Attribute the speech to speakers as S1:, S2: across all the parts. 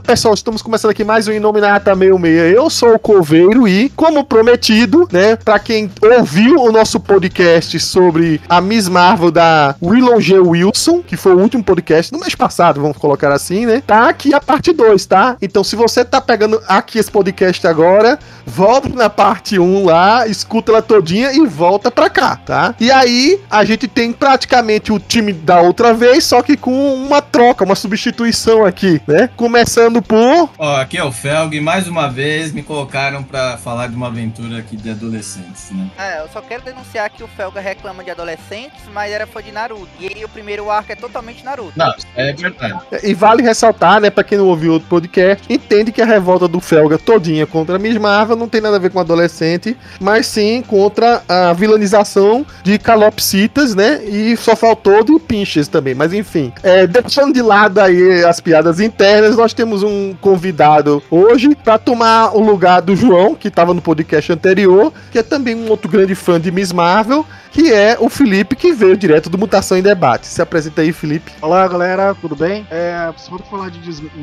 S1: Pessoal, estamos começando aqui mais um Inominata 66. Eu sou o Coveiro e, como prometido, né, para quem ouviu o nosso podcast sobre a Miss Marvel da Willow G. Wilson, que foi o último podcast no mês passado, vamos colocar assim, né? Tá aqui a parte 2, tá? Então, se você tá pegando aqui esse podcast agora, volta na parte 1 um lá, escuta ela todinha e volta pra cá, tá? E aí, a gente tem praticamente o time da outra vez, só que com uma troca, uma substituição aqui, né? Começando por.
S2: Ó, aqui é o Felg, mais uma vez me colocaram pra falar de uma aventura aqui de adolescentes, né?
S3: É, eu só quero denunciar que o Felga reclama de adolescentes, mas era fã de Naruto. E aí o primeiro arco é totalmente Naruto.
S2: Não, é verdade.
S1: E vale ressaltar, né, pra quem não ouviu outro podcast, entende que a revolta do Felga todinha contra a Miss Marvel não tem nada a ver com adolescente, mas sim contra a vilanização de calopsitas, né, e só faltou de pinches também, mas enfim. É, deixando de lado aí as piadas internas, nós temos um convidado hoje para tomar o lugar do João, que estava no podcast anterior, que é também um outro grande fã de Miss Marvel, que é o Felipe, que veio direto do Mutação em Debate. Se apresenta aí, Felipe.
S4: Olá, galera, tudo bem? É, se for falar de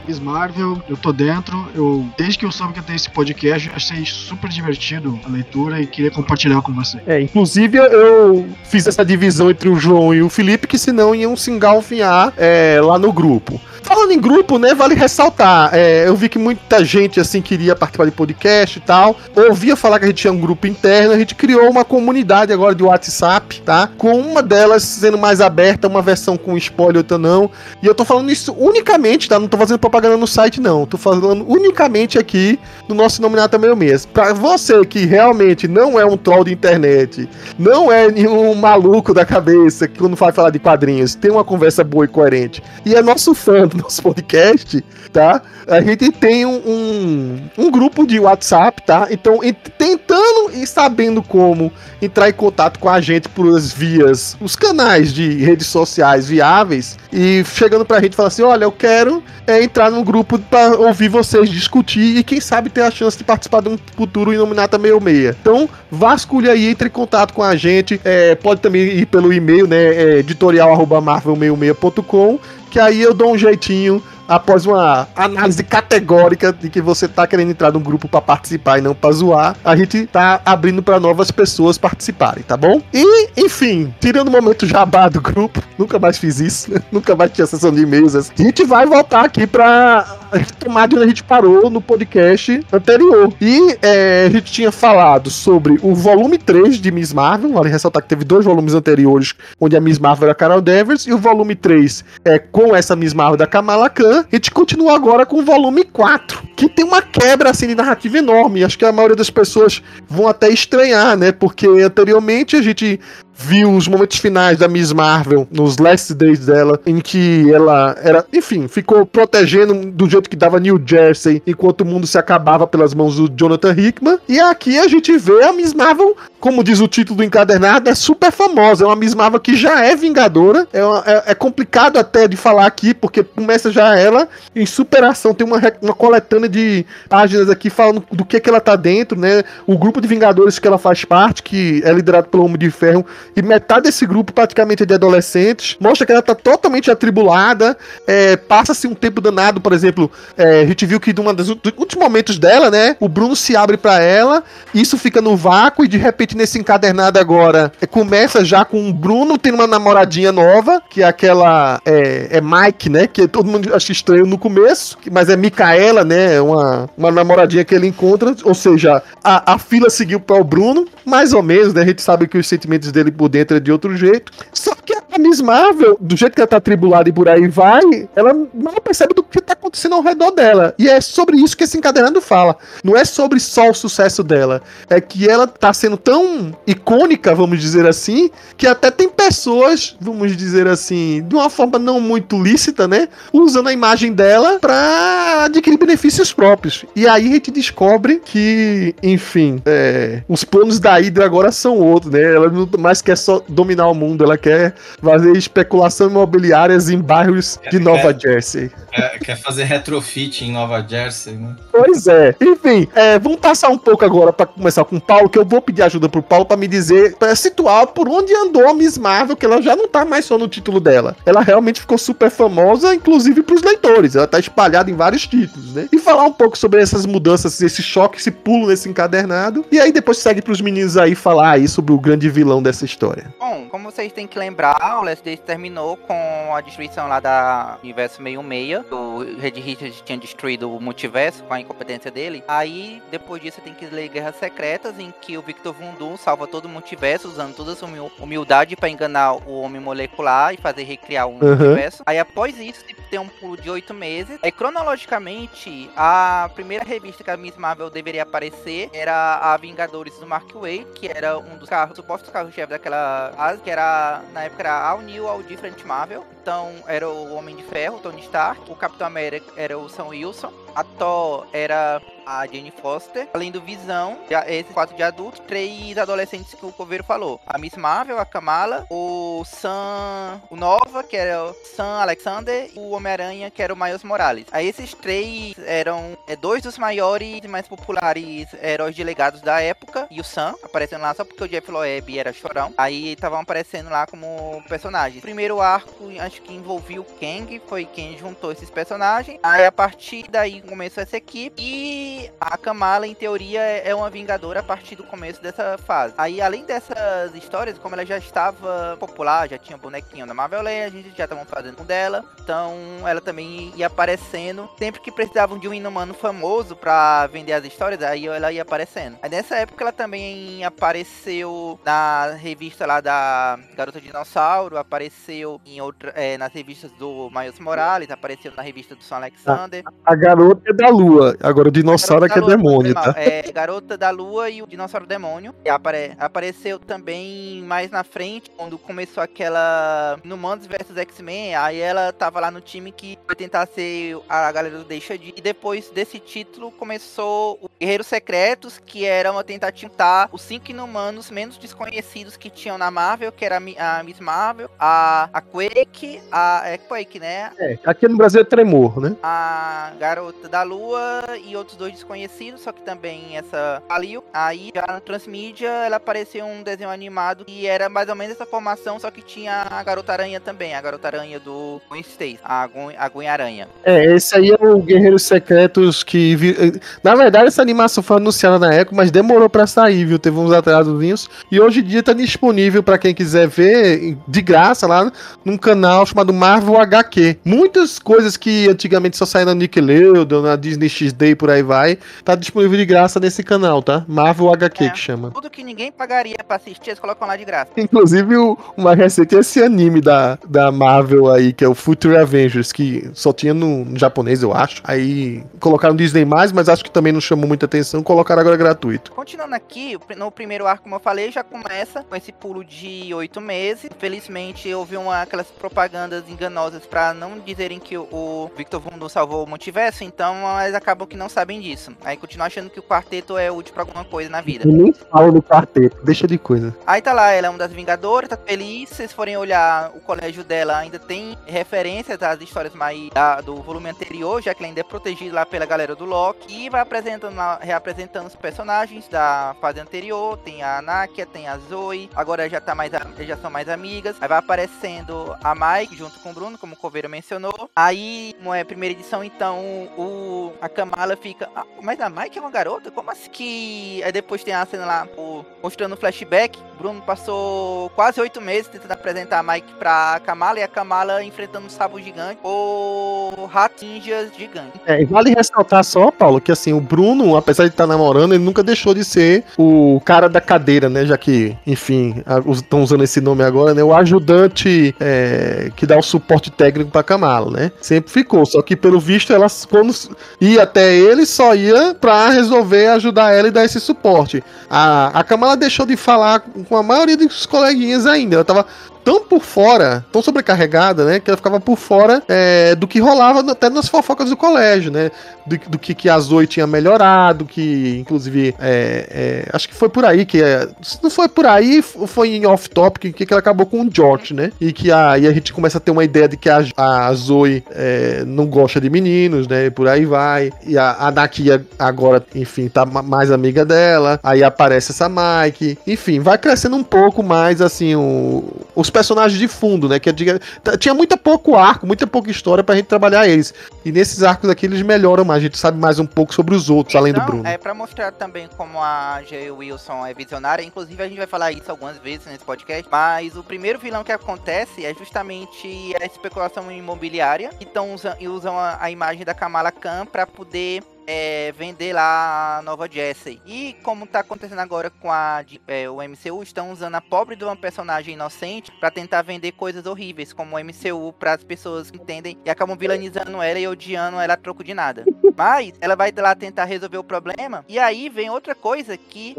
S4: Miss Marvel, eu tô dentro. Eu, desde que eu soube que tem esse podcast, achei super divertido a leitura e queria compartilhar com você.
S1: É, inclusive eu fiz essa divisão entre o João e o Felipe, que senão iam se engalfinhar é, lá no grupo. Falando em grupo, né, vale ressaltar, é, eu vi que muita gente, assim, queria participar de podcast e tal, ouvia falar que a gente tinha um grupo interno, a gente criou uma comunidade agora de WhatsApp, tá? Com uma delas sendo mais aberta, uma versão com spoiler, outra não, e eu tô falando isso unicamente, tá? Não tô fazendo propaganda no site, não, tô falando unicamente aqui no nosso Nominata Meio Mês. Pra você que realmente não é um troll de internet, não é nenhum maluco da cabeça que quando vai falar de quadrinhos tem uma conversa boa e coerente e é nosso fã do nosso podcast, tá? A gente tem um, um, um grupo de WhatsApp, tá? Então, ent- tentando e sabendo como entrar em contato com a gente por as vias, os canais de redes sociais viáveis e chegando pra gente falar assim: olha, eu quero é, entrar num grupo pra ouvir vocês discutir e quem sabe ter a chance de participar de um futuro Inominata 66. Então, vasculhe aí, entre em contato com a gente. É, pode também ir pelo e-mail, né? É, editorial.marvel66.com, que aí eu dou um jeitinho após uma análise categórica de que você tá querendo entrar num grupo pra participar e não pra zoar, a gente tá abrindo pra novas pessoas participarem, tá bom? E, enfim, tirando o momento jabá do grupo, nunca mais fiz isso, nunca mais tinha sessão de e-mails. assim. A gente vai voltar aqui pra retomar de onde a gente parou no podcast anterior. E é, a gente tinha falado sobre o volume 3 de Miss Marvel, vale ressaltar que teve dois volumes anteriores onde a Miss Marvel era Carol Danvers, e o volume 3 é com essa Miss Marvel da Kamala Khan. A gente continua agora com o volume 4, que tem uma quebra assim de narrativa enorme. Acho que a maioria das pessoas vão até estranhar, né? Porque anteriormente a gente viu os momentos finais da Miss Marvel nos last days dela, em que ela era, enfim, ficou protegendo do jeito que dava New Jersey, enquanto o mundo se acabava pelas mãos do Jonathan Hickman. E aqui a gente vê a Miss Marvel, como diz o título do encadernado, é super famosa. É uma Miss Marvel que já é vingadora. É, uma- é- é complicado até de falar aqui, porque começa já ela em superação. Tem uma, uma coletânea de páginas aqui falando do que, que ela tá dentro, né? O grupo de Vingadores que ela faz parte, que é liderado pelo Homem de Ferro, e metade desse grupo praticamente é de adolescentes. Mostra que ela tá totalmente atribulada. é, Passa-se um tempo danado, por exemplo, é, a gente viu que num dos últimos momentos dela, né? O Bruno se abre pra ela, isso fica no vácuo, e de repente nesse encadernado agora é, começa já com o Bruno tendo uma namoradinha nova, que é aquela. É, é Mike, né? Que todo mundo acha estranho no começo, mas é Micaela, né? Uma, uma namoradinha que ele encontra, ou seja, a, a fila seguiu para o Bruno, mais ou menos, né? A gente sabe que os sentimentos dele dentro é de outro jeito. Só que a Miss Marvel, do jeito que ela tá atribulada e por aí vai, ela mal percebe do que tá acontecendo ao redor dela. E é sobre isso que esse encadernado fala. Não é sobre só o sucesso dela. É que ela tá sendo tão icônica, vamos dizer assim, que até tem pessoas, vamos dizer assim, de uma forma não muito lícita, né? Usando a imagem dela pra adquirir benefícios próprios. E aí a gente descobre que, enfim, é, os planos da Hydra agora são outros, né? Ela não mais quer só dominar o mundo, ela quer fazer especulação imobiliárias em bairros de Nova Jersey.
S2: É, quer fazer retrofit em Nova Jersey, né?
S1: Pois é. Enfim, é, vamos passar um pouco agora pra começar com o Paulo, que eu vou pedir ajuda pro Paulo pra me dizer, pra situar por onde andou a Miss Marvel, que ela já não tá mais só no título dela. Ela realmente ficou super famosa, inclusive pros leitores. Ela tá espalhada em vários títulos, né? E falar um pouco sobre essas mudanças, esse choque, esse pulo nesse encadernado. E aí depois segue pros meninos aí falar aí sobre o grande vilão dessa história.
S3: Bom, como vocês têm que lembrar, o Last Days terminou com a destruição lá da Universo 66. O Red Richards tinha destruído o multiverso com a incompetência dele. Aí, depois disso, tem que ler Guerras Secretas, em que o Victor Von salva todo o multiverso, usando toda a sua humildade para enganar o Homem Molecular e fazer recriar o
S1: Uhum.
S3: universo. Aí, após isso, tipo, tem um pulo de oito meses. Aí, cronologicamente, a primeira revista que a Miss Marvel deveria aparecer era a Vingadores do Mark Waid, que era um dos carros, supostos carros-chefe daquela fase, que era, na época, era All New, All Different Marvel. Então, era o Homem de Ferro, o Tony Stark. O Capitão América era o Sam Wilson. A Thor era a Jane Foster. Além do Visão, esses quatro de adultos, três adolescentes que o Coveiro falou. A Miss Marvel, a Kamala, o Sam... O Nova, que era o Sam Alexander, e o Homem-Aranha, que era o Miles Morales. Aí esses três eram é, dois dos maiores e mais populares heróis de legados da época. E o Sam, aparecendo lá só porque o Jeff Loeb era chorão. Aí estavam aparecendo lá como personagens. O primeiro arco, acho que envolvia o Kang, foi quem juntou esses personagens. Aí a partir daí começou essa equipe. E a Kamala, em teoria, é uma vingadora a partir do começo dessa fase. Aí, além dessas histórias, como ela já estava popular, já tinha bonequinho da Marvel Legends, já estavam fazendo com dela. Então, ela também ia aparecendo. Sempre que precisavam de um inumano famoso pra vender as histórias, aí ela ia aparecendo. Aí, nessa época, ela também apareceu na revista lá da Garota Dinossauro, apareceu em outra, é, nas revistas do Miles Morales, apareceu na revista do Sam Alexander.
S1: A garota é da lua. Agora o dinossauro é que é demônio, tá?
S3: É, Garota da Lua e o Dinossauro Demônio. E apare- apareceu também mais na frente, quando começou aquela Numanos vs X-Men. Aí ela tava lá no time que foi tentar ser a galera do Deixa de. E depois desse título começou o Guerreiros Secretos, que era uma tentativa de juntar os cinco inumanos menos desconhecidos que tinham na Marvel, que era a Miss Marvel, a, a Quake, a. É Quake, né?
S1: É, aqui no Brasil é tremor, né?
S3: a Garota da Lua e outros dois desconhecidos, só que também essa faliu. Aí já na Transmídia ela apareceu um desenho animado e era mais ou menos essa formação, só que tinha a Garota Aranha também, a Garota Aranha do Gwen Stacy, a Gwen, a Gwen Aranha.
S1: É, esse aí é o Guerreiros Secretos que. vi- eh, Na verdade, essa animação foi anunciada na época, mas demorou pra sair, viu? Teve uns atrasozinhos. E hoje em dia tá disponível pra quem quiser ver de graça lá num canal chamado Marvel HQ. Muitas coisas que antigamente só saíam na Nickelodeon, na Disney XD e por aí vai, tá disponível de graça nesse canal, tá? Marvel HQ
S3: É.
S1: que chama.
S3: Tudo que ninguém pagaria pra assistir, eles colocam lá de graça.
S1: Inclusive, o, mais recente é esse anime da, da Marvel aí, que é o Future Avengers, que só tinha no, no japonês, eu acho. Aí colocaram Disney, mas acho que também não chamou muita atenção, colocaram agora gratuito.
S3: Continuando aqui, no primeiro arco, como eu falei, já começa com esse pulo de oito meses. Felizmente, houve uma, aquelas propagandas enganosas pra não dizerem que o, o Victor Von salvou o multiverso, então eles acabam que não sabem disso. Aí continuam achando que o quarteto é útil pra alguma coisa na vida.
S1: Eu nem falo do quarteto, deixa de coisa.
S3: Aí tá lá, ela é uma das Vingadoras, tá feliz. Se vocês forem olhar o colégio dela, ainda tem referências às histórias mais da- do volume anterior, já que ela ainda é protegida lá pela galera do Loki. E vai apresentando, reapresentando os personagens da fase anterior. Tem a Anakia, tem a Zoe. Agora já tá mais, já são mais amigas. Aí vai aparecendo a Mike junto com o Bruno, como o Coveiro mencionou. Aí, como é a primeira edição, então o a Kamala fica. "Ah, mas a Mike é uma garota? Como assim que. Aí depois tem a cena lá o- mostrando o flashback. Bruno passou quase oito meses tentando apresentar a Mike pra Kamala e a Kamala enfrentando um sabo gigante ou rato ninjas gigante.
S1: É, e vale ressaltar só, Paulo, que assim, o Bruno, apesar de estar namorando, ele nunca deixou de ser o cara da cadeira, né? Já que, enfim, estão usando esse nome agora, né? O ajudante é, que dá o suporte técnico pra Kamala, né? Sempre ficou. Só que, pelo visto, ela, quando ia até ele, só ia pra resolver ajudar ela e dar esse suporte. A, a Kamala deixou de falar com a maioria dos coleguinhas ainda. Ela tava tão por fora, tão sobrecarregada, né? Que ela ficava por fora é, do que rolava até nas fofocas do colégio, né? Do, do que, que a Zoe tinha melhorado, que inclusive é, é, acho que foi por aí que é, se não foi por aí, foi em off-topic que, que ela acabou com o George, né? E que aí a gente começa a ter uma ideia de que a, a Zoe é, não gosta de meninos, né? E por aí vai. E a, a Nakia agora, enfim, tá ma- mais amiga dela. Aí aparece essa Mike. Enfim, vai crescendo um pouco mais, assim, o- os personagens de fundo, né? Que diga- t- tinha muito pouco arco, muita pouca história pra gente trabalhar eles. E nesses arcos aqui eles melhoram mais. A gente sabe mais um pouco sobre os outros, além do
S3: Então,
S1: Bruno.
S3: É pra mostrar também como a Jay Wilson é visionária. Inclusive, a gente vai falar isso algumas vezes nesse podcast. Mas o primeiro vilão que acontece é justamente a especulação imobiliária. Então, usam, e usam a, a imagem da Kamala Khan pra poder. É, vender lá a nova Jessie. E como tá acontecendo agora com a, é, o MCU, estão usando a pobre de uma personagem inocente pra tentar vender coisas horríveis, como o MCU, para as pessoas que entendem e acabam vilanizando ela e odiando ela a troco de nada. Mas ela vai lá tentar resolver o problema. E aí vem outra coisa que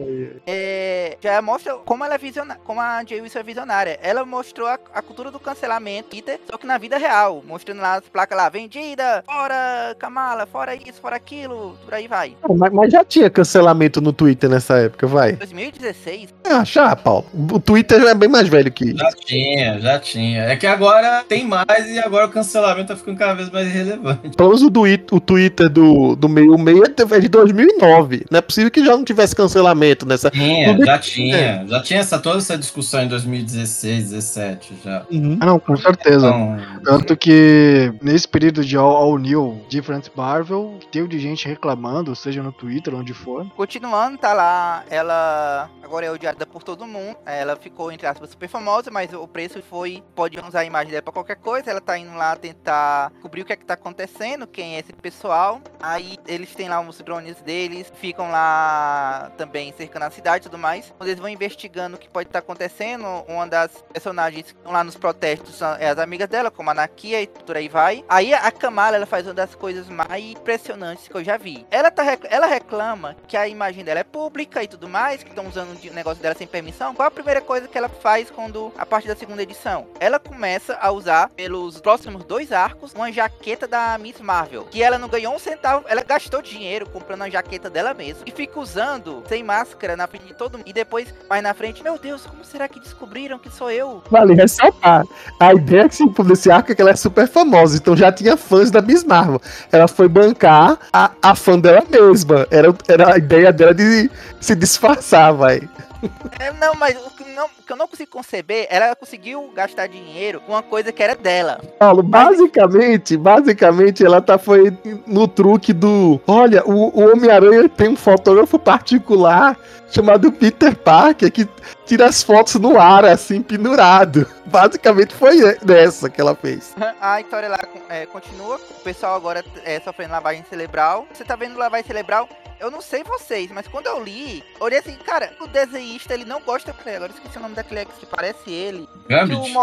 S3: é, já mostra como ela é visionária, como a Jay Wilson é visionária. Ela mostrou a, a cultura do cancelamento, só que na vida real, mostrando lá as placas lá, vendida, fora Kamala, fora isso, fora aquilo, por aí vai.
S1: Mas, mas já tinha cancelamento no Twitter nessa época, vai.
S3: 2016,
S1: Ah, já, Paulo. O Twitter já é bem mais velho que isso.
S2: Já tinha, já tinha. É que agora tem mais e agora o cancelamento tá ficando cada vez mais relevante.
S1: Pelo menos o, o Twitter do, do meio meio é de 2009. Não é possível que já não tivesse cancelamento nessa.
S2: Tinha, já tinha. Já tinha essa, toda essa discussão em 2016, 17 já.
S4: Ah, não, com certeza.
S2: Então,
S4: Tanto que nesse período de All, All New Different Marvel, teve de gente reclamando, seja no Twitter, onde for.
S3: continuando, tá lá, ela agora é odiada por todo mundo. Ela ficou, entre aspas, super famosa, mas o preço foi. Pode usar a imagem dela pra qualquer coisa. Ela tá indo lá tentar descobrir o que é que tá acontecendo, quem é esse pessoal. Aí eles têm lá os drones deles, ficam lá também cercando a cidade e tudo mais. Quando eles vão investigando o que pode estar acontecendo, uma das personagens que estão lá nos protestos são é as amigas dela, como a Nakia e por aí vai. Aí a Kamala, ela faz uma das coisas mais impressionantes que eu já vi. Ela, tá, ela reclama que a imagem dela é pública e tudo mais, que estão usando o negócio dela sem permissão. Qual a primeira coisa que ela faz quando, a partir da segunda edição? Ela começa a usar, pelos próximos dois arcos, uma jaqueta da Miss Marvel. Que ela não ganhou um centavo, ela gastou dinheiro comprando a jaqueta dela mesma. E fica usando, sem máscara, na frente de todo mundo. E depois, mais na frente, meu Deus, como será que descobriram que sou eu?
S1: Vale ressaltar. A ideia que se desse arco é que ela é super famosa, então já tinha fãs da Miss Marvel. Ela foi bancar a, a fã dela mesma. Era, era a ideia dela de se disfarçar, vai.
S3: É, não, mas o que, não, o que eu não consigo conceber, ela conseguiu gastar dinheiro com uma coisa que era dela.
S1: Paulo, basicamente, basicamente, ela tá foi no truque do. Olha, o, o Homem-Aranha tem um fotógrafo particular chamado Peter Parker que tira as fotos no ar, assim, pendurado. Basicamente foi dessa que ela fez.
S3: A história lá é, continua, o pessoal agora é sofrendo lavagem cerebral. Você tá vendo lavagem cerebral? Eu não sei vocês, mas quando eu li, eu olhei assim, cara, o desenhista ele não gosta. Peraí, Agora eu esqueci o nome daquele que parece ele.
S2: Gambit.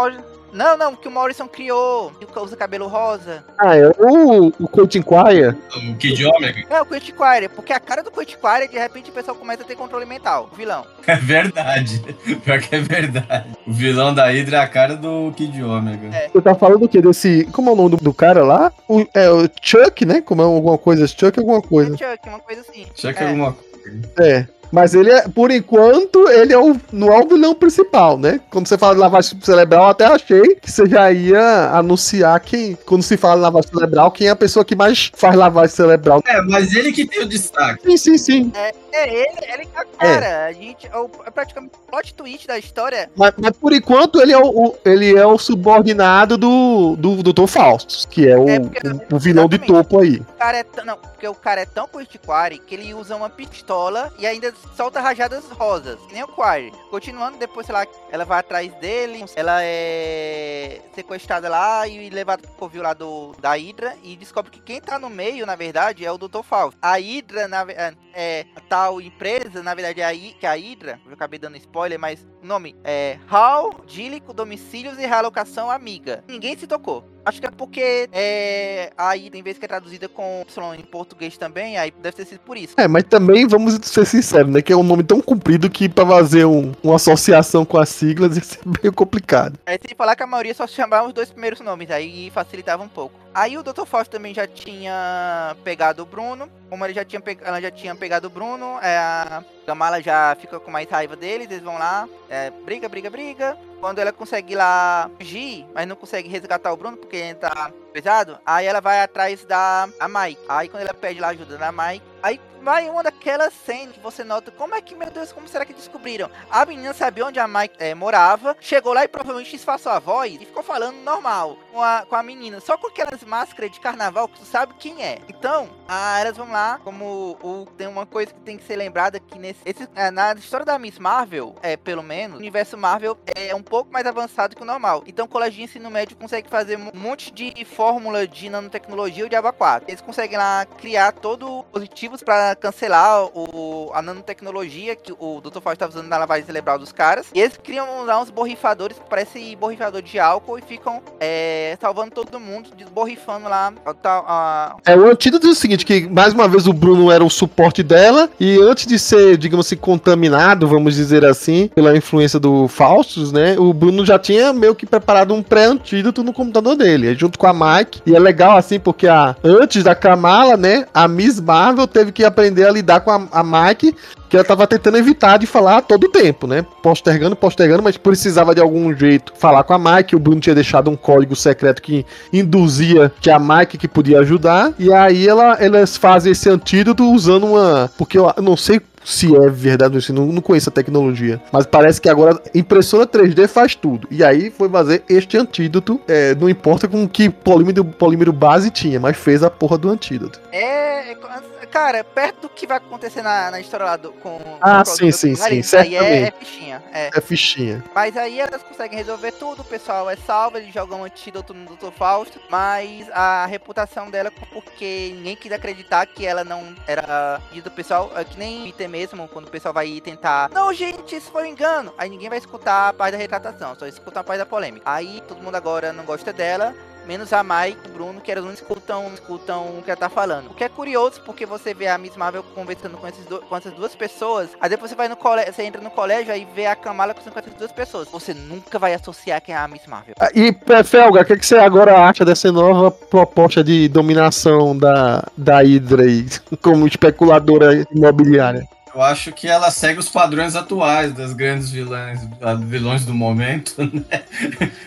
S3: Não, não, que o Morrison criou, que usa cabelo rosa.
S1: Ah, é o, o Coach Inquire?
S2: O Kid Omega.
S3: É o Quiet Quire, porque a cara do Quiet Quire, de repente o pessoal começa a ter controle mental, o vilão.
S2: É verdade. Pior que é verdade. O vilão da Hydra é a cara do Kid Omega.
S3: É.
S1: Você tá falando do quê? Desse. Como é o nome do, do cara lá? O, é o Chuck, né? Como é alguma coisa? Chuck alguma coisa.
S3: É Chuck, uma coisa assim.
S2: Que
S3: É.
S2: alguma coisa.
S1: É. Mas ele é, por enquanto, ele é o, não é o vilão principal, né? Quando você fala de lavagem cerebral, eu até achei que você já ia anunciar quem, quando se fala de lavagem cerebral, quem é a pessoa que mais faz lavagem cerebral.
S2: É, mas ele que tem o destaque.
S1: Sim, sim, sim.
S3: É ele, ele é a cara. A gente, é, o, é praticamente o plot twist da história.
S1: Mas, mas por enquanto ele é o, o- ele é o subordinado do, do Dr. Faustus, que é o,
S3: É, porque-
S1: o, o vilão de topo aí.
S3: O cara é tão, não, porque o cara é tão Quire que ele usa uma pistola e ainda solta rajadas rosas, que nem o Quire. Continuando, depois, sei lá, ela vai atrás dele, ela é sequestrada lá e levada pro covil lá do, da Hydra e descobre que quem tá no meio, na verdade, é o Dr. Faust. A Hydra, na, é, tal empresa, na verdade, é a, que é a Hydra, eu acabei dando spoiler, mas o nome é HAL, Dílico, Domicílios e Realocação Amiga. Ninguém se tocou. Acho que é porque é, aí tem vezes que é traduzida com Y em português também, aí deve ter sido por isso.
S1: É, mas também vamos ser sinceros, né? Que é um nome tão comprido que pra fazer um- uma associação com as siglas ia ser meio complicado.
S3: É sem falar que a maioria só chamava os dois primeiros nomes, aí facilitava um pouco. Aí o Dr. Fausto também já tinha pegado o Bruno. Como ele já tinha pe- ela já tinha pegado o Bruno, é, a Kamala já fica com mais raiva deles, eles vão lá, é, briga, briga, briga. Quando ela consegue lá fugir, mas não consegue resgatar o Bruno porque ele tá pesado, aí ela vai atrás da a Mike. Aí quando ela pede lá ajuda da Mike, aí vai uma daquelas cenas que você nota como é que, meu Deus, como será que descobriram? A menina sabia onde a Mike é, morava, chegou lá e provavelmente disfarçou a voz e ficou falando normal com a, com a menina, só com aquelas máscaras de carnaval que tu sabe quem é. Então, ah, elas vão lá, como o, tem uma coisa que tem que ser lembrada que nesse, esse, é, na história da Miss Marvel, é, pelo menos, o universo Marvel é um pouco mais avançado que o normal. Então, o colégio de ensino médio consegue fazer um monte de fórmula de nanotecnologia ou de Ava 4. Eles conseguem lá criar todo positivos para cancelar o, a nanotecnologia que o Dr. Fausto tá usando na lavagem cerebral dos caras. E eles criam lá uns borrifadores que parecem borrifador de álcool e ficam é, salvando todo mundo, borrifando lá tal- a,
S1: É, o antídoto é o seguinte, que mais uma vez o Bruno era o suporte dela, e antes de ser, digamos assim, contaminado, vamos dizer assim, pela influência do Faustus, né, o Bruno já tinha meio que preparado um pré-antídoto no computador dele, junto com a Mike, e é legal assim, porque a, antes da Kamala, né, a Miss Marvel teve que aprender a lidar com a, a Mike, que ela tava tentando evitar de falar todo o tempo, né? Postergando, postergando, mas precisava de algum jeito falar com a Mike. O Bruno tinha deixado um código secreto que induzia que a Mike que podia ajudar. E aí ela, elas fazem esse antídoto usando uma. Porque eu não sei se é verdade ou se não, não conheço a tecnologia. Mas parece que agora impressora 3D faz tudo. E aí foi fazer este antídoto. é, não importa com que polímero, polímero base tinha, mas fez a porra do antídoto.
S3: É, é, cara, perto do que vai acontecer na, na história lá do, com
S1: Ah,
S3: com
S1: sim, sim, sim,
S3: Aí é, é fichinha, é.
S1: É fichinha.
S3: Mas aí elas conseguem resolver tudo, o pessoal é salvo, eles jogam um antídoto no Dr. Fausto, mas a reputação dela, porque ninguém quis acreditar que ela não era e do pessoal, é que nem Peter mesmo, quando o pessoal vai tentar, não gente, isso foi um engano, aí ninguém vai escutar a parte da retratação, só escuta a parte da polêmica. Aí todo mundo agora não gosta dela, menos a Mike e o Bruno, que únicos que escutam, escutam o que ela tá falando. O que é curioso, porque você vê a Miss Marvel conversando com, esses do- com essas duas pessoas, aí depois você vai no colégio, você entra no colégio aí vê a Kamala com essas duas pessoas. Você nunca vai associar quem é a Miss Marvel.
S1: Ah, E, Felga, o que, que você agora acha dessa nova proposta de dominação da, da Hydra aí, como especuladora imobiliária?
S2: Eu acho que ela segue os padrões atuais das grandes vilãs, a- vilões do momento, né?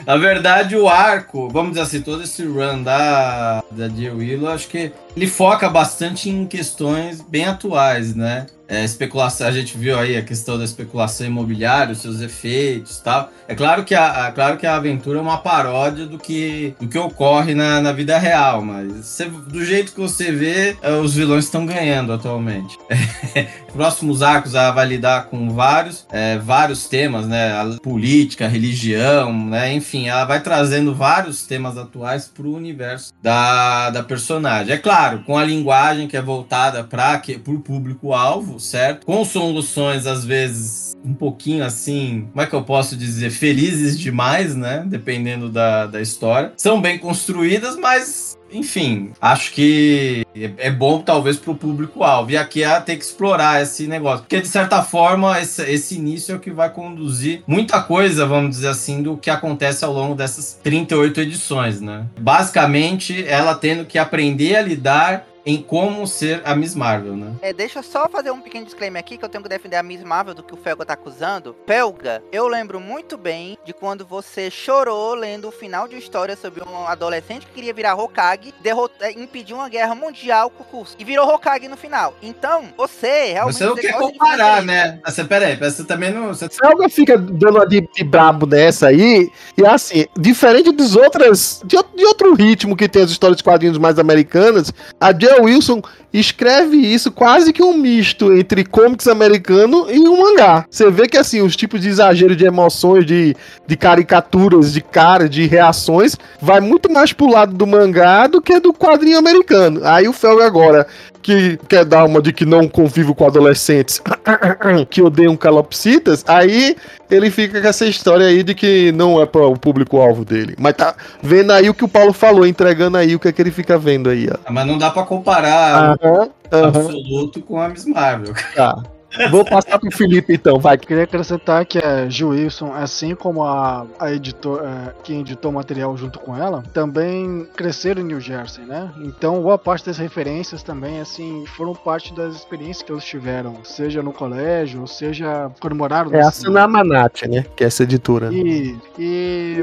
S2: Na verdade, o arco, vamos dizer assim, todo esse run da, da Jill Willow, acho que ele foca bastante em questões bem atuais, né? É, especulação, a gente viu aí a questão da especulação imobiliária, os seus efeitos e tal. É claro que a, a- claro que a aventura é uma paródia do que, do que ocorre na, na vida real, mas você- do jeito que você vê, é, os vilões estão ganhando atualmente. próximos arcos ela vai lidar com vários, é, vários temas, né? A política, a religião, né? Enfim, ela vai trazendo vários temas atuais para o universo da, da personagem. É claro, com a linguagem que é voltada para o público-alvo, certo? Com soluções, às vezes, um pouquinho assim, como é que eu posso dizer? Felizes demais, né? Dependendo da, da história. São bem construídas, mas enfim, acho que é é bom talvez para o público-alvo. E aqui é ter que explorar esse negócio. Porque, de certa forma, esse, esse início é o que vai conduzir muita coisa, vamos dizer assim, do que acontece ao longo dessas 38 edições, né? Basicamente, ela tendo que aprender a lidar em como ser a Miss Marvel, né?
S3: É, deixa eu só fazer um pequeno disclaimer aqui que eu tenho que defender a Miss Marvel do que o Felga tá acusando. Felga, eu lembro muito bem de quando você chorou lendo o final de uma história sobre um adolescente que queria virar Hokage, derrotar, impedir uma guerra mundial com o Kurso e virou Hokage no final. Então, você realmente
S2: Você não quer comparar, né? Você, peraí, você também não. Você...
S1: Felga fica dando uma de, de brabo dessa aí, e assim, diferente dos outras, de, outro- de outro ritmo que tem as histórias de quadrinhos mais americanas, a Wilson escreve isso quase que um misto entre comics americano e um mangá. Você vê que assim, os tipos de exagero de emoções, de, de caricaturas, de cara, de reações, vai muito mais pro lado do mangá do que do quadrinho americano. Aí o Felga agora que quer dar uma de que não convivo com adolescentes que odeiam calopsitas, aí ele fica com essa história aí de que não é para o público-alvo dele. Mas tá vendo aí o que o Paulo falou, entregando aí o que é que ele fica vendo aí, ó.
S2: Ah, Mas não dá pra comparar
S1: Aham, aham,
S2: absoluto com a Miss Marvel.
S1: tá. Vou passar pro Felipe então, vai.
S4: Queria acrescentar que a Ju Wilson, assim como a, a editor, é, quem editou o material junto com ela, também cresceram em New Jersey, né? Então, boa parte das referências também, assim, foram parte das experiências que eles tiveram, seja no colégio, ou seja quando moraram
S1: É a
S4: nesse-
S1: Sanamanat, né? Que é essa editora.
S4: E, e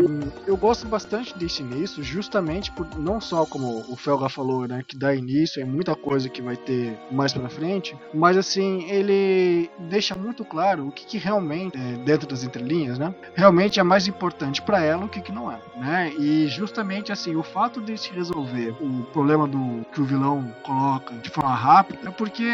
S4: eu gosto bastante desse início, justamente por não só como o Felga falou, né, que dá início, é muita coisa que vai ter mais pra frente, mas assim, ele deixa muito claro o que, que realmente, é, dentro das entrelinhas, né, realmente é mais importante pra ela, o que, que não é, né? E justamente assim, o fato de se resolver o problema do que o vilão coloca de forma rápida é porque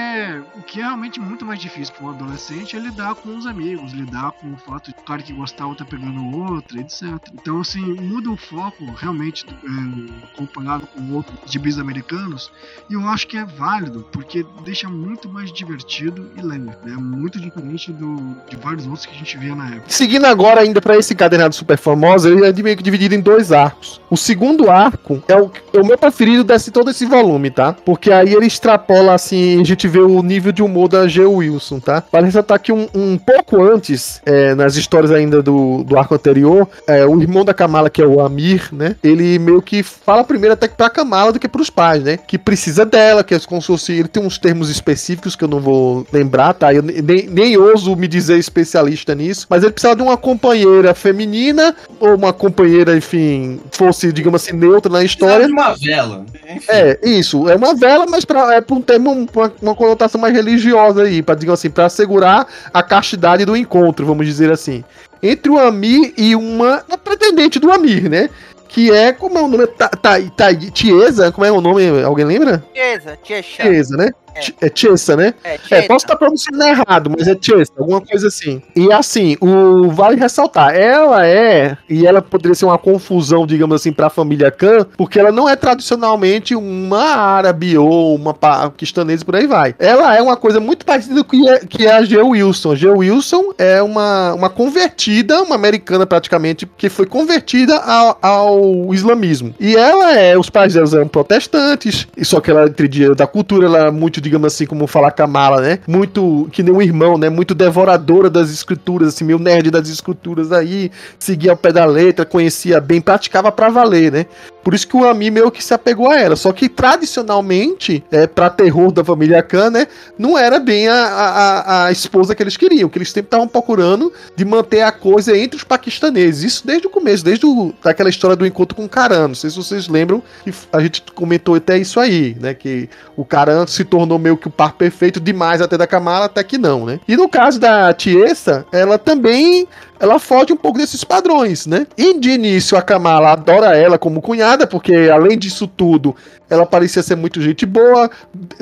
S4: o que é realmente muito mais difícil para um adolescente é lidar com os amigos, lidar com o fato de o cara que gostava tá pegando o outro, etc. Então, assim, muda o foco realmente é, comparado com outros gibis americanos, e eu acho que é válido, porque deixa muito mais divertido e leve. É muito diferente do, de vários outros que a gente via na época.
S1: Seguindo agora ainda pra esse encadernado super famoso, ele é meio que dividido em dois arcos. O segundo arco é o, é o meu preferido desse todo esse volume, tá? Porque aí ele extrapola assim, a gente vê o nível de humor da G. Wilson, tá? Vale ressaltar que um, um pouco antes, é, nas histórias ainda do, do arco anterior, é, o irmão da Kamala, que é o Amir, né? Ele meio que fala primeiro até que pra Kamala do que pros pais, né? Que precisa dela, que é como se fosse, ele tem uns termos específicos que eu não vou lembrar, tá? Eu ne- nem, nem ouso me dizer especialista nisso, mas ele precisava de uma companheira feminina, ou uma companheira, enfim, fosse, digamos assim, neutra na
S2: História de uma vela. Enfim.
S1: É, isso. É uma vela, mas pra, é pra um termo, uma, uma conotação mais religiosa aí, pra, digamos assim, pra assegurar a castidade do encontro, vamos dizer assim. Entre o Amir e uma, uma pretendente do Amir, né? Que é, como é o nome? Ta, ta, ta, Tiesa? Como é o nome? Alguém lembra?
S3: Tiesa, Tiesa.
S1: Tiesa, né?
S3: É.
S1: É Tiesa, né?
S3: É,
S1: É, posso estar pronunciando errado, mas é Chester, alguma coisa assim. E assim, o vale ressaltar, ela é, e ela poderia ser uma confusão, digamos assim, para a família Khan, porque ela não é tradicionalmente uma árabe ou uma paquistanesa por aí vai. Ela é uma coisa muito parecida com que é, que é a G. Wilson. A G. Wilson é uma, uma convertida, uma americana praticamente, que foi convertida ao, ao islamismo. E ela é, os pais dela eram protestantes, só que ela entendia da cultura, ela é muito, digamos assim, como falar Kamala, né? Muito, que nem um irmão, né? Muito devoradora das escrituras, assim, meio nerd das escrituras aí, seguia ao pé da letra, conhecia bem, praticava pra valer, né? Por isso que o Ami meio que se apegou a ela. Só que tradicionalmente, é, pra terror da família Khan, né? Não era bem a, a, a esposa que eles queriam, que eles sempre estavam procurando de manter a coisa entre os paquistaneses. Isso desde o começo, desde o, daquela história do encontro com o Karan. Não sei se vocês lembram, que a gente comentou até isso aí, né? Que o Karan se tornou meio que o par perfeito demais até da Kamala, até que não, né? E no caso da Tiesa, ela também ela foge um pouco desses padrões, né? E de início a Kamala adora ela como cunhada, porque além disso tudo, ela parecia ser muito gente boa,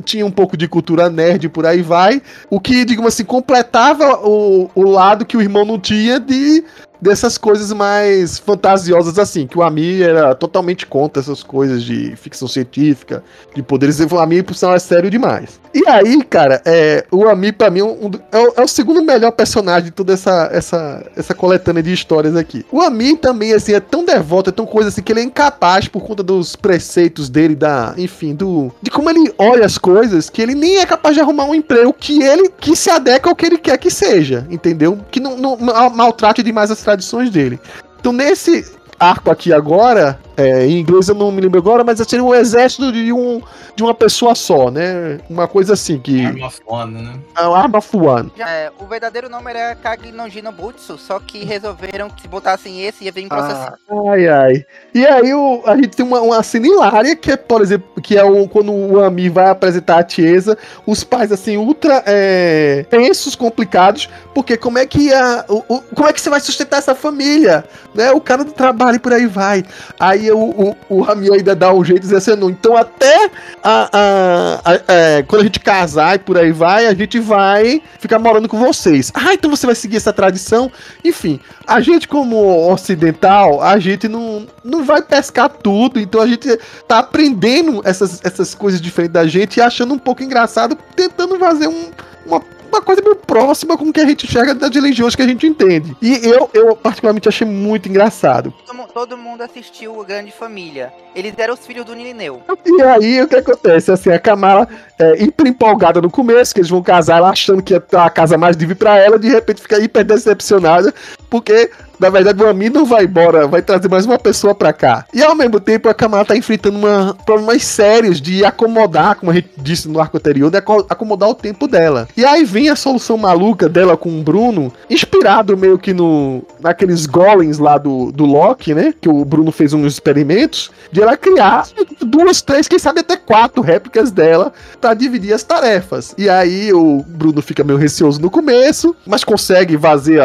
S1: tinha um pouco de cultura nerd por aí vai, o que, digamos assim, completava o, o lado que o irmão não tinha de dessas coisas mais fantasiosas assim, que o Ami era totalmente contra essas coisas de ficção científica, de poderes. O Ami, por sinal, é sério demais. E aí, cara, é, o Ami, pra mim, um- é, o, é o segundo melhor personagem de toda essa, essa, essa coletânea de histórias aqui. O Ami também, assim, é tão devoto, é tão coisa assim, que ele é incapaz, por conta dos preceitos dele, da, enfim, do de como ele olha as coisas, que ele nem é capaz de arrumar um emprego que ele que se adequa ao que ele quer que seja, entendeu? Que não, não mal- maltrate demais as dele. Então, nesse arco aqui agora, é, em inglês eu não me lembro agora, mas seria um exército de, um, de uma pessoa só, né? Uma coisa assim, que.
S2: Arma foda, né?
S1: A arma fuan.
S3: Já- é, o verdadeiro nome era Kagi no Jinobutsu, só que resolveram que se botassem esse ia vir processar.
S1: Ai, ai. E aí o, a gente tem uma, uma cena hilária, que é, por exemplo, que é o, quando o Ami vai apresentar a Tiesa, os pais, assim, ultra é, tensos, complicados, porque como é que a, o, o- como é que você vai sustentar essa família? Né? O cara do trabalho e por aí vai. Aí o, o, o ainda dá um jeito de dizer assim, não, então até a, a- a- é, quando a gente casar e por aí vai, a gente vai ficar morando com vocês. Ah, então você vai seguir essa tradição? Enfim, a gente como ocidental, a gente não, não vai pescar tudo, então a gente tá aprendendo essas, essas coisas diferentes da gente e achando um pouco engraçado, tentando fazer um, uma, uma coisa meio próxima com o que a gente enxerga das religiões que a gente entende. E eu, eu particularmente achei muito engraçado.
S3: Todo, mu- todo mundo assistiu a Grande Família. Eles eram os filhos do Nineu.
S1: E aí, o que acontece? Assim, a Kamala é hiper empolgada no começo, que eles vão casar, ela achando que é a casa mais livre pra ela, de repente fica hiper decepcionada, porque, na verdade, o Ami não vai embora, vai trazer mais uma pessoa pra cá. E ao mesmo tempo, a Kamala tá enfrentando uma, problemas sérios de acomodar, como a gente disse no arco anterior, de aco- acomodar o tempo dela. E aí vem a solução maluca dela com o Bruno, inspirado meio que no naqueles golems lá do, do Loki, né? Que o Bruno fez uns experimentos, de ela criar duas, três, quem sabe até quatro réplicas dela pra dividir as tarefas. E aí o Bruno fica meio receoso no começo, mas consegue fazer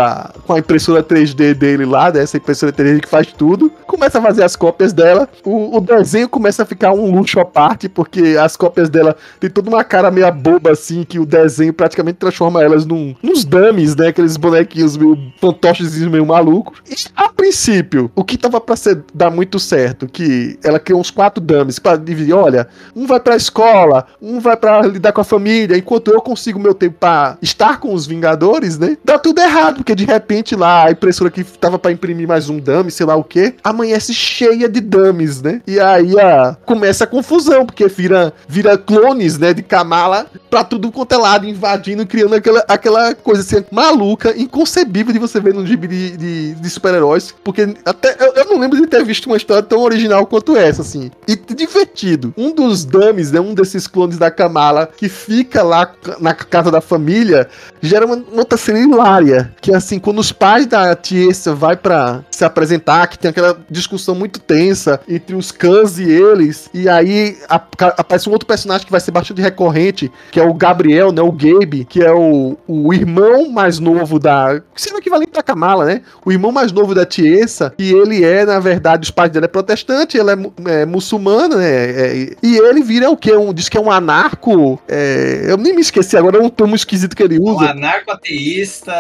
S1: com a impressora 3D dele lá, dessa impressora 3D que faz tudo, começa a fazer as cópias dela. O, o desenho começa a ficar um luxo à parte, porque as cópias dela tem toda uma cara meio boba assim, que o desenho praticamente transforma elas num, nos dummies, né? Aqueles bonequinhos meio fantoches meio malucos. E a princípio, o que tava pra ser, dar muito certo, que ela criou uns quatro dummies pra dividir, olha, um vai pra escola, um vai pra lidar com a família, enquanto eu consigo meu tempo pra estar com os Vingadores, né? Dá tudo errado, porque de repente lá a impressora que tava pra imprimir mais um dummy, sei lá o que, amanhece cheia de dummies, né? E aí a, começa a confusão, porque vira, vira clones, né, de Kamala pra tudo quanto é lado, invadindo, criando aquela, aquela coisa assim, maluca, inconcebível de você ver num gibi de, de, de super-heróis, porque até eu, eu não lembro de ter visto uma história tão original quanto essa, assim. E divertido. Um dos dummies, né, um desses clones da Kamala, que fica lá na casa da família, gera uma, outra cena hilária, que é assim, quando os pais da Tiesa vai pra se apresentar, que tem aquela discussão muito tensa entre os cães e eles, e aí a- aparece um outro personagem que vai ser bastante recorrente, que é o Gabriel, né, o Gabe, que é o, o irmão mais novo da... que seria o equivalente da Kamala, né? O irmão mais novo da Tiesa, e ele é, na verdade, os pais dele é protestante, ela é, é muçulmana, né? é- e ele vira o quê? Um, diz que é um anarco. é, eu nem me esqueci agora, é um termo esquisito que ele
S2: Um
S1: usa.
S2: anarco-ateísta.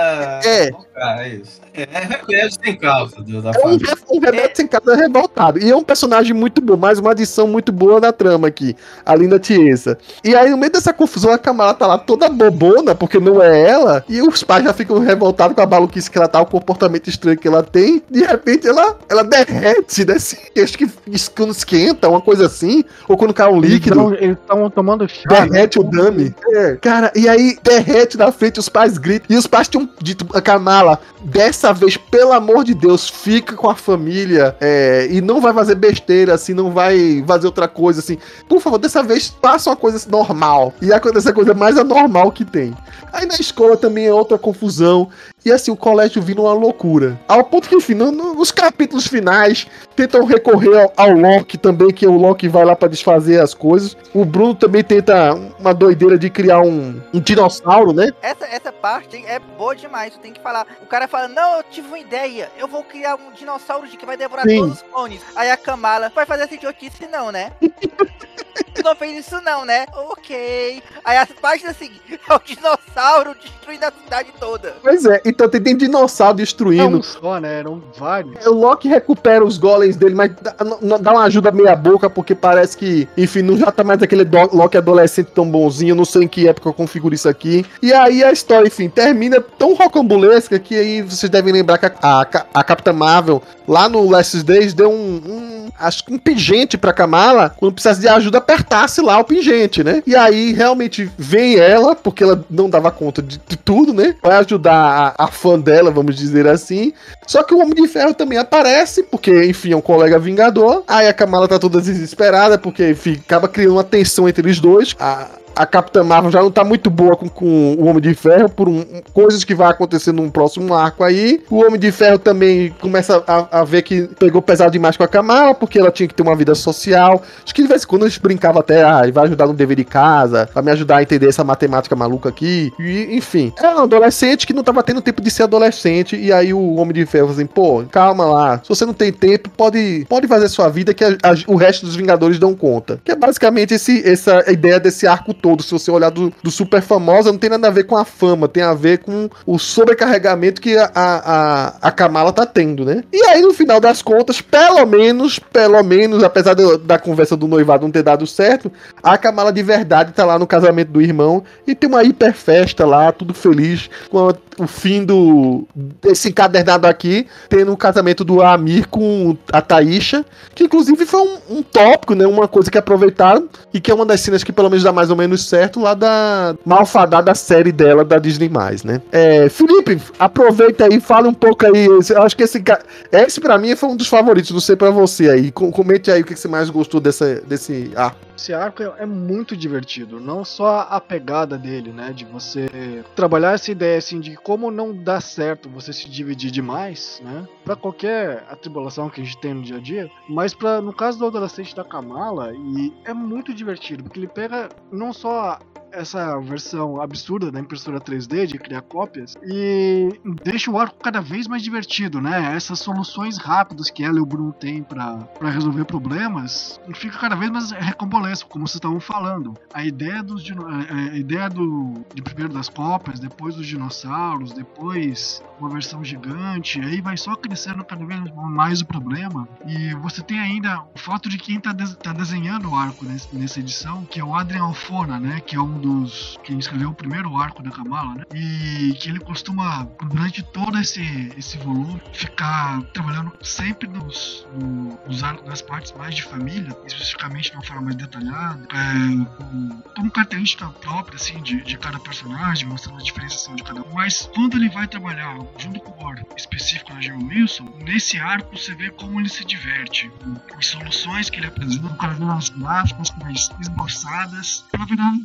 S1: É.
S2: Ah, é isso. É, é rebelde sem causa da
S1: É um, um rebelde sem casa revoltado. E é um personagem muito bom, mais uma adição muito boa na trama aqui, a linda Tiesa. E aí, no meio dessa confusão, a Kamala tá lá toda bobona, porque não é ela, e os pais já ficam revoltados com a maluquice que ela tá, o comportamento estranho que ela tem. De repente, ela, ela derrete, né? Assim, acho que quando esquenta, uma coisa assim, ou quando cai um líquido.
S4: Eles estão tomando chá. né?
S1: Derrete o dummy. É, cara, e aí derrete na frente, os pais gritam. E os pais tinham dito a Kamala: dessa vez, pelo amor de Deus, fica com a família é, e não vai fazer besteira, assim, não vai fazer outra coisa, assim. Por favor, dessa vez, faça uma coisa normal. E acontece a coisa mais anormal que tem. Aí na escola também é outra confusão. E assim, o colégio vira uma loucura. Ao ponto que, enfim, no- capítulos finais, tentam recorrer ao, ao Loki também, que o Loki vai lá pra desfazer as coisas. O Bruno também tenta uma doideira de criar um, um dinossauro, né?
S3: Essa, essa parte é boa demais, tu tem que falar. O cara fala, não, eu tive uma ideia, eu vou criar um dinossauro de que vai devorar
S1: Sim.
S3: todos os clones. Aí a Kamala, vai fazer essa idiotice não, né? tu não fez isso não, né? Ok. Aí as páginas seguintes, é o dinossauro destruindo a cidade toda.
S1: Pois é, então tem, tem dinossauro
S4: Não
S1: destruindo.
S4: um só, né? Eram vários.
S1: O Loki recupera os golems dele, mas dá, não- dá uma ajuda meia boca, porque parece que, enfim, não já tá mais aquele do- Loki adolescente tão bonzinho, não sei em que época eu configuro isso aqui. E aí a história, enfim, termina tão rocambolesca que aí vocês devem lembrar que a, a, a Capitã Marvel, lá no Last Days, deu um, um- acho que um pingente pra Kamala, quando precisasse de ajuda, apertasse lá o pingente, né? E aí realmente vem ela, porque ela não dava conta de, de tudo, né? Vai ajudar a, a fã dela, vamos dizer assim. Só que o Homem de Ferro também aparece, porque, enfim, é um colega vingador. Aí a Kamala tá toda desesperada, porque, enfim, acaba criando uma tensão entre os dois. A, a Capitã Marvel já não tá muito boa com, com o Homem de Ferro, por um- coisas que vai acontecer num próximo arco aí. O Homem de Ferro também começa a, a ver que pegou pesado demais com a Kamala, porque ela tinha que ter uma vida social. Acho que de vez em quando eles brincavam até, ah, vai ajudar no dever de casa, vai me ajudar a entender essa matemática maluca aqui. E, enfim, é um adolescente que não tava tendo tempo de ser adolescente, e aí o Homem de Ferro assim, pô, calma lá, se você não tem tempo, pode, pode fazer sua vida que a- a- o resto dos Vingadores dão conta. Que é basicamente esse, essa ideia desse arco todo. Todo, se você olhar do, do super famosa, não tem nada a ver com a fama, tem a ver com o sobrecarregamento que a, a, a Kamala tá tendo, né? E aí, no final das contas, pelo menos, pelo menos, apesar de, da conversa do noivado não ter dado certo, a Kamala de verdade tá lá no casamento do irmão e tem uma hiper festa lá, tudo feliz, com a, o fim do desse encadernado aqui, tendo o casamento do Amir com a Taisha, que inclusive foi um, um tópico, né? Uma coisa que aproveitaram e que é uma das cenas que pelo menos dá mais ou menos certo lá da malfadada série dela da Disney+, né? É, Felipe, aproveita aí, fala um pouco aí, eu acho que esse esse para mim foi um dos favoritos, não sei para você aí, comente aí o que você mais gostou dessa, desse arco.
S4: Esse arco é, é muito divertido, não só a pegada dele, né, de você trabalhar essa ideia assim de como não dá certo você se dividir demais, né, para qualquer atribulação que a gente tem no dia a dia, mas para no caso do adolescente da Kamala, e é muito divertido, porque ele pega não só essa versão absurda da impressora 3D de criar cópias e deixa o arco cada vez mais divertido, né? Essas soluções rápidas que ela e o Bruno têm para resolver problemas fica cada vez mais recombolesco, como vocês estavam falando. A ideia dos a ideia do de primeiro das cópias, depois dos dinossauros, depois uma versão gigante, aí vai só crescendo cada vez mais o problema. E você tem ainda o fato de quem está de, tá desenhando o arco nesse, nessa edição, que é o Adrian Alfona, né? Que é um dos. quem escreveu o primeiro arco da Kamala, né? E que ele costuma, durante todo esse, esse volume, ficar trabalhando sempre nos, nos das partes mais de família, especificamente de uma forma mais detalhada, é, com, como característica própria, assim, de, de cada personagem, mostrando a diferenciação de cada um. Mas quando ele vai trabalhar junto com o arco específico da Geo Wilson, nesse arco você vê como ele se diverte, as soluções que ele apresenta, vez mais gráficas, mais esboçadas, pela verdade,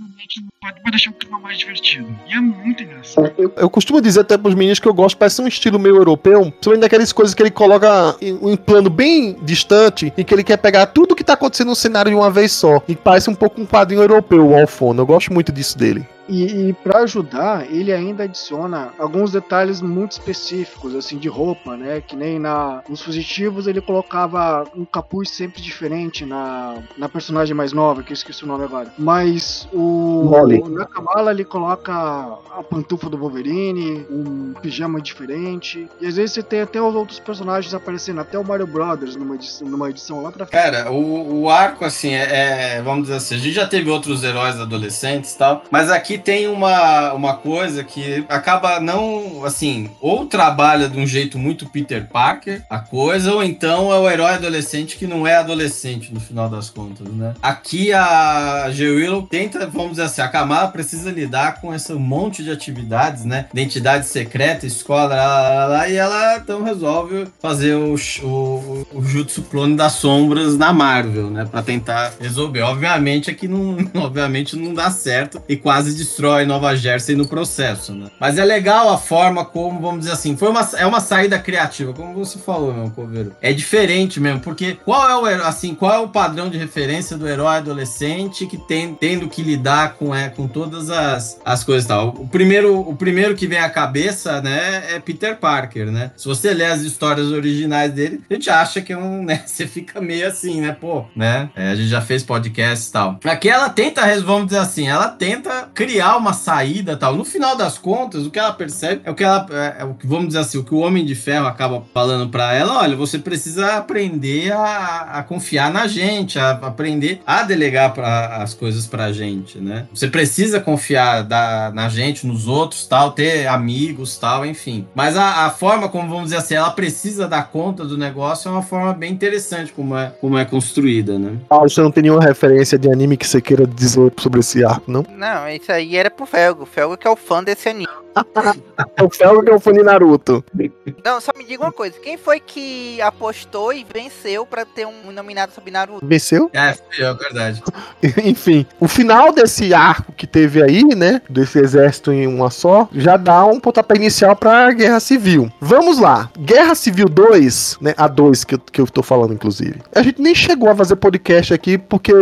S4: pode, pode deixar o clima mais divertido. E é muito engraçado.
S1: Eu, eu costumo dizer até pros meninos que eu gosto, parece um estilo meio europeu, principalmente daquelas coisas que ele coloca em um plano bem distante e que ele quer pegar tudo que tá acontecendo no cenário de uma vez só. E parece um pouco um quadrinho europeu, o Alfono. Eu gosto muito disso dele.
S4: E, e para ajudar, ele ainda adiciona alguns detalhes muito específicos, assim, de roupa, né? Que nem na, nos fugitivos ele colocava um capuz sempre diferente na, na personagem mais nova, que eu esqueci o nome agora. Mas o, o na Kamala ele coloca a pantufa do Wolverine, um pijama diferente. E às vezes você tem até os outros personagens aparecendo, até o Mario Brothers numa edição, numa edição lá pra
S2: frente. Cara, o, o arco, assim, é, é, vamos dizer assim, a gente já teve outros heróis adolescentes e tal, mas aqui tem uma, uma coisa que acaba não, assim, ou trabalha de um jeito muito Peter Parker, a coisa, ou então é o herói adolescente que não é adolescente no final das contas, né? Aqui a G. Willow tenta, vamos dizer assim, a Kamala precisa lidar com esse monte de atividades, né? Identidade secreta, escola, lá, lá, lá, e ela então resolve fazer o, o, o Jutsu Clone das Sombras na Marvel, né? Pra tentar resolver. Obviamente aqui não, obviamente não dá certo e quase destrói Nova Jersey no processo, né? Mas é legal a forma como, vamos dizer assim, foi uma, é uma saída criativa, como você falou, meu coveiro. É diferente mesmo, porque qual é o assim, qual é o padrão de referência do herói adolescente que tem tendo que lidar com é, com todas as, as coisas tal. O primeiro, o primeiro que vem à cabeça, né, é Peter Parker, né? Se você ler as histórias originais dele, a gente acha que é um, né, você fica meio assim, né, pô, né? É, a gente já fez podcast e tal. Aqui ela tenta, vamos dizer assim, ela tenta criar uma saída tal. No final das contas, o que ela percebe é o que ela, é, é o que vamos dizer assim, o que o Homem de Ferro acaba falando para ela, olha, você precisa aprender a, a confiar na gente, a, a aprender a delegar pra, as coisas pra gente, né? Você precisa confiar da, na gente, nos outros, tal, ter amigos, tal, enfim. Mas a, a, forma como, vamos dizer assim, ela precisa dar conta do negócio é uma forma bem interessante como é, como é construída, né?
S1: Ah, você não tem nenhuma referência de anime que você queira dizer sobre esse arco, não?
S3: Não, isso aí era pro Felgo. O Felgo que é o fã desse anime.
S1: O Felgo que é o fã de Naruto.
S3: Não, só me diga uma coisa. Quem foi que apostou e venceu pra ter um nominado sobre Naruto?
S1: Venceu?
S2: É, é verdade.
S1: Enfim, o final desse arco que teve aí, né, desse exército em uma só, já dá um pontapé inicial pra Guerra Civil. Vamos lá. Guerra Civil 2, né, a 2 que, eu, que eu tô falando, inclusive. A gente nem chegou a fazer podcast aqui, porque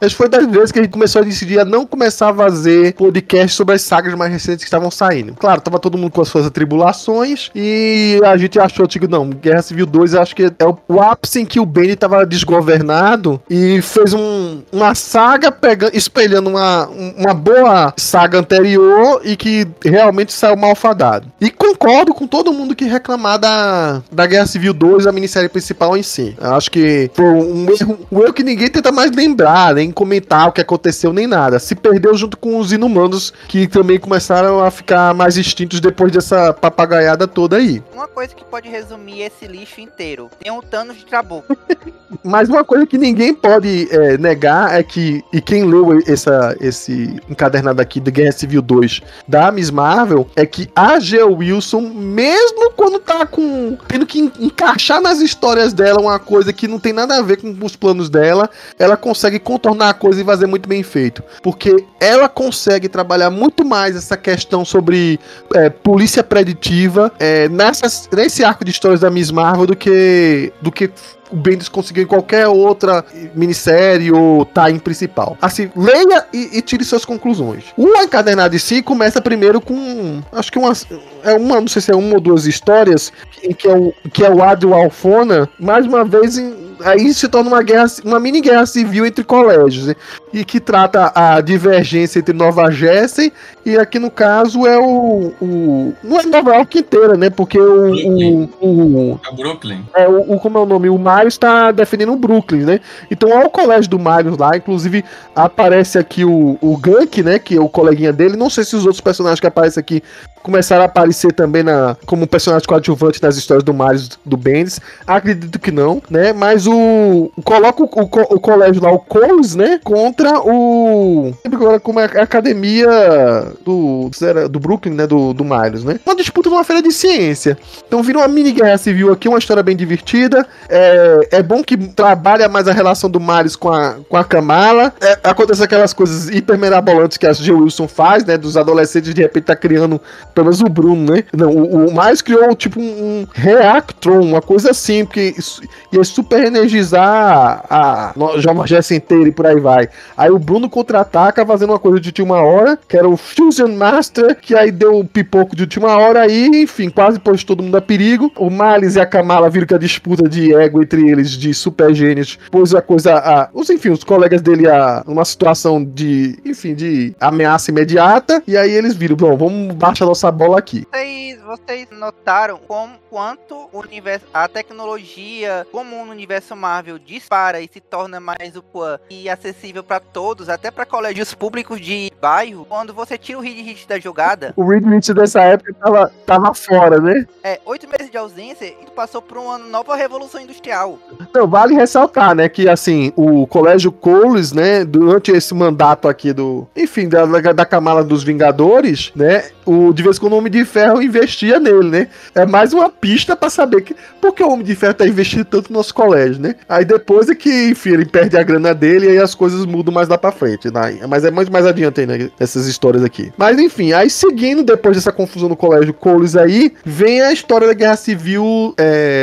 S1: acho que foi das vezes que a gente começou a decidir a não começar a fazer podcast sobre as sagas mais recentes que estavam saindo. Claro, tava todo mundo com as suas atribulações e a gente achou, tipo, não, Guerra Civil 2 acho que é o, o ápice em que o Benny tava desgovernado e fez um, uma saga espelhando uma, uma boa saga anterior e que realmente saiu malfadado. E concordo com todo mundo que reclamar da, da Guerra Civil 2, a minissérie principal em si. Eu acho que foi um erro, um erro que ninguém tenta mais lembrar, nem comentar o que aconteceu, nem nada. Se perdeu junto com os inumanos, que também começaram a ficar mais extintos depois dessa papagaiada toda aí.
S3: Uma coisa que pode resumir esse lixo inteiro: tem um Thanos de Trabuco.
S1: Mas uma coisa que ninguém pode é, negar é que, e quem leu essa, esse encadernado aqui do Guerra Civil 2 da Miss Marvel, é que a G. Wilson, mesmo quando tá com. tendo que en- encaixar nas histórias dela uma coisa que não tem nada a ver com os planos dela, ela consegue contornar a coisa e fazer muito bem feito. Porque ela consegue trabalhar muito mais essa questão sobre é, polícia preditiva é, nessas, nesse arco de histórias da Miss Marvel do que, do que o Bendis conseguiu em qualquer outra minissérie ou time principal. Assim, leia e, e tire suas conclusões. O encadernado em si começa primeiro com, acho que umas, é uma, não sei se é uma ou duas histórias, em que é o, que é o Adil Alfona, mais uma vez, em- aí se torna uma guerra, uma mini guerra civil entre colégios, né? e que trata a divergência entre Nova Jersey e aqui no caso é o, o não é Nova York inteira, né? Porque o, o, o
S2: É o Brooklyn.
S1: é, o, como é o nome? O Miles tá defendendo o Brooklyn, né? Então é o colégio do Miles lá, inclusive aparece aqui o, o Gank, né? Que é o coleguinha dele. Não sei se os outros personagens que aparecem aqui começaram a aparecer também na, como personagem coadjuvante nas histórias do Miles do Bendis. Acredito que não, né? Mas o. Coloca o, o, o colégio lá, o Coles, né? Contra o. agora como é a academia do. Do Brooklyn, né? Do, do Miles, né? Uma disputa numa feira de ciência. Então vira uma mini guerra civil aqui, uma história bem divertida. É, é bom que trabalha mais a relação do Miles com a, com a Kamala. É, acontece aquelas coisas hiper que a Jill Wilson faz, né? Dos adolescentes de repente tá criando, pelo menos o Bruno, né? Não, o, o Miles criou tipo um, um Reactron, uma coisa assim, porque ia super energizar a Jovem Jesse inteira e por aí vai. Aí o Bruno contra-ataca fazendo uma coisa de última hora, que era o Fusion Master, que aí deu o pipoco de última hora aí, enfim, quase pôs todo mundo a perigo. O Miles e a Kamala viram que a disputa de ego entre eles, de super gênios, pôs a coisa a. Os, enfim, os colegas dele a uma situação de, enfim, de ameaça imediata. E aí eles viram, bom, vamos baixar nossa bola aqui.
S3: Vocês, vocês notaram como, quanto o universo, a tecnologia, como o universo Marvel dispara e se torna mais upa e acessível pra todos, até pra colégios públicos de bairro, quando você tira o Reed Hit da jogada,
S1: O Reed Richards dessa época tava, tava fora, né?
S3: é oito meses de ausência e passou por uma nova revolução industrial.
S1: Não, vale ressaltar, né, que assim, o Colégio Coles, né, durante esse mandato aqui do, enfim, da, da, da Kamala dos Vingadores, né, o em quando o Homem de Ferro investia nele, né? É mais uma pista pra saber que por que o Homem de Ferro tá investindo tanto no nosso colégio, né? Aí depois é que, enfim, ele perde a grana dele e aí as coisas mudam mais lá pra frente, né? Mas é muito mais adiante né, essas histórias aqui. Mas enfim, aí seguindo depois dessa confusão no Colégio Coles aí, vem a história da Guerra Civil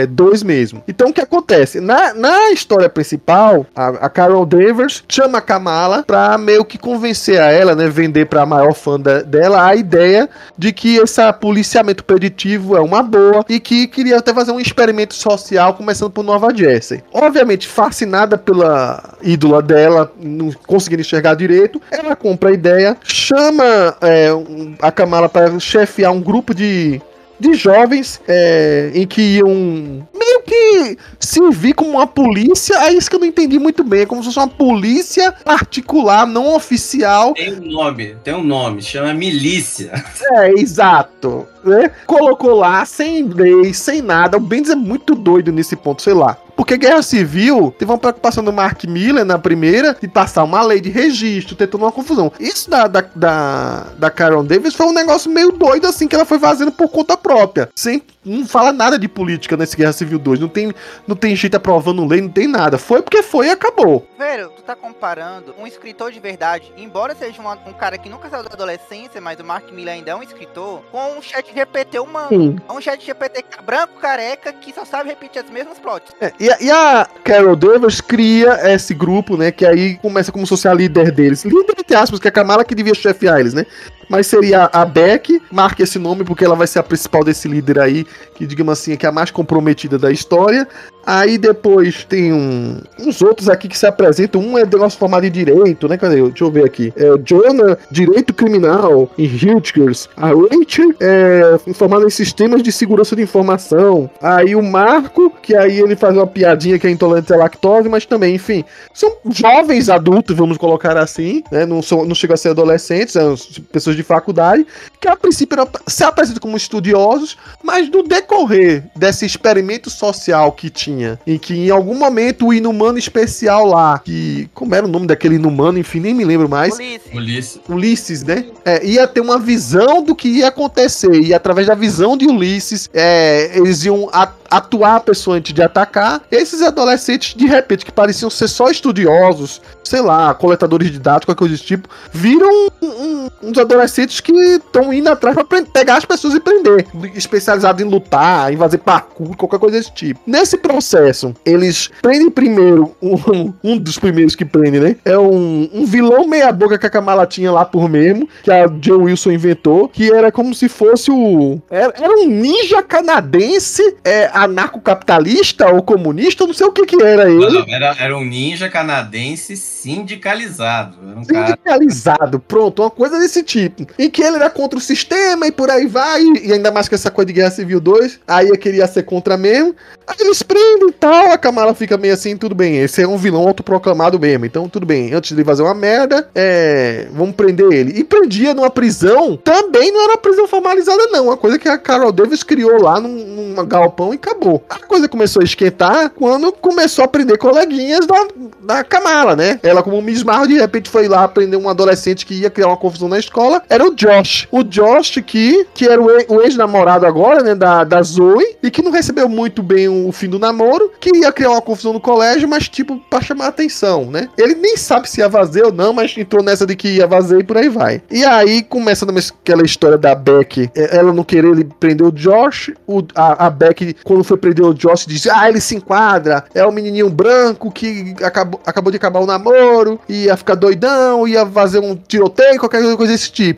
S1: 2 mesmo. Então o que acontece? Na, na história principal, a, a Carol Danvers chama a Kamala pra meio que convencer a ela, né, vender pra maior fã da- dela a ideia de que esse policiamento preditivo é uma boa e que queria até fazer um experimento social começando por Nova Jersey. Obviamente, fascinada pela ídola dela, não conseguindo enxergar direito, ela compra a ideia, chama é, um- a Kamala para chefiar um grupo de de jovens é, em que iam meio que servir como uma polícia. É isso que eu não entendi muito bem. É como se fosse uma polícia particular, não oficial,
S2: Tem um nome, tem um nome, chama milícia.
S1: é, exato. Né? Colocou lá sem lei, sem nada. O Bendis é muito doido nesse ponto, sei lá. Porque Guerra Civil teve uma preocupação do Mark Miller na primeira de passar uma lei de registro, ter toda uma confusão. Isso da, da, da, da Karen Davis foi um negócio meio doido assim que ela foi fazendo por conta própria. Sem não fala nada de política nesse Guerra Civil 2. Não tem, não tem gente aprovando lei, não tem nada. Foi porque foi e acabou.
S3: Velho, tu tá comparando um escritor de verdade, embora seja uma- um cara que nunca saiu da adolescência, mas o Mark Miller ainda é um escritor, com um chat GPT humano.
S1: Sim.
S3: É um chat GPT branco, careca, que só sabe repetir as mesmas plots.
S1: É, e, e a Carol Danvers cria esse grupo, né? Que aí começa como se fosse a líder deles. Líder, entre aspas, que é a Kamala que devia chefiar eles, né? Mas seria a Beck. Marque esse nome porque ela vai ser a principal desse líder aí, que digamos assim, é que é a mais comprometida da história. Aí depois tem um, uns outros aqui que se apresentam. Um é negócio formado em direito, né? Cadê? Deixa eu ver aqui. É Jonah, direito criminal em Rutgers. A Rachel é formada em sistemas de segurança de informação. Aí o Marco, que aí ele faz uma piadinha que é intolerante à lactose, mas também, enfim, são jovens adultos, vamos colocar assim, né? Não, são, não chegam a ser adolescentes, são pessoas de faculdade, que a princípio se apresentam como estudiosos, mas no decorrer desse experimento social que tinha. Em que em algum momento o inumano especial lá, que. Como era o nome daquele inumano, enfim, nem me lembro mais.
S2: Ulisses. Ulisses.
S1: Ulisses, né? É, ia ter uma visão do que ia acontecer. E através da visão de Ulisses, é, eles iam atuar a pessoa antes de atacar. Esses adolescentes, de repente, que pareciam ser só estudiosos, sei lá, coletadores de dados, qualquer coisa desse tipo, viram um, um, uns adolescentes que estão indo atrás pra pegar as pessoas e prender. Especializados em lutar, em fazer parkour, qualquer coisa desse tipo. Nesse processo, eles prendem primeiro, um, um dos primeiros que prende, né? É um, um vilão meia-boca que a Kamala tinha lá por mesmo, que a Joe Wilson inventou, que era como se fosse o. Era, era um ninja canadense, é, anarcocapitalista ou comunista, não sei o que que era ele. Não,
S2: era, era um ninja canadense sindicalizado. Um
S1: sindicalizado, cara... pronto, uma coisa desse tipo. Em que ele era contra o sistema e por aí vai, e ainda mais que essa coisa de Guerra Civil 2, aí eu queria ser contra mesmo. Aí eles prendem e tal, a Kamala fica meio assim, tudo bem, esse é um vilão autoproclamado mesmo, então tudo bem, antes de fazer uma merda, é, vamos prender ele. E prendia numa prisão, também não era prisão formalizada não, uma coisa que a Carol Davis criou lá num, num galpão e acabou. A coisa começou a esquentar quando começou a prender coleguinhas da, da Kamala, né? Ela, como Miss Marvel, de repente foi lá prender um adolescente que ia criar uma confusão na escola. Era o Josh. O Josh que, que era o ex-namorado agora, né? Da, da Zoe. E que não recebeu muito bem o fim do namoro. Que ia criar uma confusão no colégio, mas tipo, pra chamar a atenção, né? Ele nem sabe se ia fazer ou não, mas entrou nessa de que ia fazer e por aí vai. E aí começa aquela história da Beck. É, ela não querer ele prender o Josh. O, a, a Beck, quando foi prender o Josh, diz: Ah, ele se enquadra. É o menininho branco que acabou, acabou de acabar o namoro, ia ficar doidão, ia fazer um tiroteio, qualquer coisa desse tipo.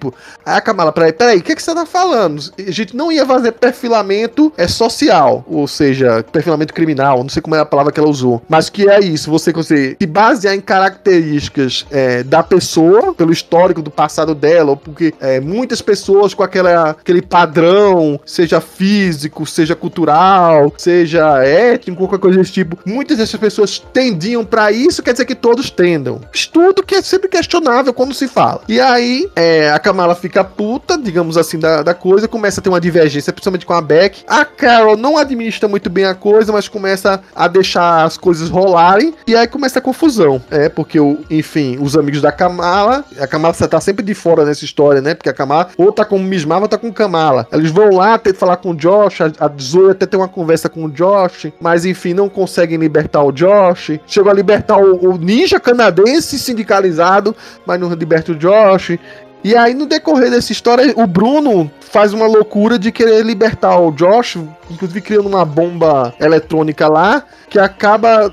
S1: Aí a Kamala, peraí, peraí, o que, que você tá falando? A gente não ia fazer perfilamento é social, ou seja, perfilamento criminal, não sei como é a palavra que ela usou. Mas que é isso, você conseguir se basear em características é, da pessoa, pelo histórico do passado dela, ou porque é, muitas pessoas com aquela, aquele padrão, seja físico, seja cultural, seja étnico, qualquer coisa desse tipo, muitas dessas pessoas tendiam para isso, quer dizer que todos entendam. Estudo que é sempre questionável quando se fala. E aí, é, a Kamala fica puta, digamos assim, da, da coisa, começa a ter uma divergência, principalmente com a Beck. A Carol não administra muito bem a coisa, mas começa a deixar as coisas rolarem. E aí começa a confusão. É, porque, o, enfim, os amigos da Kamala, a Kamala tá sempre de fora nessa história, né? Porque a Kamala ou tá com o Miss Marvel ou tá com Kamala. Eles vão lá ter falar com o Josh, a, a Zoe até tem uma conversa com o Josh, mas enfim, não conseguem libertar o Josh. Chegou a libertar o, o Ninja canadense sindicalizado, mas não liberta o Josh. E aí, no decorrer dessa história, o Bruno faz uma loucura de querer libertar o Josh, inclusive criando uma bomba eletrônica lá, que acaba.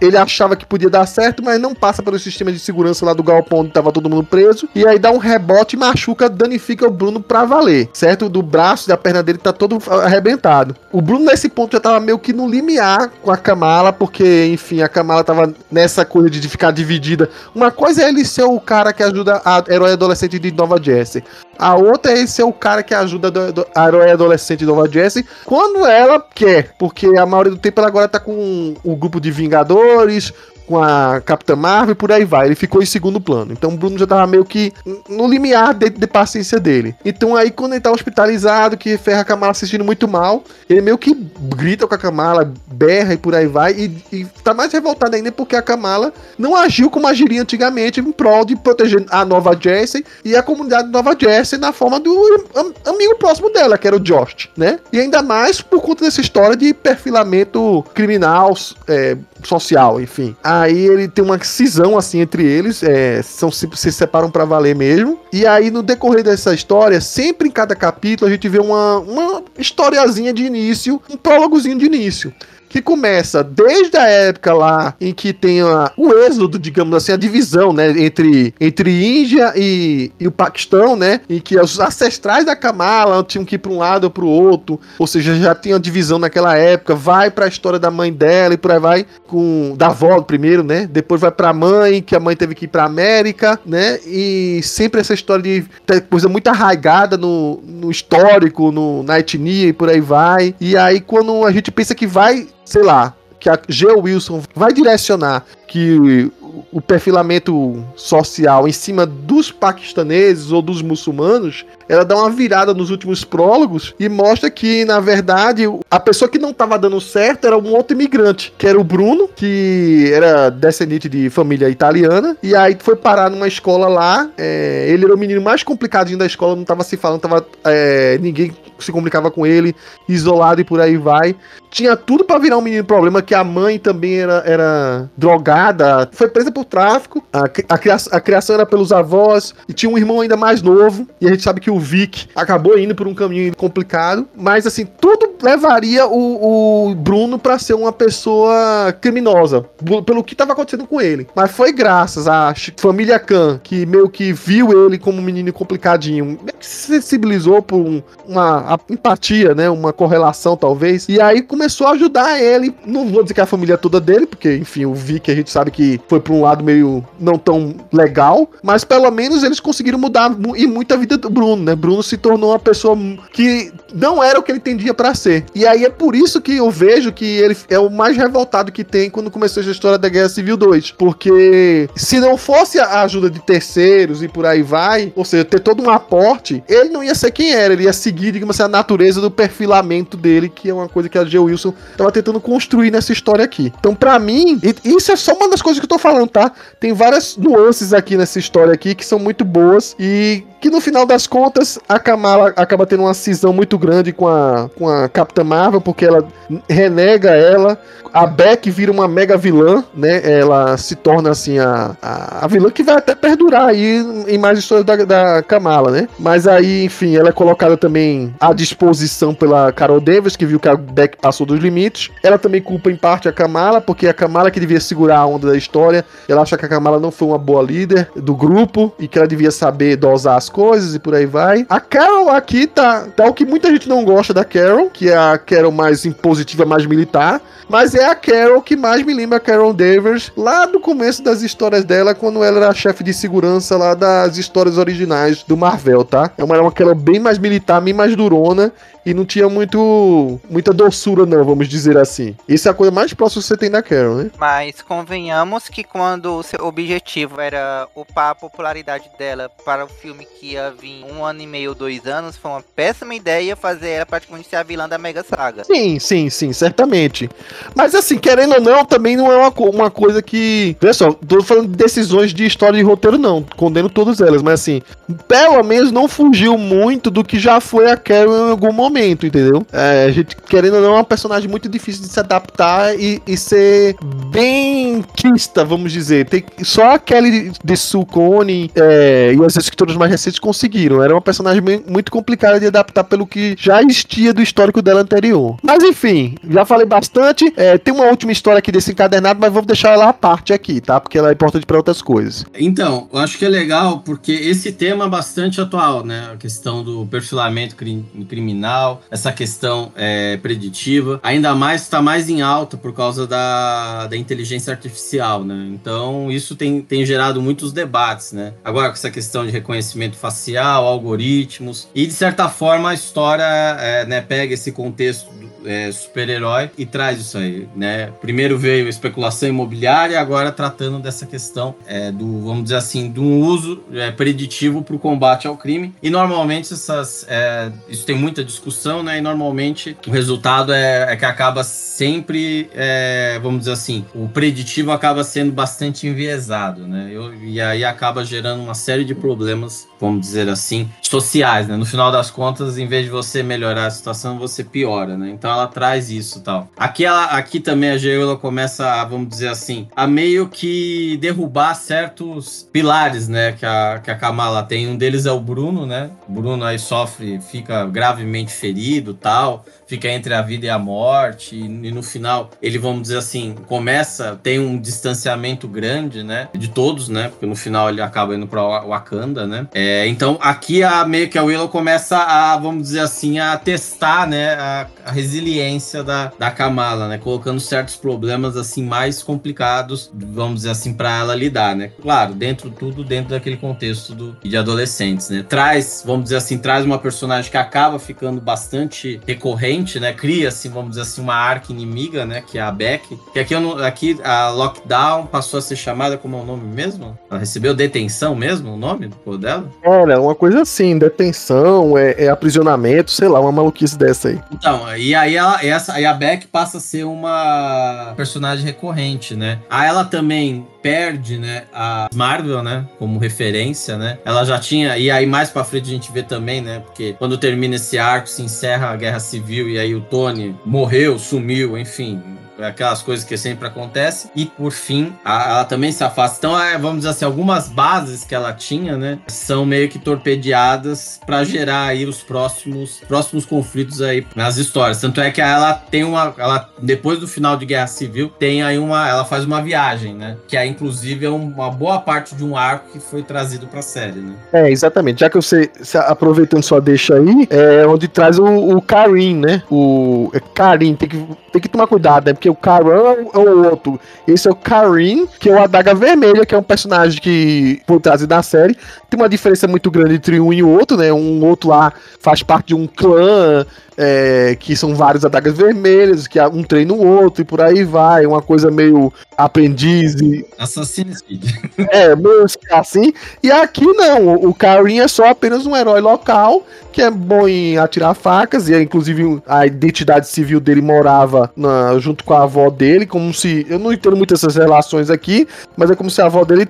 S1: Ele achava que podia dar certo, mas não passa pelo sistema de segurança lá do galpão onde tava todo mundo preso. E aí dá um rebote machuca, danifica o Bruno pra valer, certo? Do braço, da perna dele tá todo arrebentado. O Bruno, nesse ponto, já tava meio que no limiar com a Kamala, porque, enfim, a Kamala tava nessa coisa de ficar dividida. Uma coisa é ele ser o cara que ajuda a herói adolescente de Nova Jersey. A outra é ser o cara que ajuda a herói adolescente de Nova Jersey quando ela quer, porque a maioria do tempo ela agora tá com o grupo de Vingadores, com a Capitã Marvel e por aí vai. Ele ficou em segundo plano. Então o Bruno já tava meio que no limiar de, de paciência dele. Então aí quando ele tá hospitalizado, que ferra a Kamala assistindo muito mal, ele meio que grita com a Kamala, berra e por aí vai. E, e tá mais revoltado ainda porque a Kamala não agiu como agiria antigamente em prol de proteger a Nova Jersey e a comunidade de Nova Jersey na forma do am, amigo próximo dela, que era o Josh, né? E ainda mais por conta dessa história de perfilamento criminal, é, social, enfim. Aí ele tem uma cisão assim entre eles, é, são se, se separam para valer mesmo. E aí no decorrer dessa história, sempre em cada capítulo a gente vê uma, uma historiazinha de início, um prólogozinho de início que começa desde a época lá em que tem a, o êxodo, digamos assim, a divisão, né, entre, entre Índia e, e o Paquistão, né, em que os ancestrais da Kamala tinham que ir para um lado ou para o outro, ou seja, já tinha divisão naquela época, vai para a história da mãe dela e por aí vai, com da avó primeiro, né, depois vai para a mãe, que a mãe teve que ir para América, né, e sempre essa história de coisa muito arraigada no, no histórico, no, na etnia e por aí vai, e aí quando a gente pensa que vai, sei lá, que a G. Wilson vai direcionar que o perfilamento social em cima dos paquistaneses ou dos muçulmanos, ela dá uma virada nos últimos prólogos e mostra que, na verdade, a pessoa que não estava dando certo era um outro imigrante, que era o Bruno, que era descendente de família italiana, e aí foi parar numa escola lá. É, ele era o menino mais complicadinho da escola, não estava se falando, tava, é, ninguém se comunicava com ele, isolado e por aí vai. Tinha tudo para virar um menino problema, que a mãe também era, era drogada, foi presa por tráfico, a, a, criação, a criação era pelos avós, e tinha um irmão ainda mais novo, e a gente sabe que o Vic acabou indo por um caminho complicado, mas assim, tudo levaria o, o Bruno para ser uma pessoa criminosa, pelo que estava acontecendo com ele. Mas foi graças à família Khan, que meio que viu ele como um menino complicadinho, que se sensibilizou por um, uma empatia, né, uma correlação talvez, e aí começou a ajudar ele, não vou dizer que a família toda dele, porque enfim, o Vic a gente sabe que foi para um lado meio não tão legal, mas pelo menos eles conseguiram mudar e muito a vida do Bruno, né? Bruno se tornou uma pessoa que não era o que ele tendia para ser. E aí é por isso que eu vejo que ele é o mais revoltado que tem quando começou a história da Guerra Civil 2, porque se não fosse a ajuda de terceiros e por aí vai, ou seja, ter todo um aporte, ele não ia ser quem era, ele ia seguir, digamos assim, a natureza do perfilamento dele, que é uma coisa que a G. Wilson tava tentando construir nessa história aqui. Então, para mim, isso é só uma das coisas que eu tô falando, tá? Tem várias nuances aqui nessa história aqui que são muito boas e que no final das contas a Kamala acaba tendo uma cisão muito grande com a, com a Capitã Marvel, porque ela renega ela. A Beck vira uma mega vilã, né? Ela se torna assim a, a, a vilã que vai até perdurar aí em mais histórias da, da Kamala, né? Mas aí, enfim, ela é colocada também à disposição pela Carol Davis, que viu que a Beck passou dos limites. Ela também culpa em parte a Kamala, porque a Kamala que devia segurar a onda da história. Ela acha que a Kamala não foi uma boa líder do grupo e que ela devia saber dosar as coisas e por aí vai. A Carol aqui tá, tá o que muita gente não gosta da Carol, que é a Carol mais impositiva, mais militar. Mas é a Carol que mais me lembra a Carol Danvers lá do começo das histórias dela, quando ela era chefe de segurança lá das histórias originais do Marvel, tá? É uma, uma Carol bem mais militar, bem mais durona e não tinha muito muita doçura, não, vamos dizer assim. Isso é a coisa mais próxima que você tem da Carol, né?
S3: Mas convenhamos que quando o seu objetivo era upar a popularidade dela para o filme que ia vir um ano e meio, dois anos, foi uma péssima ideia fazer ela praticamente ser a vilã da Mega Saga.
S1: Sim, sim, sim, certamente. Mas assim, querendo ou não, também não é uma, uma coisa que. Olha só, tô falando de decisões de história e roteiro, não. Condeno todas elas, mas assim, pelo menos não fugiu muito do que já foi a Carol em algum momento entendeu? É, a gente, querendo ou não, é uma personagem muito difícil de se adaptar e, e ser bem quista, vamos dizer. Tem, só a Kelly de Sulcone é, e as escritoras mais recentes conseguiram. Era uma personagem muito complicada de adaptar pelo que já existia do histórico dela anterior. Mas enfim, já falei bastante. É, tem uma última história aqui desse encadernado, mas vamos deixar ela à parte aqui, tá? Porque ela é importante para outras coisas.
S2: Então, eu acho que é legal porque esse tema é bastante atual, né? A questão do perfilamento criminal essa questão é, preditiva, ainda mais está mais em alta por causa da, da inteligência artificial, né? Então isso tem, tem gerado muitos debates, né? Agora com essa questão de reconhecimento facial, algoritmos. E de certa forma a história é, né, pega esse contexto é, super-herói e traz isso aí, né? Primeiro veio especulação imobiliária, agora tratando dessa questão é, do, vamos dizer assim, do uso é, preditivo para o combate ao crime. E normalmente essas, é, isso tem muita discussão, né? E normalmente o resultado é, é que acaba sempre, é, vamos dizer assim, o preditivo acaba sendo bastante enviesado, né? Eu, e aí acaba gerando uma série de problemas, vamos dizer assim, sociais, né? No final das contas, em vez de você melhorar a situação, você piora, né? Então ela traz isso tal. Aqui, ela, aqui também a Geola começa, a, vamos dizer assim, a meio que derrubar certos pilares, né, que a, que a Kamala tem. Um deles é o Bruno, né? O Bruno aí sofre, fica gravemente ferido tal, fica entre a vida e a morte, e, no final ele, vamos dizer assim, começa, tem um distanciamento grande, né, de todos, né, porque no final ele acaba indo pra Wakanda, né. É, então aqui a, meio que a Willow começa a, vamos dizer assim, a testar, né, a, a resiliência da, da Kamala, né, colocando certos problemas, assim, mais complicados, vamos dizer assim, para ela lidar, né. Claro, dentro tudo, dentro daquele contexto do, de adolescentes, né. Traz, vamos dizer assim, traz uma personagem que acaba ficando bastante recorrente, né, cria, assim, vamos dizer assim, uma arca inimiga, né, que é a Beck, que aqui, não, aqui a Lockdown passou a ser chamada como é o nome mesmo? Ela recebeu detenção mesmo, o nome do dela?
S1: Era uma coisa assim, detenção, é, é aprisionamento, sei lá, uma maluquice dessa aí.
S2: Então, e aí ela, essa, aí a Beck passa a ser uma personagem recorrente, né? Aí ela também perde, né, a Marvel, né, como referência, né? Ela já tinha e aí mais para frente a gente vê também, né, porque quando termina esse arco se encerra a Guerra Civil e aí o Tony morreu, sumiu, enfim, aquelas coisas que sempre acontecem. E por fim, a, ela também se afasta. Então, é, vamos dizer assim, algumas bases que ela tinha, né, são meio que torpedeadas para gerar aí os próximos próximos conflitos aí nas histórias. Tanto é que ela tem uma, ela depois do final de Guerra Civil tem aí uma, ela faz uma viagem, né, que é inclusive é uma boa parte de um arco que foi trazido para a série, né?
S1: É, exatamente. Já que você aproveitando sua deixa aí, é onde traz o, o Karim, né? O é Karim, tem que tem que tomar cuidado, né? Porque o Karan é o outro. Esse é o Karim, que é o Adaga Vermelha, que é um personagem que, por trazer da série, tem uma diferença muito grande entre um e o outro, né? Um outro lá faz parte de um clã, é, que são vários adagas vermelhas, que um treina o outro e por aí vai, uma coisa meio aprendiz e...
S2: Assassin's Creed.
S1: É, meio assim. E aqui não, o Karim é só apenas um herói local, que é bom em atirar facas, e inclusive a identidade civil dele morava na, junto com a avó dele, como se... Eu não entendo muito essas relações aqui, mas é como se a avó dele,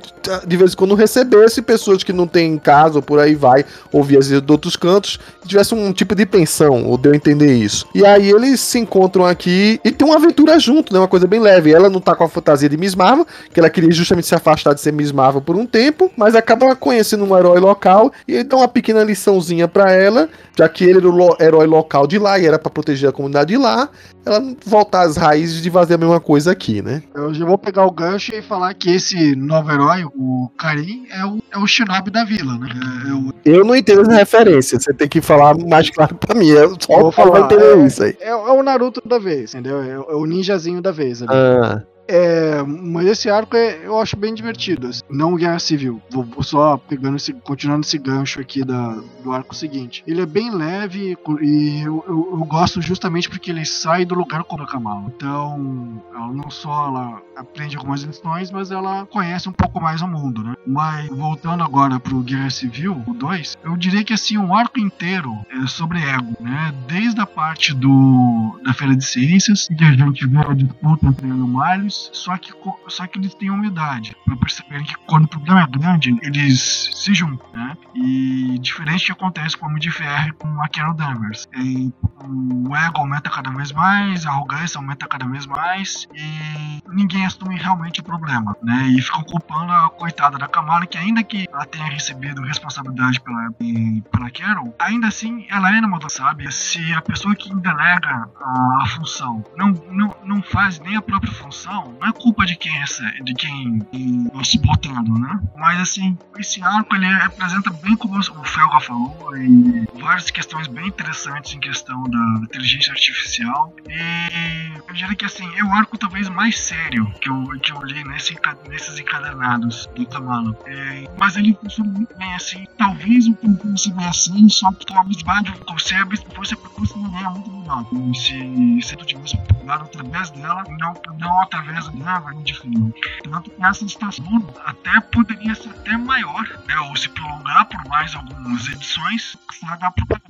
S1: de vez em quando, recebesse pessoas que não têm casa, ou por aí vai, ou via de outros cantos, tivesse um tipo de pensão, ou deu entender isso. E aí eles se encontram aqui e tem uma aventura junto, né? Uma coisa bem leve. Ela não tá com a fantasia de Miss Marvel, que ela queria justamente se afastar de ser Miss Marvel por um tempo, mas acaba conhecendo um herói local e ele dá uma pequena liçãozinha para ela, já que ele era o herói local de lá e era para proteger a comunidade de lá, ela voltar às raízes de fazer a mesma coisa aqui, né?
S4: Eu já vou pegar o gancho e falar que esse novo herói, o Karim, é o, é o Shinobi da vila, né? É, é o...
S1: Eu não entendo essa referência, você tem que falar mais claro pra mim. Eu só vou falar, entender
S4: é,
S1: isso aí.
S4: É, é, o Naruto da vez, entendeu? É, é o ninjazinho da vez.
S1: Ali. Ah.
S4: É, mas esse arco é, eu acho bem divertido. Assim. Não Guerra Civil. Vou, só pegando esse, continuando esse gancho aqui da, do arco seguinte. Ele é bem leve e eu, eu, eu gosto justamente porque ele sai do lugar como a Kamala. Então, ela não só ela aprende algumas lições, mas ela conhece um pouco mais o mundo, né? Mas voltando agora pro Guerra Civil, o 2, eu diria que assim, um arco inteiro é sobre ego, né? Desde a parte do da Feira de Ciências, que a gente vê a disputa entre só que, só que eles têm humildade para perceberem que quando o problema é grande, eles se juntam, né? E diferente que acontece com o Homem de Ferro com a Carol Danvers. E o ego aumenta cada vez mais, a arrogância aumenta cada vez mais e ninguém assume realmente o problema, né? E ficam culpando a coitada da Kamala, que ainda que ela tenha recebido responsabilidade pela, pela Carol, ainda assim ela é uma sabe? Se a pessoa que delega a, a função não, não, não faz nem a própria função, não é culpa de quem recebe, de quem está suportando, né? Mas assim, esse arco ele representa bem como o Felga falou, e várias questões bem interessantes em questão da inteligência artificial. E eu diria que assim, é o arco talvez mais sério que eu, que eu li nesse, nesses encadernados do Kamala. É, mas ele funciona muito bem assim. Talvez o que você vê assim, só que o Abisbad você, você consideraria muito melhor. Se, se tu tivesse publicado através dela, não, não através empresa dela é diferente. Tanto que essa estação até poderia ser até maior, né, ou se prolongar por mais algumas edições,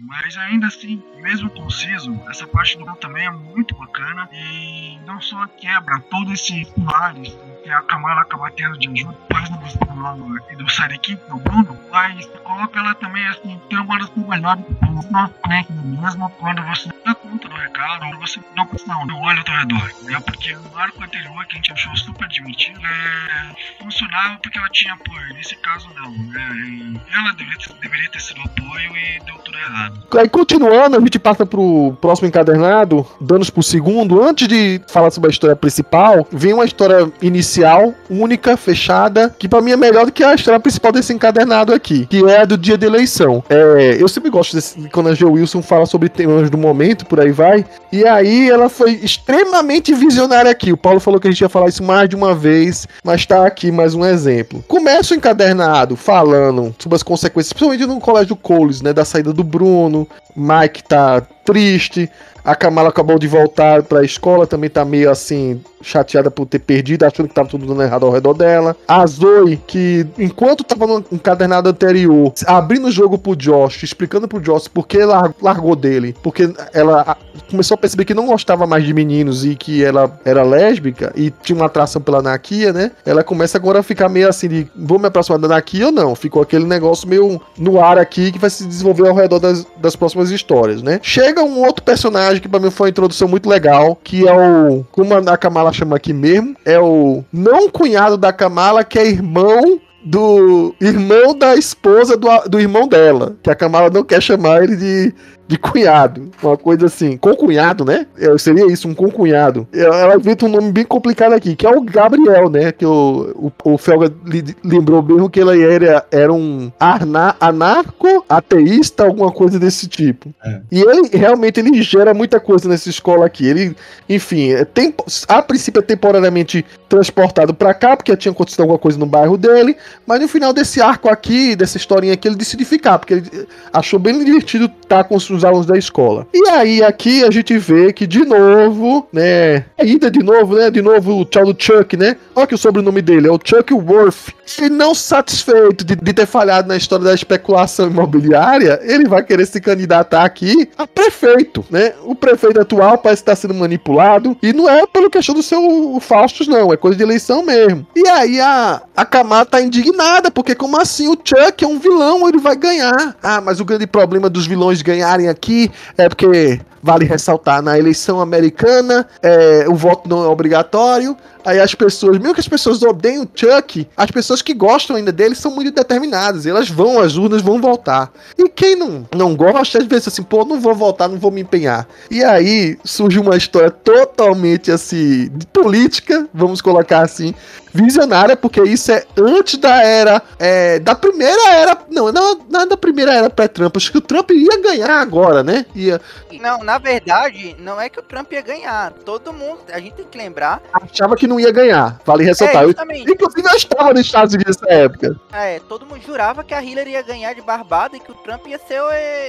S4: mas ainda assim, mesmo conciso, essa parte do também é muito bacana e não só quebra todo esse pilares que a Kamala acaba tendo de ajuda, faz do Bruno e do Sariki, do Bruno, mas coloca ela também assim, tem uma das melhores, não é mesmo quando você dá conta do recado, você não, não, não olha ao teu redor, né? Porque o arco anterior que a gente achou super divertido é, funcionava porque ela tinha apoio. Nesse caso, não. Né? Ela deveria ter, deveria ter sido apoio e deu tudo errado.
S1: Aí, continuando, a gente passa pro próximo encadernado, danos por segundo. Antes de falar sobre a história principal, vem uma história inicial, única, fechada, que para mim é melhor do que a história principal desse encadernado aqui, que é a do dia da eleição. É, eu sempre gosto desse, quando a Joe Wilson fala sobre temas do momento, por aí vai. E aí ela foi extremamente visionária aqui. O Paulo falou que a gente ia falar isso mais de uma vez, mas tá aqui mais um exemplo. Começa o encadernado falando sobre as consequências, principalmente no colégio Coles, né, da saída do Bruno. Mike tá triste, a Kamala acabou de voltar pra escola, também tá meio assim, chateada por ter perdido, achando que tava tudo dando errado ao redor dela. A Zoe, que enquanto tava no encadernado anterior, abrindo o jogo pro Josh, explicando pro Josh por que largou dele, porque ela começou a perceber que não gostava mais de meninos e que ela era lésbica e tinha uma atração pela Nakia, né? Ela começa agora a ficar meio assim de vou me aproximar da Nakia ou não? Ficou aquele negócio meio no ar aqui que vai se desenvolver ao redor das, das próximas histórias, né? Chega um outro personagem personagem que pra mim foi uma introdução muito legal, que é o. Como a Kamala chama aqui mesmo, é o não cunhado da Kamala, que é irmão do irmão da esposa do, do irmão dela. Que a Kamala não quer chamar ele de de cunhado. Uma coisa assim, concunhado, né? É, seria isso, um concunhado. Ela inventa um nome bem complicado aqui, que é o Gabriel, né? Que o, o, o Felga lembrou mesmo que ele era, era um anarco-ateísta, alguma coisa desse tipo. É. E ele realmente ele gera muita coisa nessa escola aqui. Ele, enfim, é tempo, a princípio é temporariamente transportado para cá, porque tinha acontecido alguma coisa no bairro dele, mas no final desse arco aqui, dessa historinha aqui, ele decide ficar, porque ele achou bem divertido estar com os os alunos da escola. E aí aqui a gente vê que de novo, né, ainda de novo, né, de novo o tchau do Chuck, né? Olha que o sobrenome dele é o Chuck Worth. E não satisfeito de, de, ter falhado na história da especulação imobiliária, ele vai querer se candidatar aqui a prefeito, né? O prefeito atual parece estar sendo manipulado e não é pelo questão do seu Faustos, não, é coisa de eleição mesmo. E aí a, a Kamala tá indignada, porque como assim o Chuck é um vilão, ele vai ganhar. Ah, mas o grande problema dos vilões ganharem aqui é porque vale ressaltar, na eleição americana, é, o voto não é obrigatório. Aí as pessoas, mesmo que as pessoas odeiam o Chuck, as pessoas que gostam ainda dele são muito determinadas. Elas vão, as urnas vão voltar. E quem não, não gosta, às vezes assim, pô, não vou voltar, não vou me empenhar. E aí surge uma história totalmente assim, de política, vamos colocar assim, visionária, porque isso é antes da era. É, da primeira era. Não, não, não é da primeira era pré-Trump. Acho que o Trump ia ganhar agora, né? Ia.
S3: Não, na verdade, não é que o Trump ia ganhar. Todo mundo. A gente tem que lembrar.
S1: Achava que não ia ganhar. Vale ressaltar. É, eu, inclusive, eu estava nos Estados Unidos nessa época.
S3: É, todo mundo jurava que a Hillary ia ganhar de barbada e que o Trump ia ser.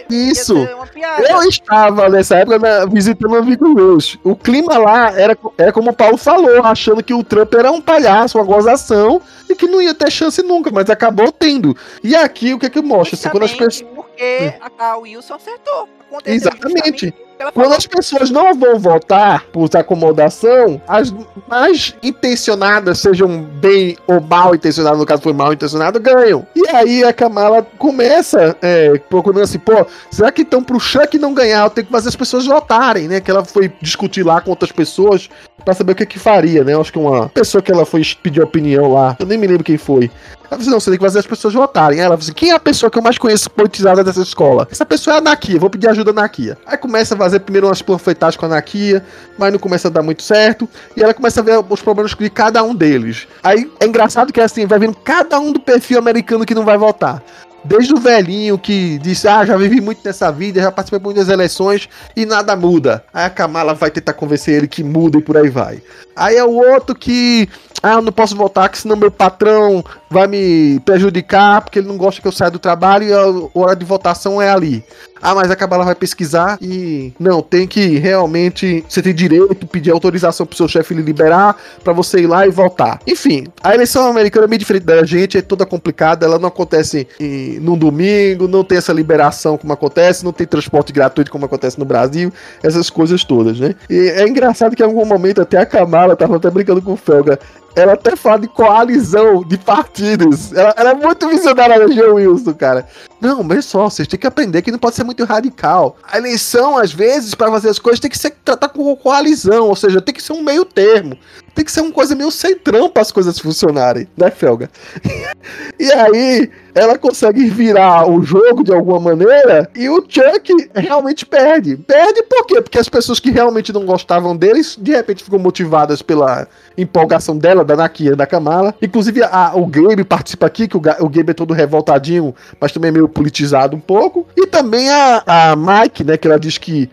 S1: Isso. Ia ser uma piada. Eu estava nessa época né, visitando um amigo meu. O clima lá era, era como o Paulo falou, achando que o Trump era um palhaço uma gozação e que não ia ter chance nunca, mas acabou tendo. E aqui o que é que mostra? Assim, quando as pessoas...
S3: Porque a Wilson acertou.
S1: Exatamente. Quando as pessoas não vão votar por acomodação, as mais intencionadas, sejam bem ou mal intencionadas, no caso foi mal intencionado, ganham. E aí a Kamala começa é, procurando assim, pô, será que então pro Chuck não ganhar, eu tenho que fazer as pessoas votarem, né? Que ela foi discutir lá com outras pessoas para saber o que que faria, né? Eu acho que uma pessoa que ela foi pedir opinião lá, eu nem me lembro quem foi. Ela disse, não, você tem que fazer as pessoas votarem. Ela disse, quem é a pessoa que eu mais conheço politizada dessa escola? Essa pessoa é a Nakia, vou pedir ajuda na Nakia. Aí começa a fazer primeiro umas panfletagens com a Nakia, mas não começa a dar muito certo. E ela começa a ver os problemas de cada um deles. Aí é engraçado que assim, vai vendo cada um do perfil americano que não vai votar. Desde o velhinho que disse, ah, já vivi muito nessa vida, já participei de muitas eleições e nada muda. Aí a Kamala vai tentar convencer ele que muda e por aí vai. Aí é o outro que, ah, eu não posso votar, que senão meu patrão vai me prejudicar, porque ele não gosta que eu saia do trabalho e a hora de votação é ali. Ah, mas a Cabala vai pesquisar e não, tem que realmente você tem direito pedir autorização pro seu chefe lhe liberar para você ir lá e votar. Enfim, a eleição americana é meio diferente da gente, é toda complicada, ela não acontece em, num domingo, não tem essa liberação como acontece, não tem transporte gratuito como acontece no Brasil, essas coisas todas, né? E é engraçado que em algum momento até a Kamala tava até brincando com o Felga ela até fala de coalizão de partidos. Ela, ela é muito visionária da G. Wilson, cara. Não, mas só, vocês têm que aprender que não pode ser muito radical. A eleição, às vezes, para fazer as coisas, tem que ser tratar com coalizão, ou seja, tem que ser um meio termo. Tem que ser uma coisa meio centrão para as coisas funcionarem, né, Felga? e aí, ela consegue virar o jogo de alguma maneira e o Chuck realmente perde. Perde por quê? Porque as pessoas que realmente não gostavam deles, de repente ficam motivadas pela empolgação dela, da Nakia da Kamala. Inclusive, a, o Gabe participa aqui, que o, o Gabe é todo revoltadinho, mas também meio politizado um pouco. E também a, a Mike, né, que ela diz que.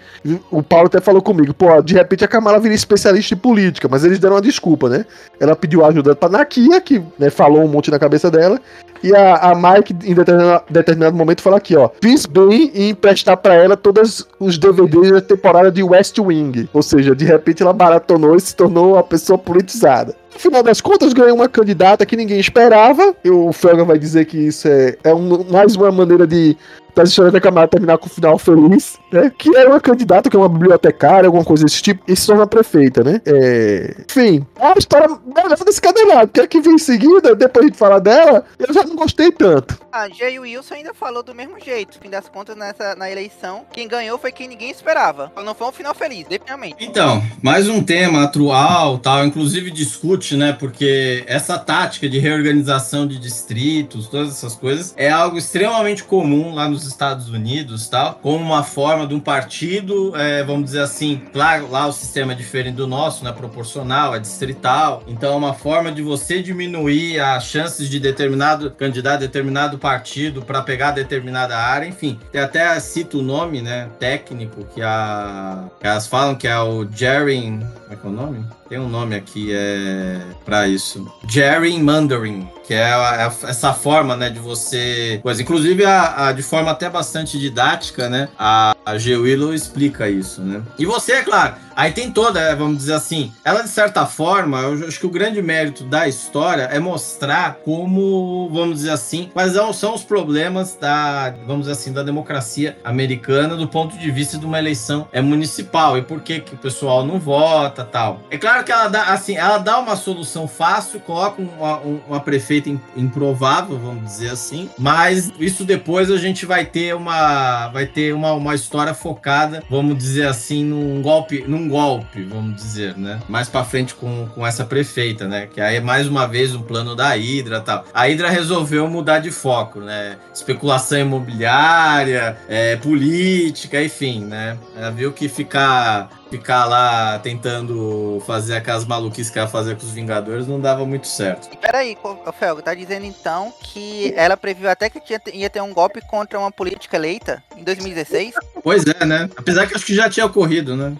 S1: O Paulo até falou comigo, pô, de repente a Kamala vira especialista em política, mas eles deram uma desculpa, né? Ela pediu ajuda pra Nakia, que né, falou um monte na cabeça dela. E a, a Mike, em determinado, determinado, momento, fala aqui, ó. Fiz bem em emprestar para ela todos os DVDs da temporada de West Wing. Ou seja, de repente ela baratonou e se tornou uma pessoa politizada. No final das contas, ganhou uma candidata que ninguém esperava. E o Felga vai dizer que isso é, é um, mais uma maneira de das histórias da Camara terminar com um final feliz, né? Que é uma candidata, que é uma bibliotecária, alguma coisa desse tipo, e se torna prefeita, né? É... Enfim, é uma história melhor desse cadeirado, porque a que vem em seguida, depois de falar dela, eu já não gostei tanto.
S3: A Jay Wilson ainda falou do mesmo jeito. No fim das contas, nessa, na eleição, quem ganhou foi quem ninguém esperava. Não foi um final feliz, definitivamente.
S2: Então, mais um tema atual, tal, inclusive discute, né? Porque essa tática de reorganização de distritos, todas essas coisas, é algo extremamente comum lá nos Estados Unidos, tal, como uma forma de um partido, é, vamos dizer assim, claro, lá o sistema é diferente do nosso, né? Proporcional, é distrital. Então, é uma forma de você diminuir as chances de determinado candidato, determinado partido para pegar determinada área. Enfim, tem até cito o nome, né? Técnico que a que elas falam que é o Jerry, como é que é o nome? Tem um nome aqui é para isso. Gerrymandering, que é a, essa forma, né, de você, coisa. Inclusive a, de forma até bastante didática, né? A, a G. Willow explica isso, né? E você, é claro, aí tem toda, é, vamos dizer assim, ela de certa forma, eu acho que o grande mérito da história é mostrar como, vamos dizer assim, quais são os problemas da, vamos dizer assim, da democracia americana do ponto de vista de uma eleição é municipal e por que que o pessoal não vota, tal. É claro que ela dá, assim, ela dá uma solução fácil, coloca uma, uma prefeita improvável, vamos dizer assim, mas isso depois a gente vai ter uma, vai ter uma, uma história focada, vamos dizer assim, num golpe, num golpe, vamos dizer, né? Mais para frente com, com essa prefeita, né? Que aí é mais uma vez um plano da Hydra, tal. A Hydra resolveu mudar de foco, né? Especulação imobiliária, é, política, enfim, né? Ela viu que ficar ficar lá tentando fazer aquelas maluquices que ela fazia com os Vingadores não dava muito certo.
S3: Peraí, Felgo, tá dizendo então que ela previu até que tinha, ia ter um golpe contra uma política eleita em 2016?
S2: Pois é, né? Apesar que acho que já tinha ocorrido, né?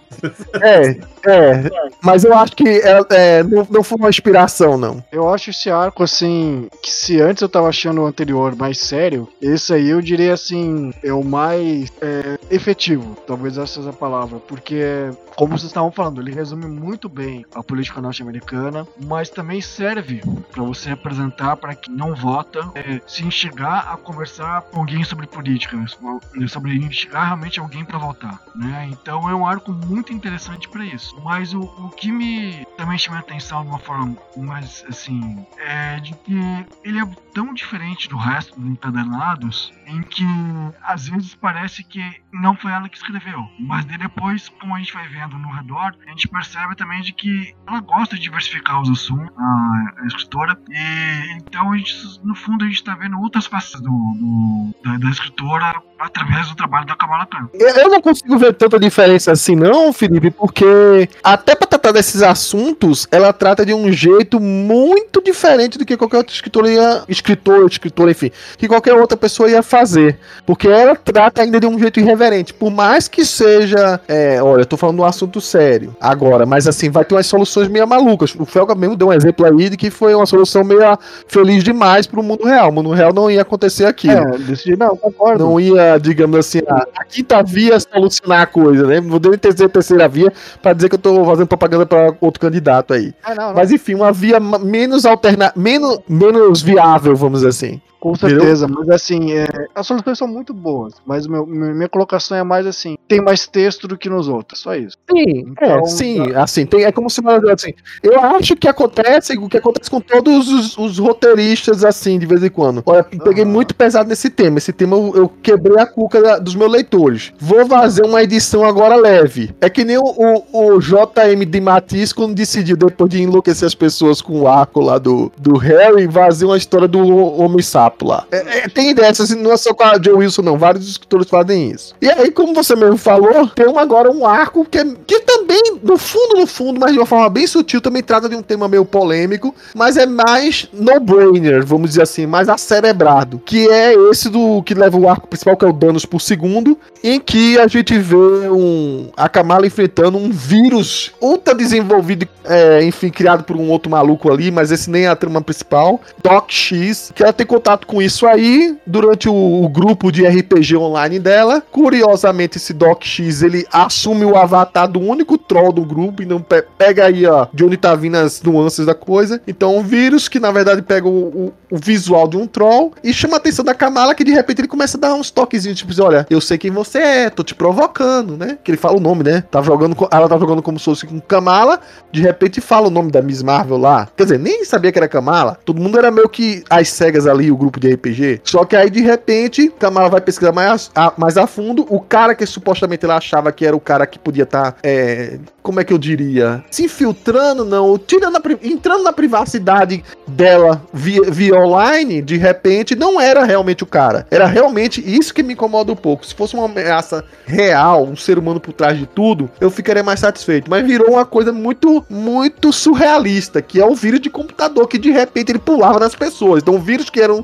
S1: É, é. Mas eu acho que é, é, não, não foi uma inspiração, não.
S4: Eu acho esse arco, assim, que se antes eu tava achando o anterior mais sério, esse aí eu diria assim, é o mais é, efetivo. Talvez essa seja a palavra. Porque como vocês estavam falando, ele resume muito bem a política norte-americana, mas também serve para você representar para quem não vota, é, se enxergar a conversar com alguém sobre política, né, sobre enxergar realmente alguém para votar, né? Então é um arco muito interessante para isso. Mas o, o que me também chama a atenção de uma forma mais assim é de que ele é tão diferente do resto dos encadernados em que às vezes parece que não foi ela que escreveu, mas depois, como a gente vai vendo no redor, a gente percebe também de que ela gosta de diversificar os assuntos, a, a escritora, e então a gente, no fundo a gente está vendo outras faces do, do da, da, escritora através do trabalho da Kamala Khan.
S1: Eu não consigo ver tanta diferença assim não, Felipe, porque até tratar desses assuntos, ela trata de um jeito muito diferente do que qualquer outro escritor ia, escritor, escritor, enfim, que qualquer outra pessoa ia fazer, porque ela trata ainda de um jeito irreverente, por mais que seja, é, olha, eu tô falando de um assunto sério agora, mas assim, vai ter umas soluções meio malucas. O Felga mesmo deu um exemplo aí de que foi uma solução meio feliz demais pro mundo real. O mundo real não ia acontecer aqui. É,
S4: decidi, não, concordo.
S1: Não ia, digamos assim, a, a quinta via solucionar a coisa, né? Vou ter terceira via para dizer que eu tô fazendo propaganda para outro candidato aí. É, não, não. Mas enfim, uma via menos alterna menos, menos viável, vamos dizer assim.
S4: Com certeza, mas assim, é, as soluções são muito boas, mas meu, minha colocação é mais assim, tem mais texto do que nos outros, só isso.
S1: Sim, então, é, sim, assim, tem, é como se assim, eu acho que acontece o que acontece com todos os, os roteiristas, assim, de vez em quando. Olha, peguei muito pesado nesse tema, esse tema eu, eu quebrei a cuca da, dos meus leitores. Vou fazer uma edição agora leve. É que nem o, o, o JM de Matisse quando decidiu, depois de enlouquecer as pessoas com o arco lá do, do Harry, fazer uma história do Homem Sapo lá. É, é, tem dessas, assim, não é só com a Joe Wilson, não. Vários escritores fazem isso. E aí, como você mesmo falou, tem um, agora um arco que, é, que também, no fundo, no fundo, mas de uma forma bem sutil, também trata de um tema meio polêmico, mas é mais no-brainer, vamos dizer assim, mais acerebrado. Que é esse do que leva o arco principal, que é o danos por segundo, em que a gente vê um, a Kamala enfrentando um vírus ultra desenvolvido, é, enfim, criado por um outro maluco ali, mas esse nem é a trama principal, Doc X, que ela tem contato com isso aí durante o, o grupo de RPG online dela. Curiosamente, esse Doc X ele assume o avatar do único troll do grupo e não pe pega aí, ó, de onde tá vindo as nuances da coisa. Então, um vírus que na verdade pega o, o, o visual de um troll e chama a atenção da Kamala que de repente ele começa a dar uns toquezinhos, tipo, olha, eu sei quem você é, tô te provocando, né? Que ele fala o nome, né? Tá jogando, ela tá jogando como se fosse com Kamala, de repente fala o nome da Miss Marvel lá. Quer dizer, nem sabia que era Kamala. Todo mundo era meio que as cegas ali, o grupo de RPG. Só que aí, de repente, Kamala vai pesquisar mais a, mais a fundo. O cara que supostamente ela achava que era o cara que podia estar, tá, é, como é que eu diria? Se infiltrando, não, tirando a, entrando na privacidade dela via, via online, de repente, não era realmente o cara. Era realmente isso que me incomoda um pouco. Se fosse uma ameaça real, um ser humano por trás de tudo, eu ficaria mais satisfeito. Mas virou uma coisa muito, muito surrealista, que é o vírus de computador que de repente ele pulava nas pessoas. Então, o vírus que era um,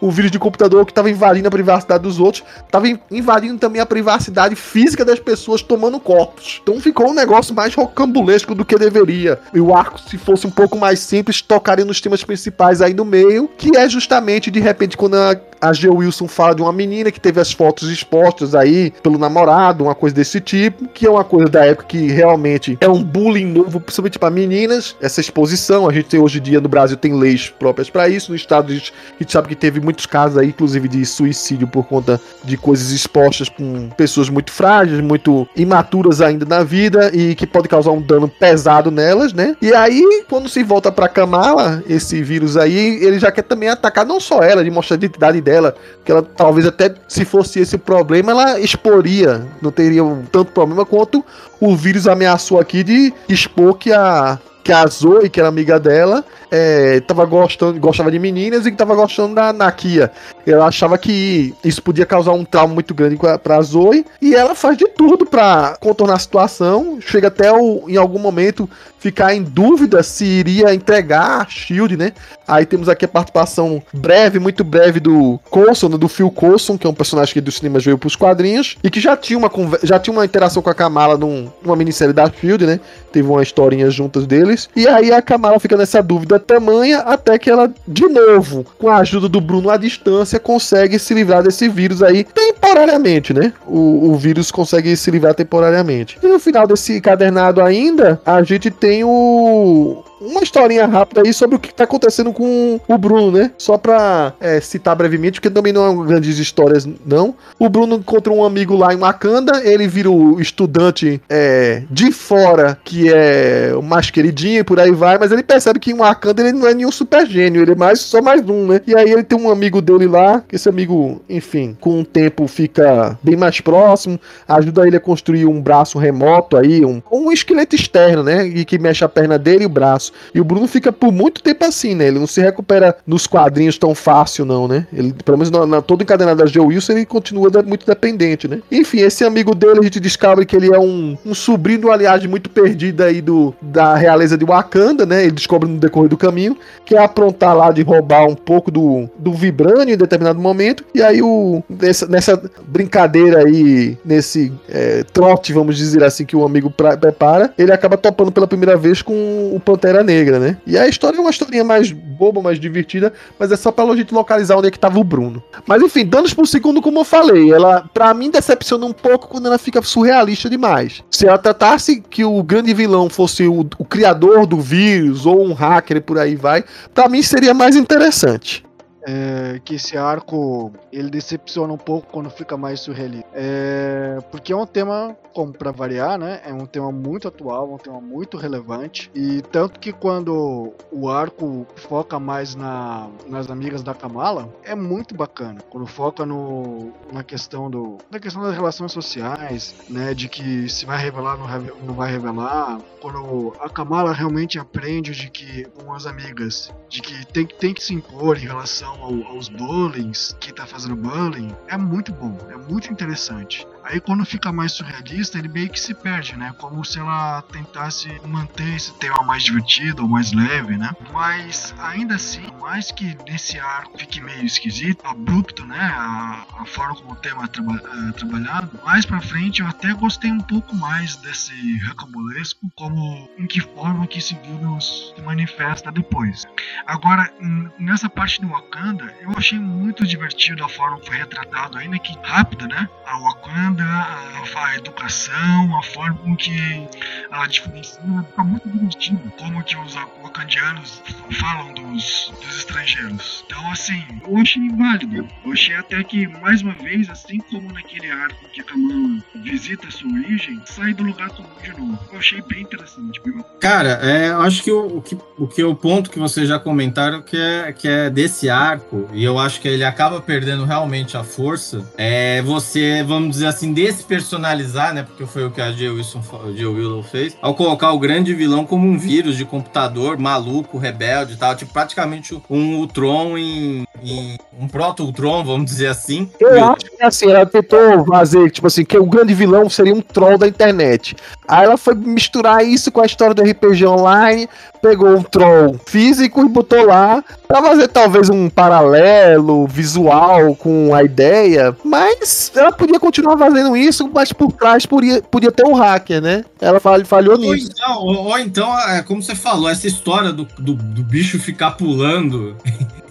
S1: o vírus de computador que estava invadindo a privacidade dos outros, estava invadindo também a privacidade física das pessoas tomando corpos. Então ficou um negócio mais rocambolesco do que deveria. E o arco, se fosse um pouco mais simples, tocaria nos temas principais aí no meio, que é justamente de repente quando a, a G. Wilson fala de uma menina que teve as fotos expostas aí pelo namorado, uma coisa desse tipo, que é uma coisa da época que realmente é um bullying novo, principalmente para meninas, essa exposição. A gente tem hoje em dia no Brasil tem leis próprias para isso, no estado a gente sabe que teve muitos casos aí, inclusive de suicídio por conta de coisas expostas com pessoas muito frágeis, muito imaturas ainda na vida e que pode causar um dano pesado nelas, né? E aí, quando se volta para Kamala, esse vírus aí, ele já quer também atacar não só ela, de mostrar a identidade dela, que ela talvez até se fosse esse problema, ela exporia, não teria tanto problema quanto o vírus ameaçou aqui de expor que a que a Zoe, que era amiga dela, é, tava gostando, gostava de meninas e que tava gostando da Nakia. Ela achava que isso podia causar um trauma muito grande pra Zoe e ela faz de tudo para contornar a situação. Chega até o, em algum momento ficar em dúvida se iria entregar a Shield, né? Aí temos aqui a participação breve, muito breve do Coulson, do Phil Coulson, que é um personagem que dos cinemas veio pros quadrinhos e que já tinha uma já tinha uma interação com a Kamala num, numa minissérie da Shield, né? Teve uma historinha juntas deles. E aí a Kamala fica nessa dúvida tamanha até que ela, de novo, com a ajuda do Bruno à distância, consegue se livrar desse vírus aí temporariamente, né? O, o vírus consegue se livrar temporariamente. E no final desse cadernado ainda, a gente tem tem o uma historinha rápida aí sobre o que tá acontecendo com o Bruno, né? Só pra é, citar brevemente, porque também não é grandes histórias, não. O Bruno encontra um amigo lá em Wakanda, ele vira o estudante é, de fora, que é o mais queridinho e por aí vai, mas ele percebe que em Wakanda ele não é nenhum super gênio, ele é mais só mais um, né? E aí ele tem um amigo dele lá, que esse amigo, enfim, com o tempo fica bem mais próximo, ajuda ele a construir um braço remoto aí, um, um esqueleto externo, né? E que mexe a perna dele e o braço. E o Bruno fica por muito tempo assim, né? Ele não se recupera nos quadrinhos tão fácil, não, né? Ele, pelo menos na, na todo encadenado da Joe Wilson, ele continua muito dependente, né? Enfim, esse amigo dele, a gente descobre que ele é um, um sobrinho, aliás, muito perdido aí do, da realeza de Wakanda, né? Ele descobre no decorrer do caminho, que é aprontar lá de roubar um pouco do, do Vibrânio em determinado momento. E aí, o, nessa, nessa brincadeira aí, nesse é, trote, vamos dizer assim, que o amigo pra, prepara, ele acaba topando pela primeira vez com o Pantera Negra, né? E a história é uma historinha mais boba, mais divertida, mas é só pra gente localizar onde é que tava o Bruno. Mas enfim, danos por segundo, como eu falei, ela, pra mim, decepciona um pouco quando ela fica surrealista demais. Se ela tratasse que o grande vilão fosse o, o criador do vírus, ou um hacker por aí vai, pra mim seria mais interessante.
S4: É, que esse arco ele decepciona um pouco quando fica mais surrealista. É, porque é um tema, como para variar, né? É um tema muito atual, um tema muito relevante. E tanto que quando o arco foca mais na, nas amigas da Kamala, é muito bacana. Quando foca no, na questão do na questão das relações sociais, né? De que se vai revelar, não, não vai revelar. Quando a Kamala realmente aprende de que com as amigas, de que tem, tem que se impor em relação ao, aos bullying, que tá fazendo bullying, é muito bom, é muito interessante. Aí quando fica mais surrealista, ele meio que se perde, né? Como se ela tentasse manter esse tema mais divertido ou mais leve, né? Mas ainda assim, mais que nesse arco fique meio esquisito, abrupto, né? A, a forma como o tema é traba é trabalhado, mais pra frente eu até gostei um pouco mais desse rocambolesco, como em que forma que esse vírus se manifesta depois. Agora, nessa parte do Wakanda, eu achei muito divertido a forma que foi retratado, ainda que rápida, né? A Wakanda a, a educação, a forma com que a diferencia, fica muito divertido como que os wakandianos falam dos, dos estrangeiros. Então, assim, eu achei válido. Eu achei até que, mais uma vez, assim como naquele arco que a Kamala visita a sua origem, sai do lugar comum de novo. Eu achei bem interessante, viu?
S2: Cara, é, acho que o, o, que o que o ponto que vocês já comentaram que é, que é desse arco, e eu acho que ele acaba perdendo realmente a força, é você, vamos dizer assim, assim, despersonalizar, né? Porque foi o que a J. Wilson, J. Willow fez, ao colocar o grande vilão como um vírus de computador, maluco, rebelde e tal. Tipo, praticamente um Ultron em, em um proto-Ultron, vamos dizer assim.
S1: Eu acho que assim, ela tentou fazer, tipo assim, que o grande vilão seria um troll da internet. Aí ela foi misturar isso com a história do RPG online, pegou um troll físico e botou lá pra fazer talvez um paralelo visual com a ideia, mas ela podia continuar fazendo isso, mas por trás podia, podia ter um hacker, né? Ela falhou nisso.
S2: Ou então, ou, ou então, é, como você falou, essa história do, do, do bicho ficar pulando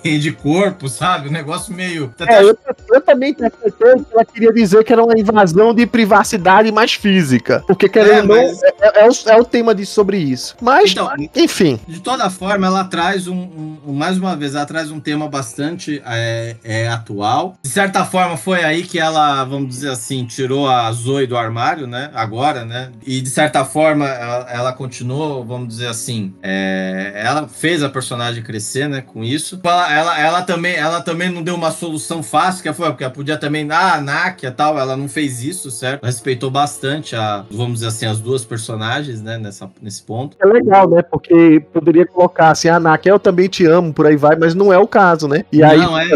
S2: de corpo, sabe? Um negócio meio.
S1: É, eu, eu, também interpretei que ela queria dizer que era uma invasão de privacidade mais física. Porque querendo é, mas... é, é, é, o, é o tema de sobre isso. Mas, então, enfim.
S2: De toda forma, ela traz um, um, mais uma vez, ela traz um tema bastante é, é, atual. De certa forma, foi aí que ela, vamos dizer assim, tirou a Zoe do armário, né? Agora, né? E de certa forma, ela, ela continuou, vamos dizer assim, ela fez a personagem crescer, né? Com isso. Ela, ela, ela, também, ela também não deu uma solução fácil, que foi porque ela podia também, ah, a Nakia tal, ela não fez isso, certo? Respeitou bastante a, vamos dizer assim, as duas personagens, né, nessa, nesse ponto.
S1: É legal, né, porque poderia colocar assim, a Nakia, eu também te amo, por aí vai, mas não é o caso, né? E aí, não, é...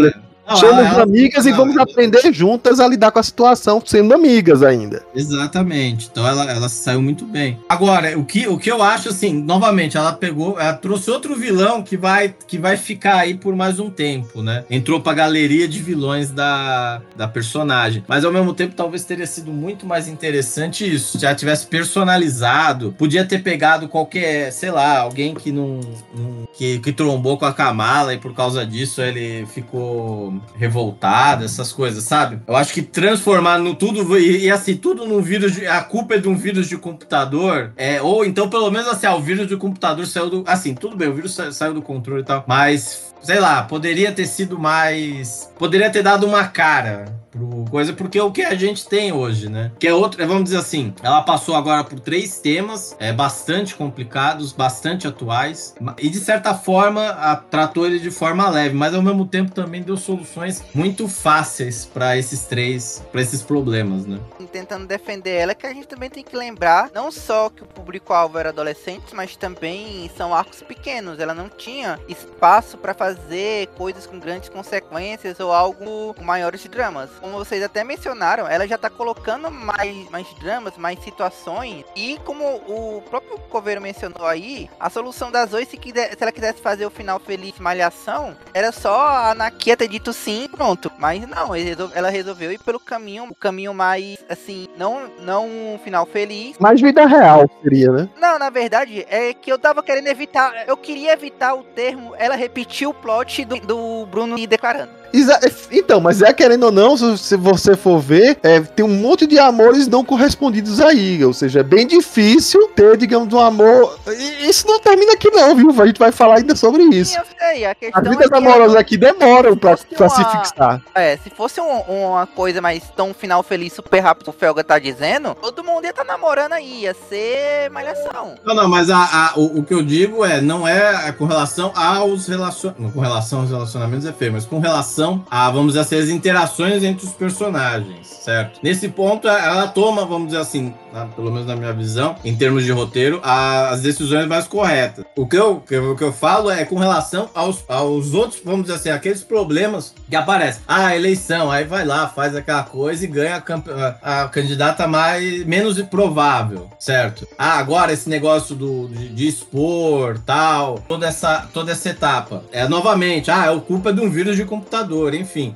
S1: Não, Somos ela, amigas ela, e vamos ela, aprender juntas a lidar com a situação, sendo amigas ainda.
S2: Exatamente. Então ela, ela saiu muito bem. Agora, o que, o que eu acho, assim, novamente, ela pegou, ela trouxe outro vilão que vai, que vai ficar aí por mais um tempo, né? Entrou pra galeria de vilões da, da personagem. Mas ao mesmo tempo, talvez teria sido muito mais interessante isso. Se já tivesse personalizado, podia ter pegado qualquer, sei lá, alguém que não. não que, que trombou com a Kamala e por causa disso ele ficou revoltada, essas coisas, sabe? Eu acho que transformar no tudo e, e, assim, tudo num vírus de, a culpa é de um vírus de computador, é, ou então pelo menos assim, ah, o vírus de computador saiu do, assim, tudo bem, o vírus sa, saiu do controle e tal, mas sei lá, poderia ter sido mais, poderia ter dado uma cara pro coisa, porque é o que a gente tem hoje, né? Que é outro, vamos dizer assim, ela passou agora por três temas é, bastante complicados, bastante atuais, e de certa forma a, tratou ele de forma leve, mas ao mesmo tempo também deu soluções muito fáceis para esses três, para esses problemas, né?
S3: Tentando defender ela, que a gente também tem que lembrar, não só que o público-alvo era adolescentes, mas também são arcos pequenos, ela não tinha espaço para fazer coisas com grandes consequências ou algo com maiores dramas como vocês até mencionaram, ela já tá colocando mais, mais dramas, mais situações. E como o próprio Coveiro mencionou aí, a solução das Zoe, se, quiser, se ela quisesse fazer o final feliz malhação, era só a Nakia ter dito sim pronto. Mas não, ela resolveu ir pelo caminho, o caminho mais, assim, não, não um final feliz.
S1: Mais vida real seria, né?
S3: Não, na verdade, é que eu tava querendo evitar, eu queria evitar o termo, ela repetiu o plot do, do Bruno declarando.
S1: Exa- Então, mas é querendo ou não, se se você for ver, é, tem um monte de amores não correspondidos aí. Ou seja, é bem difícil ter, digamos, um amor. E Isso não termina aqui, não, viu? A gente vai falar ainda sobre isso.
S3: Sim, eu sei, a
S1: As
S3: questão é
S1: vidas
S3: que
S1: amorosas aqui demoram pra, pra se
S3: uma-
S1: fixar.
S3: É, se fosse um- uma coisa mais tão final feliz, super rápido, o Felga tá dizendo, todo mundo ia tá namorando aí, ia ser malhação.
S2: Não, não, mas a, a- o, o que eu digo é, não é com relação aos relacionamentos. Com relação aos relacionamentos é feio, mas com relação a, vamos dizer assim, as interações entre os personagens, certo? Nesse ponto, ela toma, vamos dizer assim, pelo menos na minha visão, em termos de roteiro, as decisões mais corretas. O que eu, o que eu falo é com relação aos, aos outros, vamos dizer assim, aqueles problemas que aparecem. Ah, eleição, aí vai lá, faz aquela coisa e ganha a- a candidata mais menos provável, certo? Ah, agora esse negócio do, de, de expor, tal, toda essa, toda essa etapa. É novamente, ah, é culpa de um vírus de computador, enfim.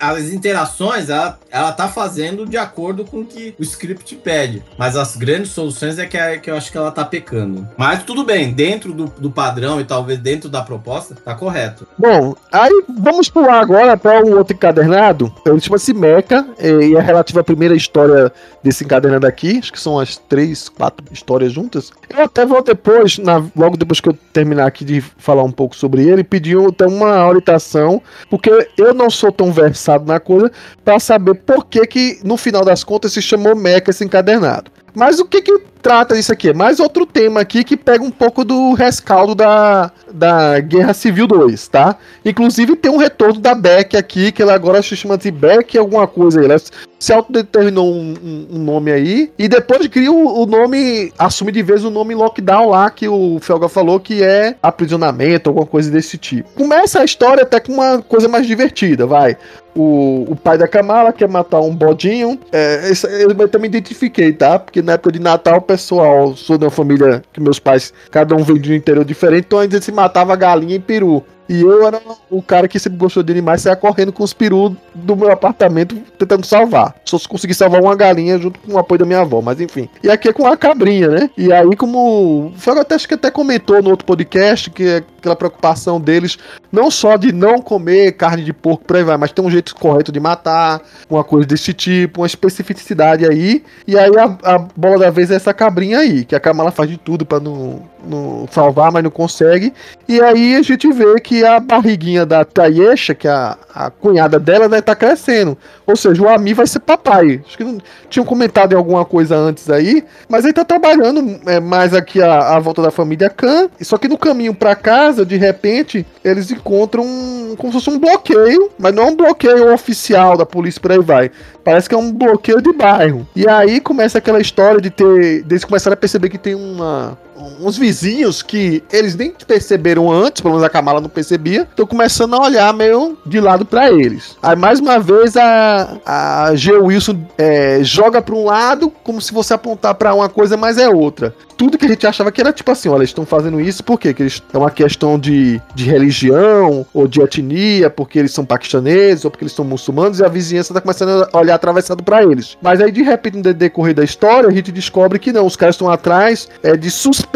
S2: As interações, ela, ela tá fazendo de acordo com o que o script pede. Mas as grandes soluções é que, é que eu acho que ela tá pecando. Mas tudo bem, dentro do, do padrão e talvez dentro da proposta, tá correto.
S1: Bom, aí vamos pular agora para um outro encadernado. Ele chama-se Mecha eh, e é relativo à primeira história desse encadernado aqui. Acho que são as três, quatro histórias juntas. Eu até vou depois, na- logo depois que eu terminar aqui de falar um pouco sobre ele, pedir até uma orientação, porque eu não sou tão versado na coisa para saber por que que no final das contas se chamou Mecha esse encadernado. Mas o que que trata isso aqui? É mais outro tema aqui que pega um pouco do rescaldo da, da Guerra Civil 2, tá? Inclusive tem um retorno da Beck aqui, que ela agora se chama de Beck alguma coisa aí. Ela se autodeterminou um, um- um nome aí. E depois cria o, o nome, assume de vez o nome Lockdown lá, que o Felga falou que é aprisionamento, alguma coisa desse tipo. Começa a história até com uma coisa mais divertida, vai. O, o pai da Kamala quer matar um bodinho. É, esse- eu também identifiquei, tá? Porque na época de Natal, pessoal, sou de uma família que meus pais, cada um veio de um interior diferente, então ainda se matava galinha e peru. E eu era o cara que sempre gostou de animais, saia correndo com os perus do meu apartamento tentando salvar. Só consegui salvar uma galinha junto com o apoio da minha avó, mas enfim. E aqui é com a cabrinha, né? E aí, como. Felga até, acho que até comentou no outro podcast que é aquela preocupação deles, não só de não comer carne de porco por aí vai, mas tem um jeito correto de matar, uma coisa desse tipo, uma especificidade aí. E aí a, a bola da vez é essa cabrinha aí, que a Kamala faz de tudo pra não, não salvar, mas não consegue. E aí a gente vê que a barriguinha da Tayesha, que é a, a cunhada dela, né, tá crescendo. Ou seja, o Ami vai ser papai. Acho que não tinham comentado em alguma coisa antes aí, mas ele tá trabalhando é, mais aqui a, a volta da família Khan. Só que no caminho pra casa, de repente, eles encontram um, como se fosse um bloqueio, mas não é um bloqueio oficial da polícia por aí vai. Parece que é um bloqueio de bairro. E aí começa aquela história de ter. Deles começaram a perceber que tem uma, uns vizinhos que eles nem perceberam antes, pelo menos a Kamala não percebia, estão começando a olhar meio de lado pra eles. Aí mais uma vez a, a G. Wilson é, joga pra um lado como se você apontar pra uma coisa, mas é outra. Tudo que a gente achava que era tipo assim, olha, eles estão fazendo isso por quê? Que eles, é uma questão de, de religião ou de etnia, porque eles são paquistaneses ou porque eles são muçulmanos e a vizinhança tá começando a olhar atravessado pra eles. Mas aí de repente no decorrer da história a gente descobre que não, os caras estão atrás é, de suspeitos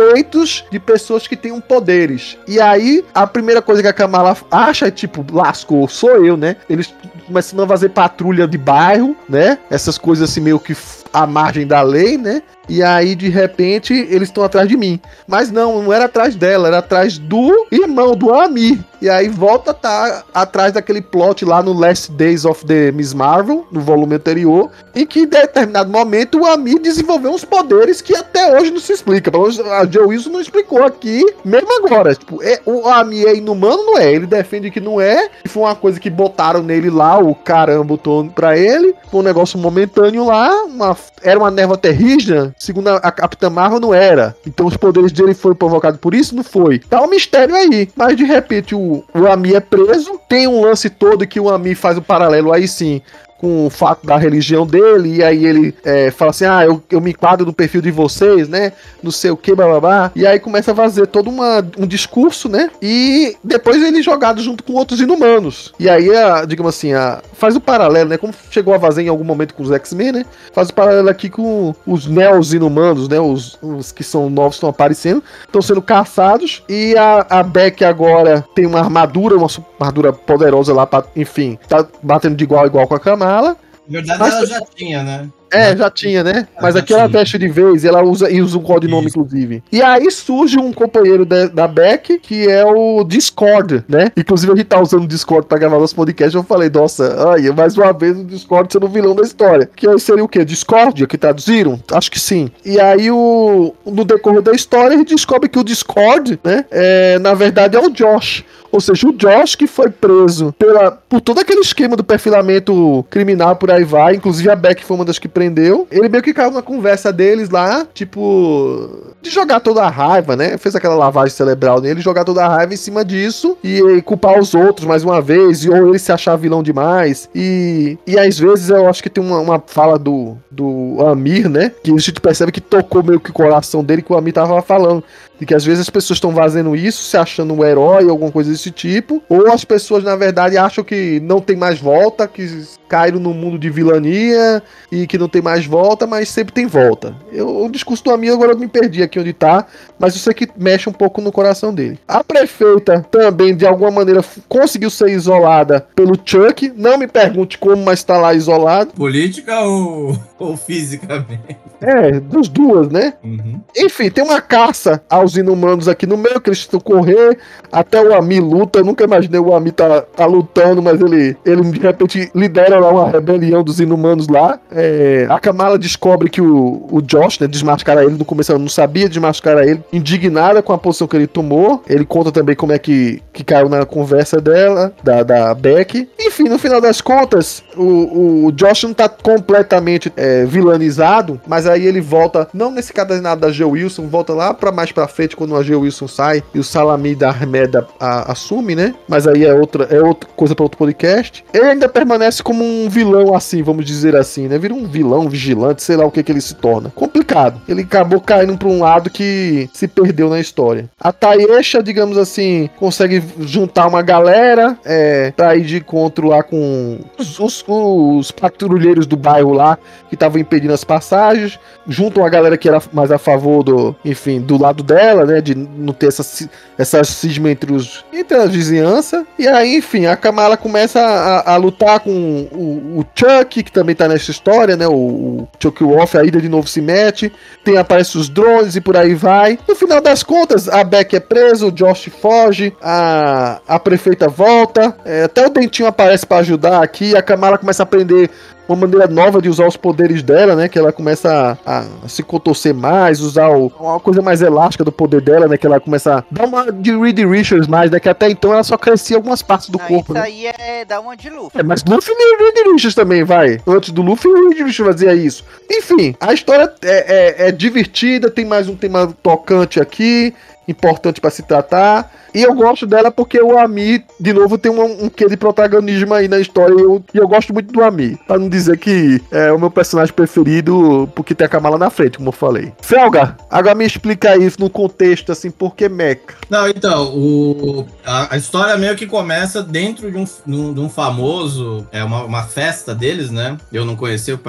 S1: de pessoas que tenham poderes. E aí a primeira coisa que a Kamala acha é tipo, lascou, sou eu, né? Eles começando a fazer patrulha de bairro, né? Essas coisas assim meio que à margem da lei, né? E aí, de repente, eles estão atrás de mim. Mas não, não era atrás dela, era atrás do irmão, do Ami. E aí volta a tá atrás daquele plot lá no Last Days of the Miss Marvel, no volume anterior, em que em determinado momento o Ami desenvolveu uns poderes que até hoje não se explica. Pelo menos a Joe Wilson não explicou aqui, mesmo agora. Tipo, é, o Ami é inumano, não é? Ele defende que não é. Foi uma coisa que botaram nele lá, o caramba botou pra ele. Foi um negócio momentâneo lá, uma, era uma névoa terrígena, segundo a, a Capitã Marvel, não era. Então os poderes dele foram provocados por isso? Não foi. Tá um mistério aí. Mas de repente o, o Ami é preso, tem um lance todo que o Ami faz o paralelo aí sim com o fato da religião dele, e aí ele é, fala assim: ah, eu, eu me enquadro no perfil de vocês, né? Não sei o que, blá blá blá. E aí começa a fazer todo uma, um discurso, né? E depois ele é jogado junto com outros inumanos. E aí, a, digamos assim, a, faz o paralelo, né? Como chegou a vazar em algum momento com os X-Men, né? Faz o paralelo aqui com os neos inumanos, né? Os, os que são novos estão aparecendo, estão sendo caçados. E a, a Beck agora tem uma armadura, uma, armadura poderosa lá pra, enfim, tá batendo de igual a igual com a Kamala.
S2: Na verdade,
S1: Mas-
S2: ela já tinha, né?
S1: É, já tinha, né? Mas aqui ela veste de vez e ela usa, e usa um codinome,
S2: Isso.
S1: inclusive. E aí surge um companheiro da, da Beck, que é o Discord, né? Inclusive a gente tá usando o Discord pra gravar nosso podcast. Eu falei, nossa, ai, mais uma vez o Discord sendo o vilão da história. Que aí seria o quê? Discord, que traduziram? Acho que sim. E aí, o, no decorrer da história, a gente descobre que o Discord, né? É, na verdade, é o Josh. Ou seja, o Josh que foi preso pela, por todo aquele esquema do perfilamento criminal por aí vai, inclusive a Beck foi uma das que prendeu. Ele meio que caiu na conversa deles lá, tipo, de jogar toda a raiva, né? Fez aquela lavagem cerebral nele, jogar toda a raiva em cima disso e, culpar os outros mais uma vez, e, ou ele se achar vilão demais. E, e às vezes eu acho que tem uma, uma fala do, do Amir, né? Que a gente percebe que tocou meio que o coração dele, que o Amir tava falando. De que às vezes as pessoas estão fazendo isso, se achando um herói, alguma coisa desse tipo. Ou as pessoas, na verdade, acham que não tem mais volta, que caíram no mundo de vilania e que não tem mais volta, mas sempre tem volta. Eu, o discurso do amigo agora eu me perdi aqui onde tá, mas eu sei que mexe um pouco no coração dele. A prefeita também, de alguma maneira, conseguiu ser isolada pelo Chuck. Não me pergunte como, mas tá lá isolado.
S2: Política ou, ou fisicamente?
S1: É, dos duas, né?
S2: Uhum.
S1: Enfim, tem uma caça aos inumanos aqui no meio, que eles tentam correr. Até o Ami luta. Eu nunca imaginei o Ami tá, tá lutando, mas ele, ele de repente lidera lá uma rebelião dos inumanos lá. É, a Kamala descobre que o, o Josh, né, desmascara ele. No começo ela não sabia desmascarar ele, indignada com a posição que ele tomou. Ele conta também como é que, que caiu na conversa dela, da, da Beck. Enfim, no final das contas, o, o Josh não tá completamente é, vilanizado, mas aí ele volta, não nesse cadernado da G. Wilson, volta lá pra mais pra frente quando a G. Wilson sai e o Salami da Armeda a- assume, né? Mas aí é outra, é outra coisa pra outro podcast. Ele ainda permanece como um vilão assim, vamos dizer assim, né? Vira um vilão, vigilante, sei lá o que que ele se torna. Complicado. Ele acabou caindo pra um lado que se perdeu na história. A Taesha, digamos assim, consegue juntar uma galera é, pra ir de encontro lá com os, os- os patrulheiros do bairro lá que estavam impedindo as passagens, juntam a galera que era mais a favor do, enfim, do lado dela, né, de não ter essa, essa cisma entre os entre a vizinhança. E aí, enfim, a Kamala começa a, a lutar com o, o Chuck, que também tá nessa história, né, o, o Chuck Wolf, a ida de novo se mete, tem aparece os drones e por aí vai. No final das contas, a Beck é presa, o Josh foge, a, a prefeita volta, é, até o Dentinho aparece pra ajudar aqui, a Kamala começa a aprender uma maneira nova de usar os poderes dela, né? Que ela começa a, a se contorcer mais, usar o- uma coisa mais elástica do poder dela, né? Que ela começa a dar uma de Reed Richards mais, né? Que até então ela só crescia algumas partes do
S3: Não,
S1: corpo,
S3: isso
S1: né?
S3: aí é dar uma de Luffy.
S1: É, mas Luffy nem Reed Richards também, vai. Antes do Luffy, o Reed Richards fazia isso. Enfim, a história é, é- é divertida, tem mais um tema tocante aqui, importante pra se tratar. E eu gosto dela porque o Ami, de novo, tem um, um quê de protagonismo aí na história. E eu, e eu gosto muito do Ami. Pra não dizer que é o meu personagem preferido, porque tem a Kamala na frente, como eu falei. Felga, agora me explica isso no contexto, assim, por que Mecha?
S2: Não, então, o, a, a história meio que começa dentro de um, de um famoso, é uma, uma festa deles, né? Eu não conheci, eu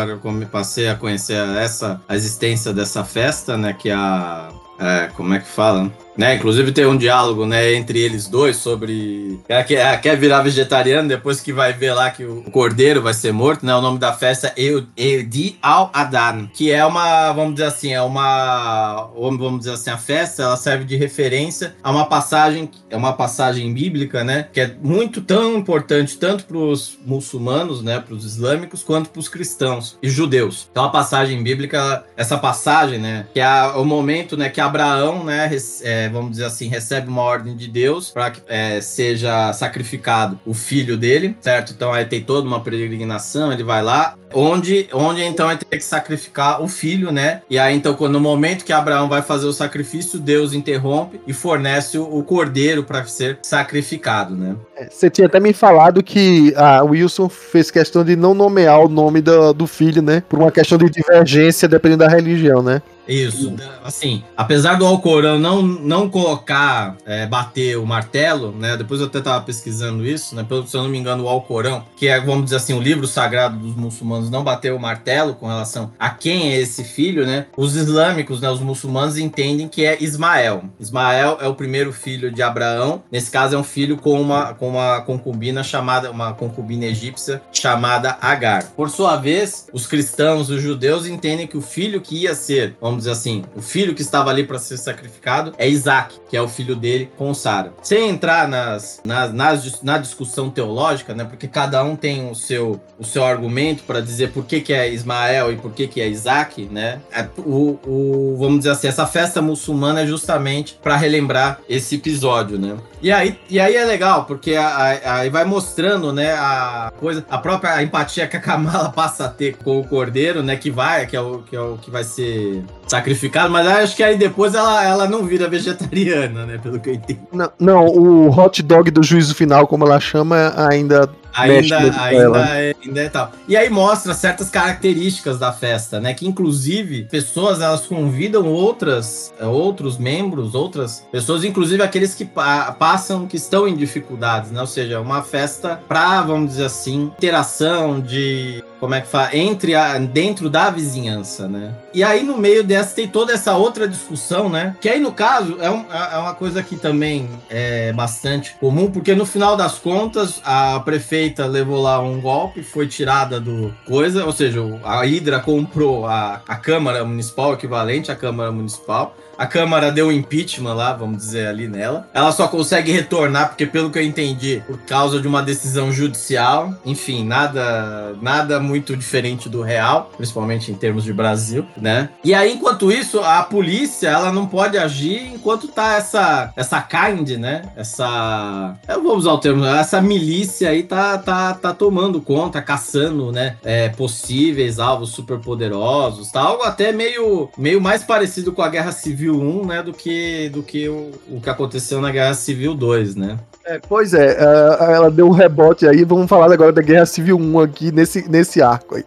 S2: passei a conhecer essa, a existência dessa festa, né? Que é a. é, como é que fala? Né? Inclusive tem um diálogo né, entre eles dois sobre. Ela quer, quer virar vegetariano depois que vai ver lá que o cordeiro vai ser morto, né? O nome da festa é Eu- Eudi Al-Adan, que é uma, vamos dizer assim, é uma. Vamos dizer assim, a festa ela serve de referência a uma passagem, é uma passagem bíblica, né? Que é muito tão importante tanto para os muçulmanos, né? Para os islâmicos, quanto para os cristãos e judeus. Então a passagem bíblica, ela- essa passagem, né? Que é o momento, né? Que Abraão, né? rece- é, vamos dizer assim, recebe uma ordem de Deus para que é, seja sacrificado o filho dele, certo? Então aí tem toda uma peregrinação, ele vai lá, onde, onde então ele tem que sacrificar o filho, né? E aí então no momento que Abraão vai fazer o sacrifício, Deus interrompe e fornece o, cordeiro para ser sacrificado, né?
S1: Você tinha até me falado que a Wilson fez questão de não nomear o nome do, do filho, né? Por uma questão de divergência dependendo da religião, né?
S2: Isso, da- assim, apesar do Alcorão não, não colocar, é, bater o martelo, né? Depois eu até tava pesquisando isso, né? Pelo, se eu não me engano, o Alcorão, que é, vamos dizer assim, o livro sagrado dos muçulmanos, não bateu o martelo com relação a quem é esse filho, né? Os islâmicos, né? Os muçulmanos entendem que é Ismael. Ismael é o primeiro filho de Abraão. Nesse caso, é um filho com uma, com uma concubina chamada, uma concubina egípcia chamada Agar. Por sua vez, os cristãos, os judeus entendem que o filho que ia ser, vamos dizer assim, o filho que estava ali para ser sacrificado é Isaac, que é o filho dele com Sara. Sem entrar nas, nas, nas na discussão teológica, né? Porque cada um tem o seu, o seu argumento para dizer por que, que é Ismael e por que, que é Isaac, né? É, O, o, vamos dizer assim, essa festa muçulmana é justamente para relembrar esse episódio, né? E aí, e aí é legal, porque aí vai mostrando, né, a coisa, a própria empatia que a Kamala passa a ter com o cordeiro, né, que vai, que é o que, é o que vai ser sacrificado, mas acho que aí depois ela, ela não vira vegetariana, né, pelo que eu entendi.
S1: Não, não, o hot dog do juízo final, como ela chama, ainda.
S2: Ainda, ainda, é, ainda é tal. E aí mostra certas características da festa, né? Que inclusive pessoas elas convidam outras, eh, outros membros, outras pessoas, inclusive aqueles que pa- passam, que estão em dificuldades, né? Ou seja, uma festa pra, vamos dizer assim, interação de como é que fala, entre a, dentro da vizinhança, né? E aí no meio dessa tem toda essa outra discussão, né? Que aí no caso é, um- é uma coisa que também é bastante comum, porque no final das contas a prefeita levou lá um golpe, foi tirada do coisa, ou seja, a Hidra comprou a, a Câmara Municipal, equivalente à Câmara Municipal. A Câmara deu um impeachment lá, vamos dizer, ali nela. Ela só consegue retornar, porque pelo que eu entendi, por causa de uma decisão judicial. Enfim, nada, nada muito diferente do real, principalmente em termos de Brasil, né? E aí, enquanto isso, a polícia, ela não pode agir enquanto tá essa, essa kind, né? Essa... Eu vou usar o termo, essa milícia aí tá, tá, tá tomando conta, caçando, né? É, possíveis alvos superpoderosos, tá? Algo até meio, meio mais parecido com a Guerra Civil 1, né? Do que, do que o, o que aconteceu na Guerra Civil 2, né?
S1: É, pois é, ah, ela deu um rebote aí. Vamos falar agora da Guerra Civil 1 aqui nesse, nesse arco aí.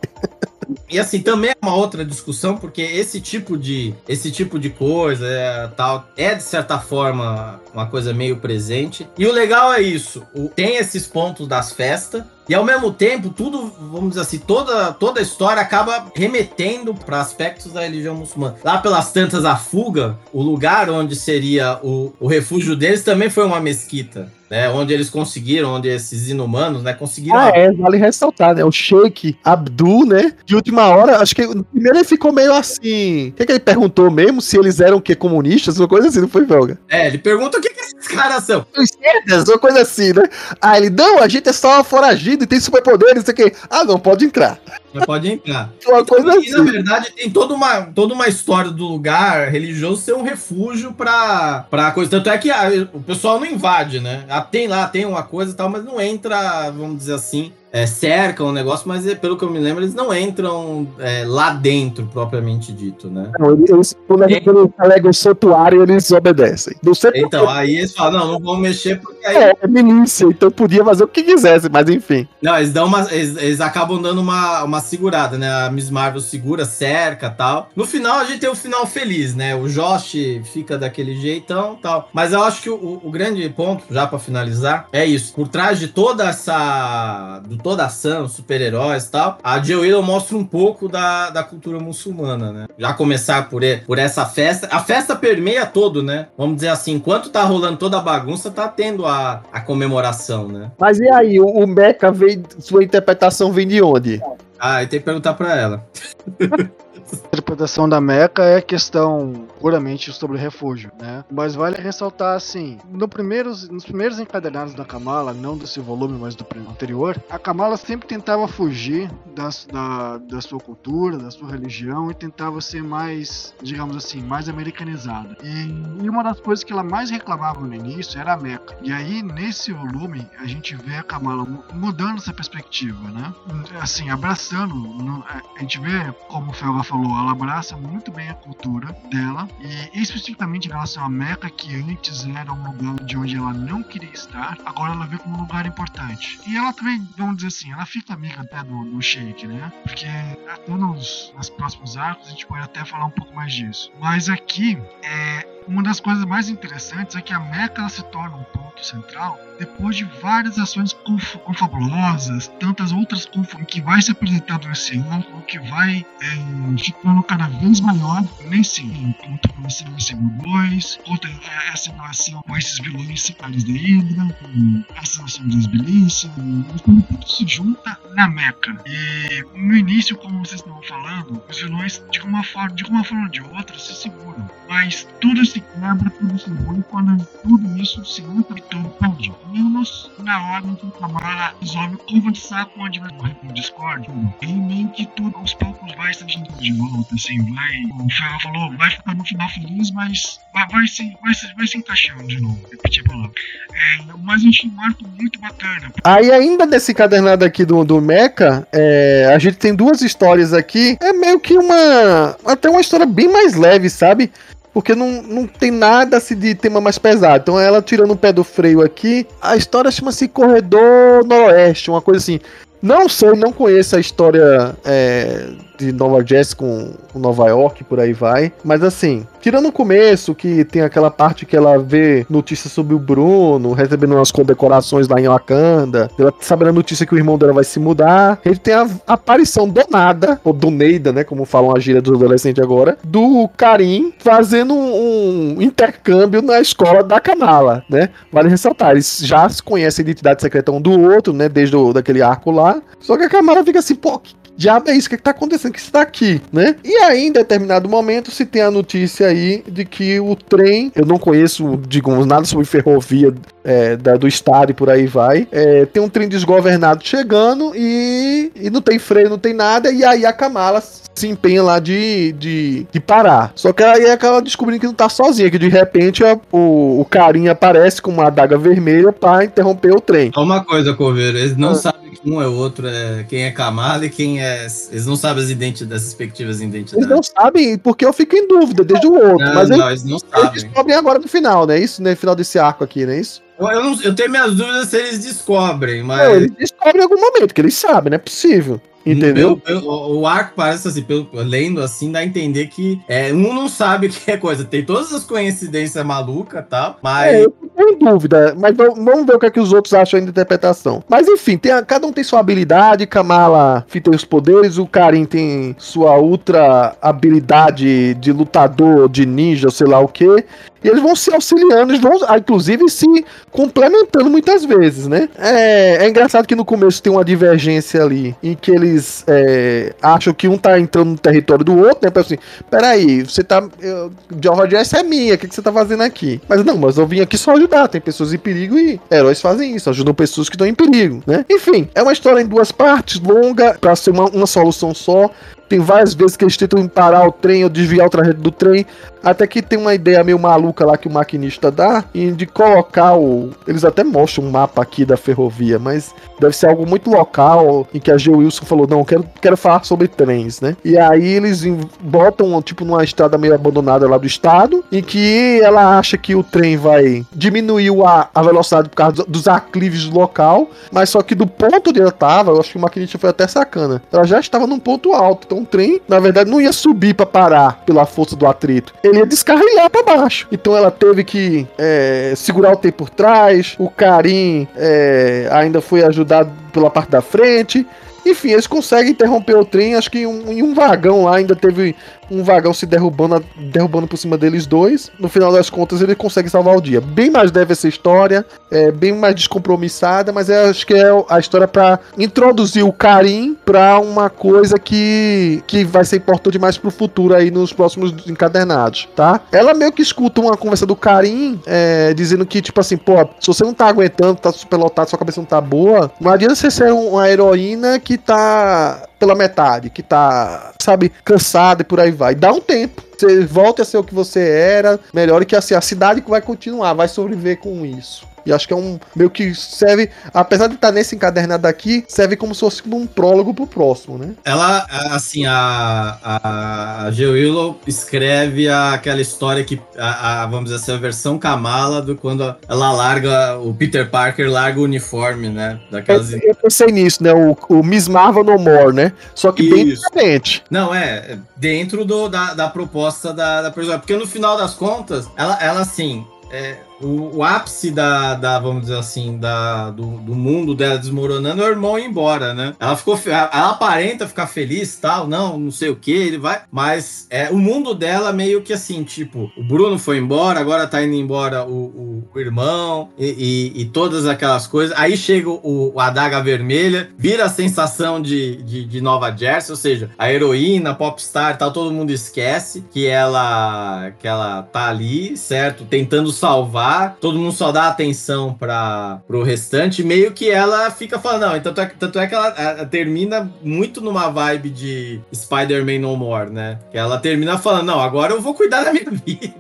S2: E assim, também é uma outra discussão, porque esse tipo de, esse tipo de coisa é, tal, é de certa forma uma coisa meio presente. E o legal é isso: o- tem esses pontos das festas. E ao mesmo tempo, tudo, vamos dizer assim, toda, toda a história acaba remetendo para aspectos da religião muçulmana. Lá pelas tantas, a fuga, o lugar onde seria o, o refúgio deles também foi uma mesquita. Né, onde eles conseguiram, onde esses inumanos, né, conseguiram
S1: Ah, é, vale ressaltar, né? O Sheik Abdul, né? De última hora, acho que primeiro ele ficou meio assim. O que, que ele perguntou mesmo? Se eles eram o quê? Comunistas? Uma coisa assim, não foi, Velga?
S2: É, ele pergunta o que, que esses caras são.
S1: Esquerdas, uma coisa assim, né? Ah, ele, não, a gente é só foragido e tem superpoderes, não sei o quê. Ah, não, pode entrar.
S2: Mas pode entrar.
S1: Uma coisa
S2: E, na
S1: assim.
S2: verdade, tem toda uma, toda uma história do lugar religioso ser um refúgio pra, pra coisa. Tanto é que ah, o pessoal não invade, né? Ah, Tem lá, tem uma coisa e tal, mas não entra, vamos dizer assim, é, cercam o negócio, mas é, pelo que eu me lembro, eles não entram é, lá dentro, propriamente dito, né?
S1: Não, eles, quando eles quando alegam santuário, eles obedecem.
S2: Então, aí eles falam, não, não vamos mexer porque aí
S1: É, é milícia, então podia fazer o que quisesse, mas enfim.
S2: Não, eles dão uma. Eles, eles acabam dando uma, uma segurada, né? A Miss Marvel segura, cerca tal. No final, a gente tem o final feliz, né? O Josh fica daquele jeitão tal. Mas eu acho que o, o grande ponto, já pra finalizar, é isso. Por trás de toda essa. de toda a ação, super-heróis tal, a Joe Willow mostra um pouco da, da cultura muçulmana, né? Já começar por, por essa festa. A festa permeia todo, né? Vamos dizer assim, enquanto tá rolando toda a bagunça, tá tendo a, a comemoração, né?
S1: Mas e aí, o, o Mecha vem. Sua interpretação vem de onde?
S2: Ah, tem que perguntar pra ela.
S4: A interpretação da Mecha é questão puramente sobre refúgio, né? Mas vale ressaltar assim, no primeiros, nos primeiros encadernados da Kamala, não desse volume, mas do anterior, a Kamala sempre tentava fugir das- da, da sua cultura, da sua religião e tentava ser mais, digamos assim, mais americanizada. E, e uma das coisas que ela mais reclamava no início era a Mecha. E aí, nesse volume, a gente vê a Kamala mu- mudando essa perspectiva, né? Assim, abraçando, a gente vê, como o Felga falou, falou, ela abraça muito bem a cultura dela e especificamente em relação à Meca, que antes era um lugar de onde ela não queria estar, agora ela vê como um lugar importante. E ela também, vamos dizer assim, ela fica amiga até do, do Sheik, né? Porque até nos, nos próximos arcos a gente pode até falar um pouco mais disso. Mas aqui, é, uma das coisas mais interessantes é que a Meca se torna um ponto central depois de várias ações conf confabulosas, tantas outras que vai se apresentando nesse ano, que vai é, ficando cada vez maior nesse contra a CO2, contra essa relação com esses vilões secários da Hydra, com essa nação das Belícia, tudo se junta na Meca. E no início, como vocês estavam falando, os vilões de uma forma, de uma forma ou de outra se seguram, mas tudo se quebra, tudo se ruim quando tudo isso se e tudo perde menos na hora que o Kamala resolve conversar com o adversário no Discord. E meio que tudo aos poucos vai se de volta, assim, vai. O Ferro falou, vai ficar no final feliz, mas vai, vai, se, vai, se, vai se encaixando de novo. Repetir a palavra. É, mas achei um arco muito bacana.
S1: Aí, ainda nesse cadernado aqui do, do Mecha, é, a gente tem duas histórias aqui. É meio que uma. Até uma história bem mais leve, sabe? porque não, não tem nada assim de tema mais pesado. Então ela tirando o pé do freio aqui, a história chama-se Corredor Noroeste, uma coisa assim. Não sei, não conheço a história é, de Nova Jazz com, Nova York, por aí vai. Mas assim, tirando o começo, que tem aquela parte que ela vê notícias sobre o Bruno, recebendo umas condecorações lá em Wakanda, ela sabendo a notícia que o irmão dela vai se mudar. Gente tem a aparição do nada, ou do Neida, né? Como falam a gíria dos adolescentes agora, do Karim fazendo um, um intercâmbio na escola da Kamala, né? Vale ressaltar, eles já se conhecem a identidade secreta um do outro, né? Desde o, daquele arco lá. Só que a Kamala fica assim, pô, que diabo é isso? O que, é que tá acontecendo? Que está aqui, né? E aí, em determinado momento, se tem a notícia aí de que o trem, eu não conheço, digamos, nada sobre ferrovia é, da, do estado e por aí vai. É, tem um trem desgovernado chegando e, e não tem freio, não tem nada. E aí a Kamala se empenha lá de, de, de parar. Só que aí acaba descobrindo que não tá sozinha, que de repente a, o, o carinha aparece com uma adaga vermelha para interromper o trem.
S2: Uma coisa, Coveiro, eles não ah. sabem que um é outro, é quem é Kamala e quem é. Eles não sabem as identidades, as respectivas identidades.
S1: Eles não sabem, porque eu fico em dúvida desde o outro. Não, mas não, eles, eles não sabem. Eles descobrem agora no final, né? Isso, no né? final desse arco aqui, não é isso?
S2: Eu, eu, não, eu tenho minhas dúvidas se eles descobrem, mas. Não, eles
S1: descobrem em algum momento, que eles sabem, não é possível. Entendeu?
S2: o arco parece assim, pelo, lendo assim, dá a entender que é, um não sabe o que é coisa. Tem todas as coincidências malucas tal, mas. É, eu
S1: em dúvida, mas vamos ver o que, é que os outros acham da interpretação. Mas enfim, tem, cada um tem sua habilidade, Kamala tem os poderes, o Karim tem sua ultra habilidade de lutador, de ninja, sei lá o que. E eles vão se auxiliando, eles vão, ah, inclusive, se complementando muitas vezes, né? É, é engraçado que no começo tem uma divergência ali, em que eles é, acham que um tá entrando no território do outro, né? Assim, peraí, você tá. Java Jess é minha, o que, que você tá fazendo aqui? Mas não, mas eu vim aqui só ajudar. Tem pessoas em perigo e heróis fazem isso, ajudam pessoas que estão em perigo, né? Enfim, é uma história em duas partes, longa, pra ser uma, uma solução só. Tem várias vezes que eles tentam parar o trem ou desviar o trajeto do trem. Até que tem uma ideia meio maluca lá que o maquinista dá de colocar o. Eles até mostram um mapa aqui da ferrovia, mas deve ser algo muito local em que a G. Wilson falou: Não, quero, quero falar sobre trens, né? E aí eles botam, tipo, numa estrada meio abandonada lá do estado, em que ela acha que o trem vai diminuir a, a velocidade por causa dos aclives do local, mas só que do ponto onde ela tava, eu acho que o maquinista foi até sacana. Ela já estava num ponto alto, então o trem, na verdade, não ia subir para parar pela força do atrito. Ele ia descarrilhar para baixo. Então ela teve que é, segurar o tempo por trás. O Karim é, ainda foi ajudado pela parte da frente. Enfim, eles conseguem interromper o trem. Acho que um, em um vagão lá ainda teve um vagão se derrubando, derrubando por cima deles dois. No final das contas, ele consegue salvar o dia. Bem mais leve essa história, é bem mais descompromissada, mas é, acho que é a história para introduzir o Karim para uma coisa que, que vai ser importante mais pro futuro aí nos próximos encadernados, tá? Ela meio que escuta uma conversa do Karim é, dizendo que, tipo assim, pô, se você não tá aguentando, tá super lotado, sua cabeça não tá boa, não adianta você ser uma heroína que tá pela metade, que tá, sabe, cansada e por aí vai. Dá um tempo. Você volte a ser o que você era, melhor que assim, a cidade que vai continuar, vai sobreviver com isso. E acho que é um meio que serve, apesar de estar nesse encadernado aqui, serve como se fosse um prólogo pro próximo, né?
S2: Ela, assim, a, a, a G. Willow escreve aquela história que, a, a, vamos dizer assim, a versão Kamala do quando ela larga, o Peter Parker larga o uniforme, né? Daquelas...
S1: Eu, eu pensei nisso, né? O, o Miss Marvel No More, né? Só que bem
S2: Isso.
S1: diferente.
S2: Não, é, dentro do, da, da proposta da, da. Porque no final das contas, ela, ela assim, é, o, o ápice da, da, vamos dizer assim, da, do, do mundo dela desmoronando é o irmão ir embora, né? Ela ficou, ela aparenta ficar feliz tal, não, não sei o que, ele vai, mas é, o mundo dela meio que assim, tipo, o Bruno foi embora, agora tá indo embora o, o, o irmão e, e, e todas aquelas coisas. Aí chega o, o Adaga Vermelha, vira a sensação de, de, de Nova Jersey, ou seja, a heroína, popstar e tal, todo mundo esquece que ela, que ela tá ali, certo? Tentando salvar, todo mundo só dá atenção para pro restante, meio que ela fica falando, não, tanto é, tanto é que ela, termina muito numa vibe de Spider-Man No More, né? Que ela termina falando, não, agora eu vou cuidar da minha vida.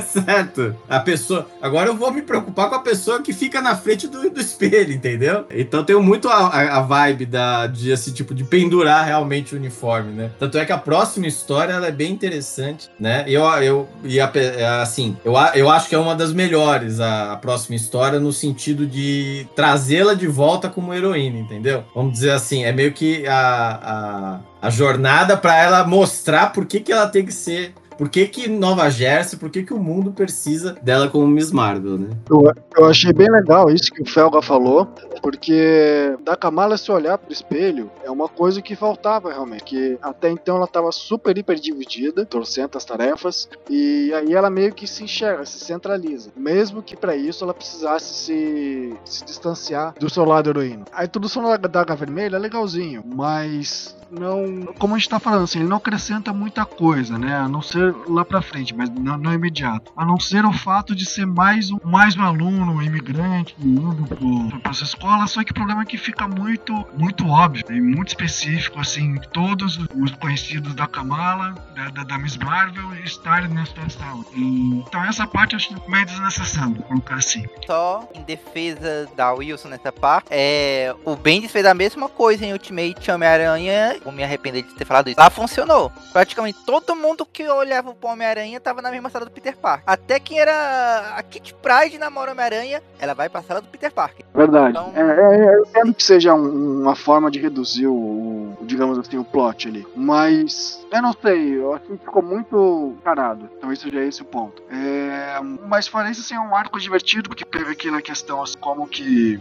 S2: certo? A pessoa, agora eu vou me preocupar com a pessoa que fica na frente do, do espelho, entendeu? Então tenho muito a, a, a vibe da, de tipo de pendurar realmente o uniforme, né? Tanto é que a próxima história ela é bem interessante, né? Eu, eu e a, é, assim, eu, eu acho que é uma das melhores a, a próxima história no sentido de trazê-la de volta como heroína, entendeu? Vamos dizer assim, é meio que a, a, a jornada para ela mostrar por que, que ela tem que ser. Por que, que Nova Jersey, por que, que o mundo precisa dela como Miss Marvel, né?
S4: Eu, eu achei bem legal isso que o Felga falou, porque da Kamala se olhar pro espelho é uma coisa que faltava realmente, que até então ela tava super hiper dividida, trocentas tarefas, e aí ela meio que se enxerga, se centraliza, mesmo que pra isso ela precisasse se, se distanciar do seu lado heroíno. A introdução da Daga Vermelha é legalzinho, mas não, como a gente tá falando assim, ele não acrescenta muita coisa, né, a não ser lá pra frente, mas não, não imediato, a não ser o fato de ser mais um, mais um aluno, um imigrante, indo pra essa escola, só que o problema é que fica muito, muito óbvio, né, e muito específico, assim, todos os conhecidos da Kamala, da, da, da Miss Marvel, estarem nessa sala. E, então essa parte eu acho meio desnecessário, vou colocar assim.
S3: Só em defesa da Wilson nessa parte, é, o Bendis fez a mesma coisa em Ultimate Homem-Aranha. Vou me arrepender de ter falado isso. Lá funcionou. Praticamente todo mundo que olhava pro Homem-Aranha tava na mesma sala do Peter Parker. Até quem era a Kit Pride namora Homem-Aranha, ela vai pra sala do Peter Parker.
S4: Verdade.
S3: Então-
S4: É, é, é, eu entendo que seja um- uma forma de reduzir o, o- digamos assim, o plot ali. Mas, eu não sei, eu acho que ficou muito carado. Talvez seja esse o ponto. É, mas fora isso, assim, é um arco divertido, porque teve aquela questão assim, como que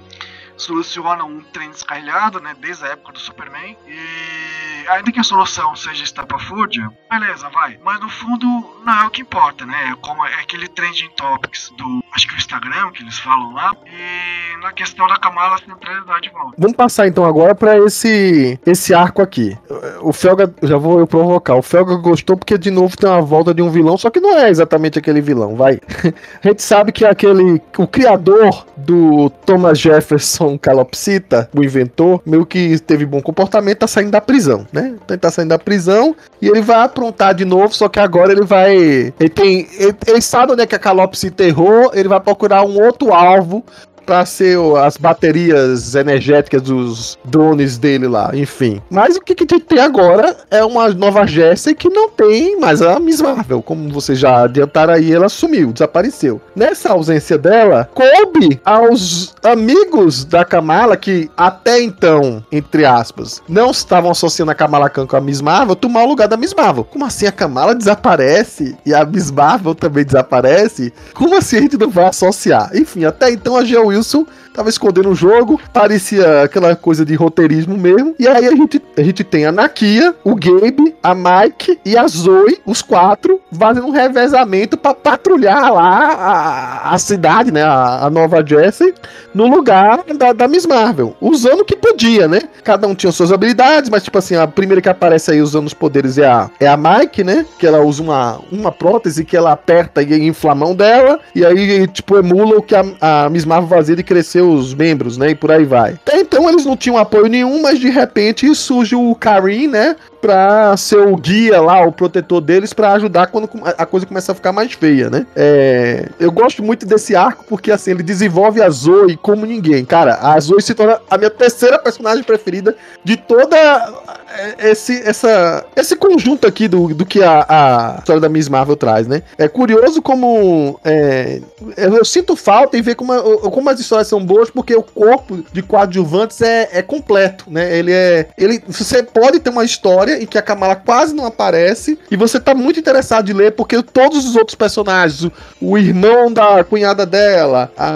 S4: soluciona um trem descarrilhado, né, desde a época do Superman. E ainda que a solução seja estapafúrdia, beleza, vai. Mas no fundo, não é o que importa, né? É como é aquele trending topics do, acho que o Instagram, que eles falam lá. E na questão da Kamala centralidade de volta.
S1: Vamos passar então agora pra esse esse arco aqui. O Felga, já vou eu provocar. O Felga gostou porque de novo tem uma volta de um vilão, só que não é exatamente aquele vilão, vai. A gente sabe que aquele o criador do Thomas Jefferson Calopsita, o inventor, meio que teve bom comportamento, tá saindo da prisão, né? Então ele tá saindo da prisão e ele vai aprontar de novo, só que agora ele vai ele tem ele, ele sabe onde é que a Calopsita errou, ele vai procurar um outro alvo pra ser as baterias energéticas dos drones dele lá, enfim. Mas o que, que a gente tem agora é uma nova Jessie que não tem mais a Miss Marvel. Como vocês já adiantaram aí, ela sumiu, desapareceu. Nessa ausência dela, coube aos amigos da Kamala que até então, entre aspas, não estavam associando a Kamala Khan com a Miss Marvel, tomar o lugar da Miss Marvel. Como assim a Kamala desaparece e a Miss Marvel também desaparece? Como assim a gente não vai associar? Enfim, até então a Geo Wilson tava escondendo o jogo, parecia aquela coisa de roteirismo mesmo. E aí a gente, a gente tem a Nakia, o Gabe, a Mike e a Zoe, os quatro, fazendo um revezamento pra patrulhar lá a, a cidade, né? A, a Nova Jersey, no lugar da, da Miss Marvel. Usando o que podia, né? Cada um tinha suas habilidades, mas tipo assim, a primeira que aparece aí usando os poderes é a, é a Mike, né? Que ela usa uma, uma prótese que ela aperta e infla a mão dela. E aí, tipo, emula o que a, a Miss Marvel fazia de crescer os membros, né? E por aí vai. Até então eles não tinham apoio nenhum, mas de repente surge o Karim, né? Pra ser o guia lá, o protetor deles, pra ajudar quando a coisa começa a ficar mais feia, né? É, eu gosto muito desse arco porque, assim, ele desenvolve a Zoe como ninguém. Cara, a Zoe se torna a minha terceira personagem preferida de toda é, esse, essa, esse conjunto aqui do, do que a, a história da Miss Marvel traz, né? É curioso como é, eu sinto falta em ver como, como as histórias são boas, porque o corpo de coadjuvantes é, é completo, né? Ele é. Ele, você pode ter uma história em que a Kamala quase não aparece e você tá muito interessado de ler porque todos os outros personagens, o, o irmão da cunhada dela, a,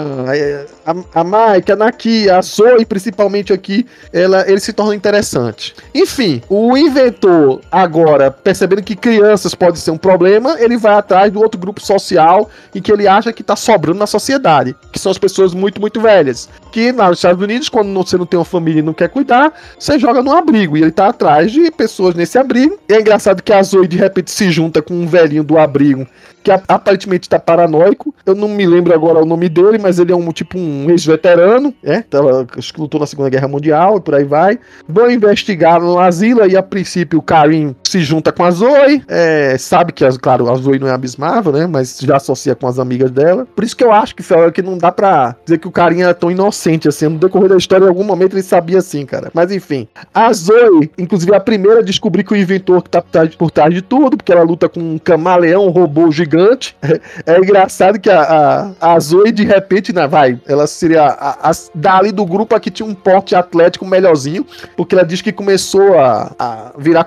S1: a, a Mike, a Naki, a Zoe, principalmente aqui, ela, ele se torna interessante. Enfim, o inventor, agora, percebendo que crianças pode ser um problema, ele vai atrás do outro grupo social em que ele acha que tá sobrando na sociedade, que são as pessoas muito, muito velhas. Que nos Estados Unidos, quando você não tem uma família e não quer cuidar, você joga no abrigo. E ele tá atrás de pessoas nesse abrigo. E é engraçado que a Zoe de repente se junta com um velhinho do abrigo que aparentemente tá paranoico. Eu não me lembro agora o nome dele, mas ele é um tipo um ex-veterano, né? Tava, acho que lutou na Segunda Guerra Mundial e por aí vai. Vão investigar no asilo e a princípio o Karim se junta com a Zoe. É, sabe que, claro, a Zoe não é abismável, né? Mas já associa com as amigas dela. Por isso que eu acho que, que não dá pra dizer que o Karim era tão inocente assim. No decorrer da história, em algum momento ele sabia assim, cara. Mas enfim. A Zoe, inclusive a primeira a descobrir que o inventor que tá por trás de tudo, porque ela luta com um camaleão, um robô gigante. É engraçado que a, a, a Zoe, de repente, né, vai, ela seria a, a, dali do grupo aqui tinha um porte atlético melhorzinho, porque ela diz que começou a, a virar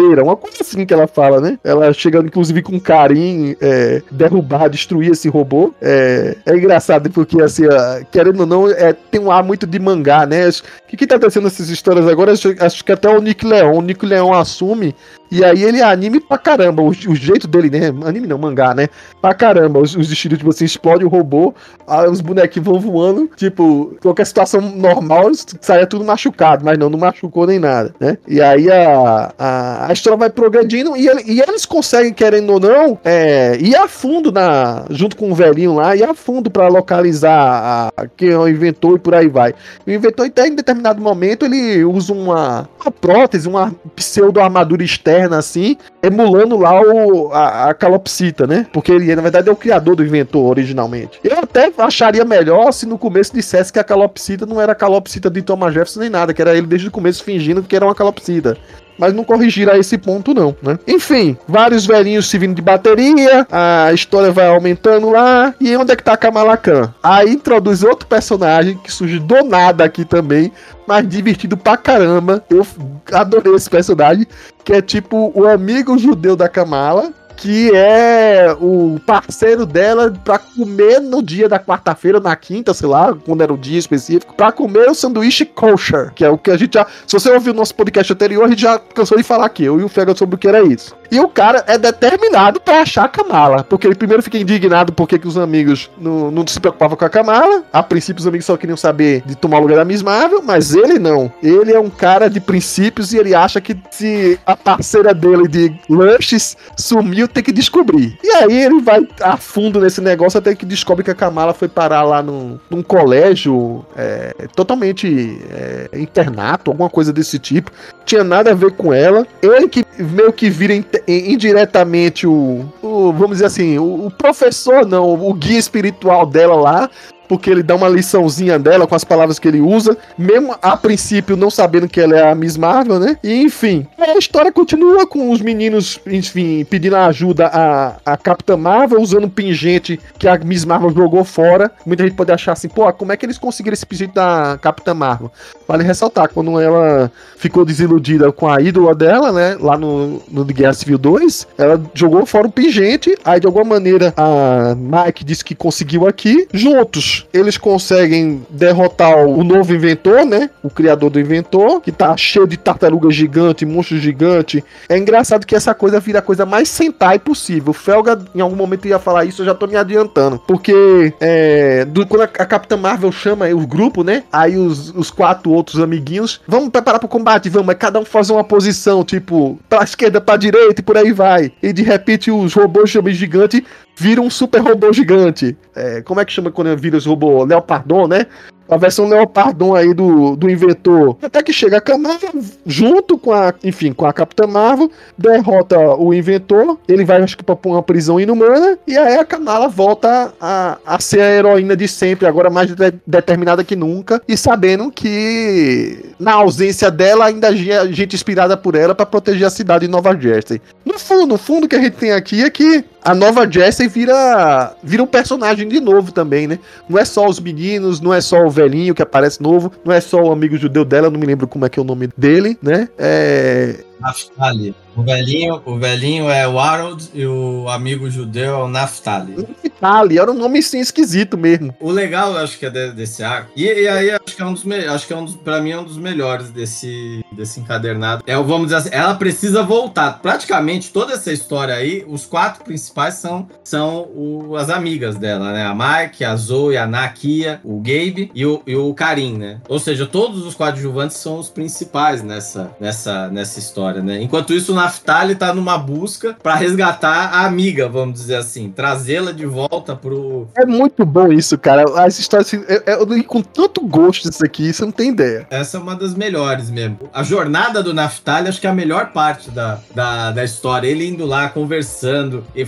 S1: crossfiteira, uma coisa assim que ela fala, né? Ela chegando, inclusive, com carinho, é, derrubar, destruir esse robô. É, é engraçado, porque, assim, querendo ou não, é, tem um ar muito de mangá, né? O que, que tá acontecendo nessas histórias agora? Acho, acho que até o Nick Leon. O Nick Leon assume e aí ele anime pra caramba. O, o, jeito dele, né? Anime não, mangá, né? Pra caramba. Os, os estilos, tipo explode o robô, aí os bonequinhos vão voando. Tipo, qualquer situação normal, saia tudo machucado, mas não, não machucou nem nada, né? E aí a, a, a história vai progredindo e, ele, e eles conseguem, querendo ou não, é, ir a fundo na, junto com o velhinho lá, ir a fundo pra localizar a, quem é o inventor e por aí vai. O inventor, até em determinado momento, ele usa uma, uma prótese, uma pseudo-armadura externa assim, emulando lá o, a, a calopsita, né? Porque ele, na verdade, é o criador do inventor originalmente. Eu até acharia melhor se no começo dissesse que a calopsita não era a calopsita de Thomas Jefferson nem nada, que era ele desde o começo fingindo que era uma calopsita mas não corrigiram a esse ponto, não, né? Enfim, vários velhinhos se vindo de bateria, a história vai aumentando lá, e onde é que tá a Kamala Khan? Aí introduz outro personagem que surge do nada aqui também, mas divertido pra caramba. Eu adorei esse personagem, que é tipo o amigo judeu da Kamala, que é o parceiro dela pra comer no dia da quarta-feira, na quinta, sei lá, quando era o dia específico, pra comer o sanduíche kosher, que é o que a gente já. Se você ouviu o nosso podcast anterior, a gente já cansou de falar aqui, eu e o Fega sobre o que era isso. E o cara é determinado para achar a Kamala. Porque ele primeiro fica indignado porque que os amigos não, não se preocupavam com a Kamala. A princípio, os amigos só queriam saber de tomar o lugar da Miss Marvel, mas ele não. Ele é um cara de princípios e ele acha que se a parceira dele de lanches sumiu, tem que descobrir. E aí ele vai a fundo nesse negócio até que descobre que a Kamala foi parar lá num, num colégio é, totalmente é, internato, alguma coisa desse tipo. Tinha nada a ver com ela. Ele que meio que vira indiretamente o, o vamos dizer assim, o, o, professor, não, o guia espiritual dela lá, porque ele dá uma liçãozinha dela com as palavras que ele usa, mesmo a princípio não sabendo que ela é a Miss Marvel, né? E enfim, a história continua com os meninos, enfim, pedindo ajuda a, a Capitã Marvel, usando um pingente que a Miss Marvel jogou fora. Muita gente pode achar assim, pô, como é que eles conseguiram esse pingente da Capitã Marvel? Vale ressaltar, quando ela ficou desiludida com a ídola dela, né? Lá no, no Guerra Civil 2, ela jogou fora o pingente, aí de alguma maneira a Mike disse que conseguiu aqui, juntos eles conseguem derrotar o novo inventor, né? O criador do inventor, que tá cheio de tartaruga gigante, monstro gigante. É engraçado que essa coisa vira a coisa mais Sentai possível. O Felga, em algum momento, ia falar isso, eu já tô me adiantando. Porque é, do, quando a, a Capitã Marvel chama o grupo, né? Aí os, os quatro outros amiguinhos, vamos preparar pro combate, vamos. É cada um fazer uma posição, tipo, pra esquerda, pra direita e por aí vai. E de repente os robôs gigantes viram um super robô gigante. É, como é que chama quando vira os robôs Leopardon, né? A versão Leopardon aí do, do inventor. Até que chega a Kamala junto com a, enfim, com a Capitã Marvel, derrota o inventor, ele vai acho que pra uma prisão inumana, e aí a Kamala volta a, a ser a heroína de sempre, agora mais de, determinada que nunca, e sabendo que na ausência dela ainda havia gente inspirada por ela para proteger a cidade de Nova Jersey. No fundo, no fundo que a gente tem aqui é que a nova Jessie vira, vira um personagem de novo também, né? Não é só os meninos, não é só o velhinho que aparece novo, não é só o amigo judeu dela, não me lembro como é que é o nome dele, né? É,
S2: Naftali. O velhinho, o velhinho é o Harold e o amigo judeu é o Naftali.
S1: Naftali, era um nome sim esquisito mesmo.
S2: O legal, eu acho que é desse arco. E, e, aí acho que é um dos acho que é um dos, pra mim é um dos melhores desse, desse encadernado. É, vamos dizer assim, ela precisa voltar. Praticamente toda essa história aí, os quatro principais são, são o, as amigas dela, né? A Mike, a Zoe, a Nakia, o Gabe e o, e o Karim, né? Ou seja, todos os coadjuvantes são os principais nessa, nessa, nessa história história, né? Enquanto isso, o Naftali tá numa busca para resgatar a amiga, vamos dizer assim, trazê-la de volta pro.
S1: É muito bom isso, cara. As histórias, assim, eu, eu, eu, com tanto gosto disso aqui, você não tem ideia.
S2: Essa é uma das melhores mesmo. A jornada do Naftali, acho que é a melhor parte da, da, da história. Ele indo lá, conversando, e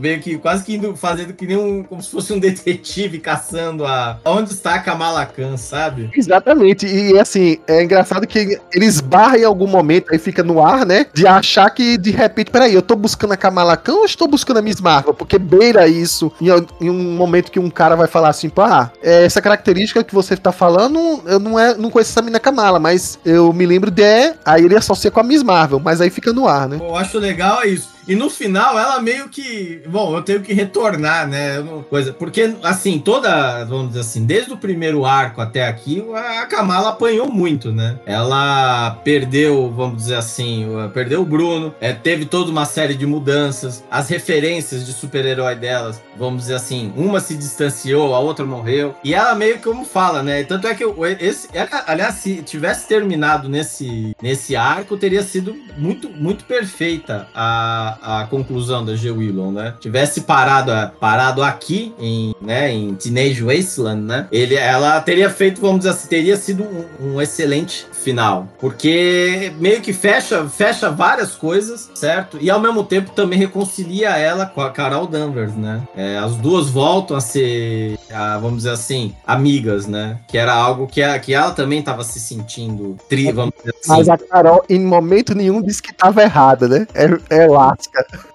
S2: meio que quase que indo fazendo que nem um. como se fosse um detetive caçando a. Onde está a Kamala Khan, sabe?
S1: Exatamente. E assim, é engraçado que ele esbarra em algum momento, aí fica no ar, né? De achar que, de repente, peraí, eu tô buscando a Kamala Khan ou estou buscando a Miss Marvel? Porque beira isso em, em, um momento que um cara vai falar assim, pá, é, essa característica que você tá falando, eu não, é, não conheço essa mina Kamala, mas eu me lembro de. Aí ele associa com a Miss Marvel, mas aí fica no ar, né?
S2: Eu acho legal é isso. E no final, ela meio que. Bom, eu tenho que retornar, né? Coisa, porque, assim, toda. Vamos dizer assim, desde o primeiro arco até aqui, a Kamala apanhou muito, né? Ela perdeu, vamos dizer assim, perdeu o Bruno, é, teve toda uma série de mudanças, as referências de super-herói delas, vamos dizer assim, uma se distanciou, a outra morreu. E ela meio que como fala, né? Tanto é que esse. Aliás, se tivesse terminado nesse, nesse arco, teria sido muito, muito perfeita a a, conclusão da G. Willow, né? Tivesse parado, parado aqui em, né, em Teenage Wasteland, né? Ele, ela teria feito, vamos dizer assim, teria sido um, um excelente final, porque meio que fecha, fecha várias coisas, certo? E ao mesmo tempo também reconcilia ela com a Carol Danvers, né? É, as duas voltam a ser, a, vamos dizer assim, amigas, né? Que era algo que, a, que ela também estava se sentindo tri, vamos dizer
S1: assim. Mas a Carol, em momento nenhum, disse que estava errada, né? É, é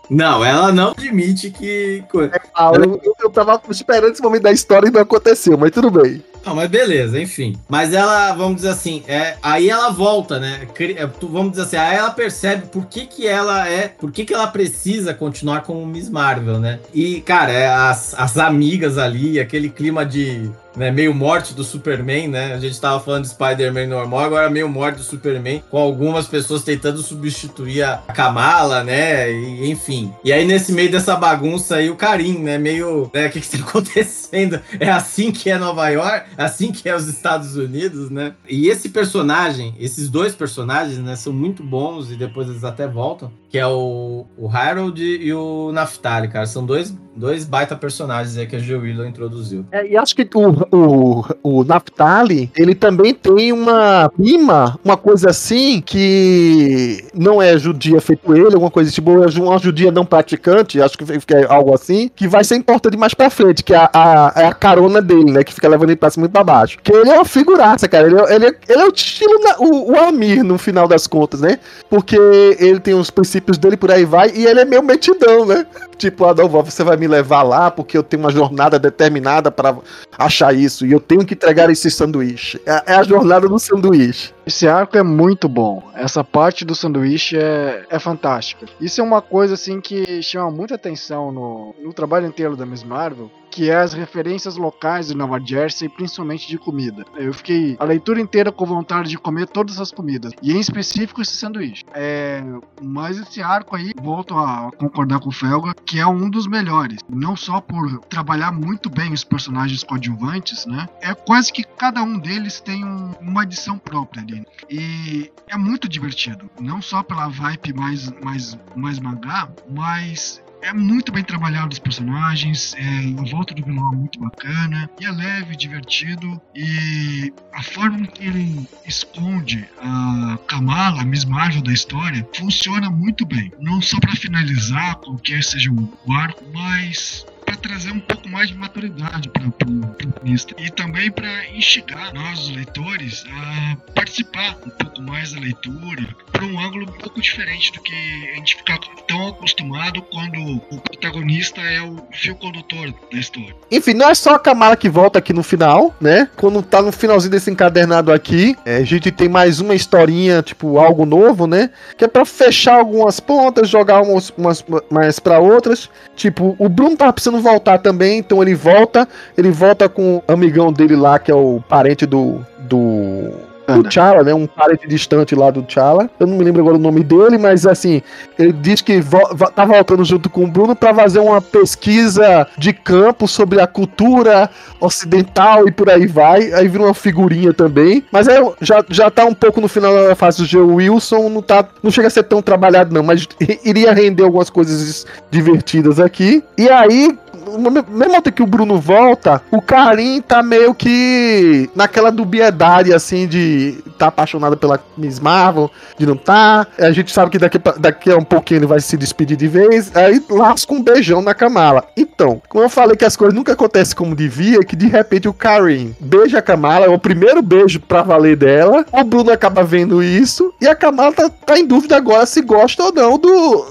S2: Não, ela não admite que.
S1: É, eu, eu, eu tava esperando esse momento da história e não aconteceu, mas tudo bem.
S2: Não, mas beleza, enfim. Mas ela, vamos dizer assim, é, aí ela volta, né? É, vamos dizer assim, aí ela percebe por que que ela é, por que que ela precisa continuar como Miss Marvel, né? E, cara, é, as, as amigas ali, aquele clima de né, meio morte do Superman, né? A gente tava falando de Spider-Man normal, agora meio morte do Superman, com algumas pessoas tentando substituir a Kamala, né? E, enfim. E aí, nesse meio dessa bagunça aí, o Karim, né? Meio, né? O que que tá acontecendo? É assim que é Nova York? É assim que é os Estados Unidos, né? E esse personagem, esses dois personagens, né? São muito bons e depois eles até voltam, que é o, o Harold e o Naftali, cara. São dois Dois baita personagens aí que a Joe Willow introduziu.
S1: É, e acho que o, o, o Naftali, ele também tem uma prima, uma coisa assim, que não é judia feito ele, alguma coisa tipo, é uma judia não praticante, acho que é algo assim, que vai ser importante mais pra frente, que é a, a, é a carona dele, né, que fica levando ele pra cima e pra baixo. Que ele é uma figuraça, cara, ele, é, ele, é, ele é o estilo, o, o Amir, no final das contas, né, porque ele tem os princípios dele por aí vai, e ele é meio metidão, né. Tipo, não, você vai me levar lá porque eu tenho uma jornada determinada para achar isso e eu tenho que entregar esse sanduíche. É, é, a jornada do sanduíche.
S4: Esse arco é muito bom. Essa parte do sanduíche é, é fantástica. Isso é uma coisa assim que chama muita atenção no, no trabalho inteiro da Miss Marvel, que é as referências locais de Nova Jersey, principalmente de comida. Eu fiquei a leitura inteira com vontade de comer todas as comidas, e em específico esse sanduíche. É, mas esse arco aí, volto a concordar com o Felga, que é um dos melhores. Não só por trabalhar muito bem os personagens coadjuvantes, né? É quase que cada um deles tem um, uma edição própria ali. E é muito divertido. Não só pela vibe mais, mais, mais mangá, mas é muito bem trabalhado os personagens, é, a volta do vilão é muito bacana, e é leve, divertido, e a forma que ele esconde a Kamala, a Miss Marvel da história, funciona muito bem. Não só para finalizar qualquer seja o arco, mas para trazer um pouco mais de maturidade para o protagonista e também para instigar nós, os leitores, a participar um pouco mais da leitura por um ângulo um pouco diferente do que a gente fica tão acostumado quando o protagonista é o fio condutor da história.
S1: Enfim, não é só a Kamala que volta aqui no final, né? Quando tá no finalzinho desse encadernado aqui, é, a gente tem mais uma historinha, tipo, algo novo, né? Que é pra fechar algumas pontas, jogar umas, umas mais pra outras. Tipo, o Bruno tava precisando voltar também, então ele volta. Ele volta com o amigão dele lá, que é o parente do. do do T'Challa, né? Um parente distante lá do T'Challa. Eu não me lembro agora o nome dele, mas assim, ele diz que vo tá voltando junto com o Bruno para fazer uma pesquisa de campo sobre a cultura ocidental e por aí vai. Aí vira uma figurinha também. Mas é, já, já tá um pouco no final da fase do Joe Wilson, não, tá, não chega a ser tão trabalhado, não, mas iria render algumas coisas divertidas aqui. E aí, mesmo que o Bruno volta, o Karim tá meio que naquela dubiedade, assim, de tá apaixonado pela Miss Marvel, de não tá. A gente sabe que daqui, daqui a um pouquinho ele vai se despedir de vez. Aí lasca um beijão na Kamala. Então, como eu falei que as coisas nunca acontecem como devia, que de repente o Karim beija a Kamala, é o primeiro beijo pra valer dela. O Bruno acaba vendo isso e a Kamala tá, tá em dúvida agora se gosta ou não do,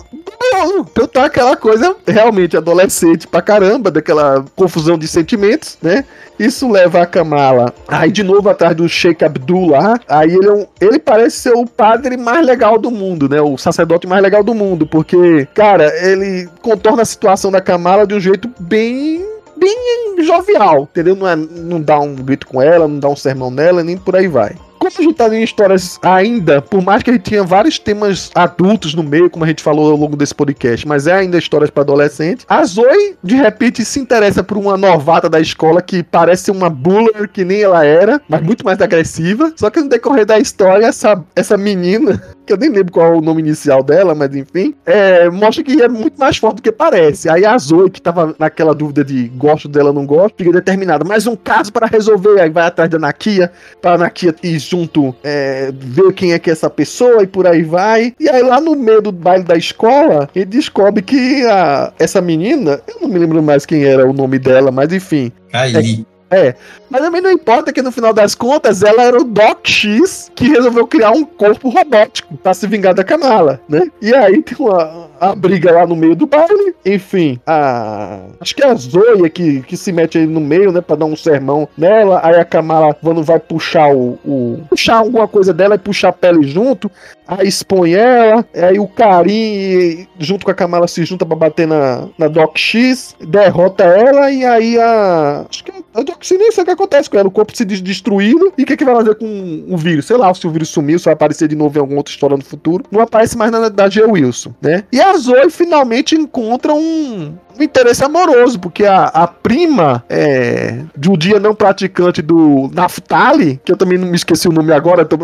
S1: então tá aquela coisa realmente adolescente pra caramba, daquela confusão de sentimentos, né? Isso leva a Kamala aí de novo atrás do Sheikh Abdul lá. Aí ele, é um, ele parece ser o padre mais legal do mundo, né? O sacerdote mais legal do mundo, porque, cara, ele contorna a situação da Kamala de um jeito bem bem jovial, entendeu? Não, é, não dá um grito com ela, não dá um sermão nela, nem por aí vai como a gente em histórias ainda, por mais que a gente tinha vários temas adultos no meio, como a gente falou ao longo desse podcast, mas é ainda histórias para adolescentes, a Zoe, de repente, se interessa por uma novata da escola que parece uma buller que nem ela era, mas muito mais agressiva. Só que no decorrer da história, essa, essa menina, que eu nem lembro qual é o nome inicial dela, mas enfim, é, mostra que é muito mais forte do que parece. Aí a Zoe, que tava naquela dúvida de gosto dela ou não gosto, fica determinada. Mais um caso para resolver, aí vai atrás da Nakia, pra Nakia ir junto é, ver quem é que é essa pessoa e por aí vai. E aí lá no meio do baile da escola, ele descobre que a, essa menina, eu não me lembro mais quem era o nome dela, mas enfim.
S2: Kylie.
S1: É, é, mas também não importa que no final das contas ela era o Doc X que resolveu criar um corpo robótico pra se vingar da Kamala, né? E aí tem uma, a briga lá no meio do baile, enfim, a... acho que é a Zoya que, que se mete aí no meio, né, pra dar um sermão nela, aí a Kamala quando vai puxar o, o... puxar alguma coisa dela e puxar a pele junto, aí expõe ela, aí o Karim junto com a Kamala se junta pra bater na, na Doc X, derrota ela. E aí a... acho que a Doc X nem sei o que acontece com ela, o corpo se destruindo e o que, que vai fazer com o vírus? Sei lá, se o vírus sumiu, se vai aparecer de novo em alguma outra história no futuro. Não aparece mais na da G. Wilson, né? E a Zoe finalmente encontra um, um interesse amoroso, porque a, a prima é, de um dia não praticante do Naftali, que eu também não me esqueci o nome agora, tô,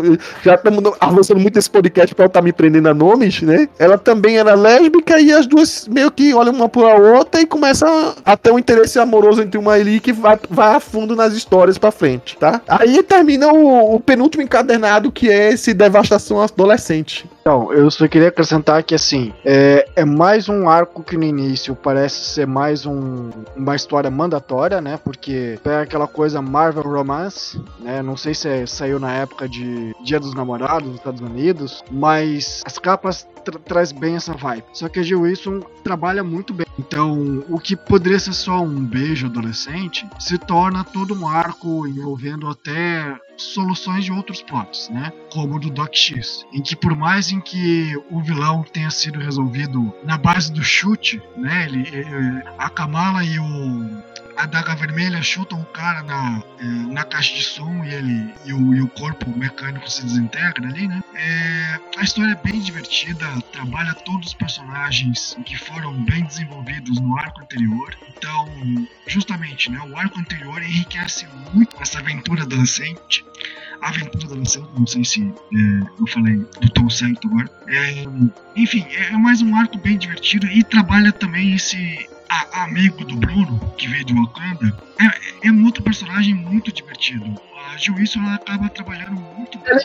S1: já estamos avançando muito esse podcast pra eu estar tá me prendendo a nomes, né? Ela também era lésbica e as duas meio que olham uma pra outra e começa a ter um interesse amoroso entre uma ali que vai, vai a fundo nas histórias pra frente, tá? Aí termina o, o penúltimo encadernado que é esse Devastação Adolescente.
S4: Então, eu só queria acrescentar que assim, é, é mais um arco que no início parece ser mais um, uma história mandatória, né? Porque é aquela coisa Marvel Romance, né? Não sei se é, saiu na época de Dia dos Namorados nos Estados Unidos, mas as capas tra traz bem essa vibe. Só que a Jill Wilson trabalha muito bem. Então, o que poderia ser só um beijo adolescente se torna todo um arco envolvendo até soluções de outros plots, né? Como o do Doc X, em que por mais em que o vilão tenha sido resolvido na base do chute, né? Ele, ele a Kamala e o a adaga vermelha chutam o cara na, é, na caixa de som e ele e o, e o corpo mecânico se desintegra ali, né? É, a história é bem divertida, trabalha todos os personagens que foram bem desenvolvidos no arco anterior. Então, justamente, né, o arco anterior enriquece muito essa aventura adolescente. A aventura adolescente, não sei se é, eu falei do tom certo agora. É, enfim, é mais um arco bem divertido e trabalha também esse a, amigo do Bruno, que veio de Wakanda, é, é um outro personagem muito divertido. A Jill Wilson ela acaba trabalhando muito bem.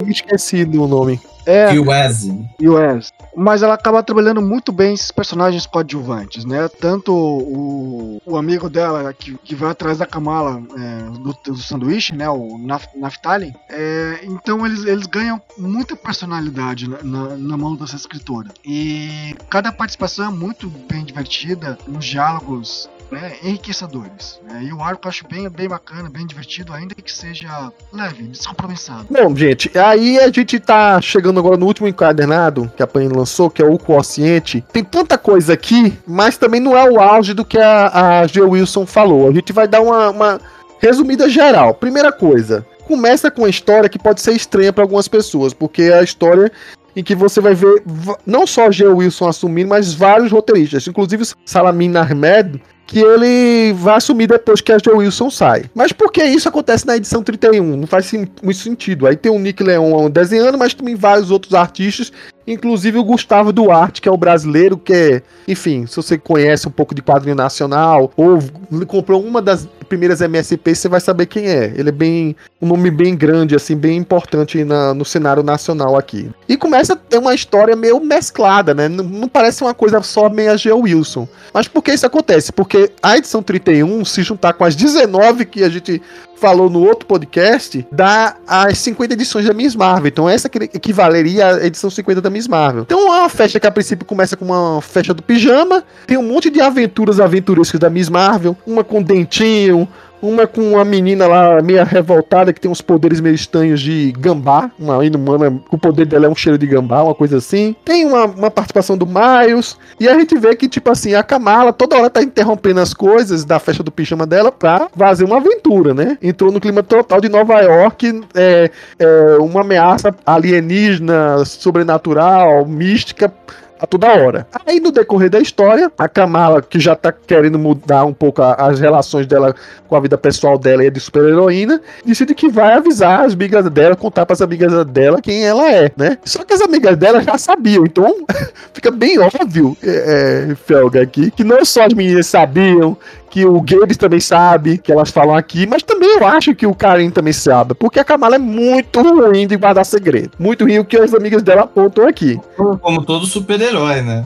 S1: Eu esqueci do nome.
S4: É,
S2: US.
S4: US. Mas ela acaba trabalhando muito bem esses personagens coadjuvantes, né? Tanto o, o amigo dela, que, que vai atrás da Kamala é, do, do sanduíche, né? O Naf, Naftali. É, então eles, eles ganham muita personalidade na, na, na, mão dessa escritora. E cada participação é muito bem divertida, nos diálogos né, enriquecedores. Né? E o arco eu acho bem, bem bacana, bem divertido, ainda que seja leve, descompromissado.
S1: Bom, gente, aí a gente tá chegando agora no último encadernado que a Panini lançou, que é o Quociente. Tem tanta coisa aqui, mas também não é o auge do que a, a G. Wilson falou. A gente vai dar uma, uma resumida geral. Primeira coisa, começa com uma história que pode ser estranha para algumas pessoas, porque é a história em que você vai ver não só G. Wilson assumindo, mas vários roteiristas, inclusive Salamin Ahmed, que ele vai assumir depois que a Joe Wilson sai. Mas por que isso acontece na edição 31? Não faz muito sentido. Aí tem o Nick Leon desenhando, mas também vários outros artistas Inclusive o Gustavo Duarte, que é o brasileiro, que é, enfim, se você conhece um pouco de quadrinho nacional, ou comprou uma das primeiras MSP, você vai saber quem é. Ele é bem. um nome bem grande, assim, bem importante na, no cenário nacional aqui. E começa a ter uma história meio mesclada, né? Não, não parece uma coisa só meio a G. Wilson. Mas por que isso acontece? Porque a edição 31 se juntar com as 19 que a gente falou no outro podcast, dá as 50 edições da Miss Marvel. Então essa equivaleria à edição 50 da Miss Marvel. Então é uma festa que a princípio começa com uma festa do pijama, tem um monte de aventuras aventurescas da Miss Marvel, uma com dentinho, uma com uma menina lá meio revoltada que tem uns poderes meio estranhos de gambá. Uma inumana, o poder dela é um cheiro de gambá, uma coisa assim. Tem uma, uma participação do Miles. E a gente vê que, tipo assim, a Kamala toda hora tá interrompendo as coisas da festa do pijama dela pra fazer uma aventura, né? Entrou no clima total de Nova York, é, é uma ameaça alienígena, sobrenatural, mística a toda hora. Aí no decorrer da história, a Kamala, que já tá querendo mudar um pouco a, as relações dela com a vida pessoal dela e a de super-heroína, decide que vai avisar as amigas dela, contar para as amigas dela quem ela é, né? Só que as amigas dela já sabiam, então fica bem óbvio, é, é, Felga aqui, que não só as meninas sabiam, que o Gabes também sabe, que elas falam aqui, mas também eu acho que o Karim também sabe, porque a Kamala é muito ruim de guardar segredo. Muito ruim o que as amigas dela apontam aqui.
S2: Como todo super-herói, né?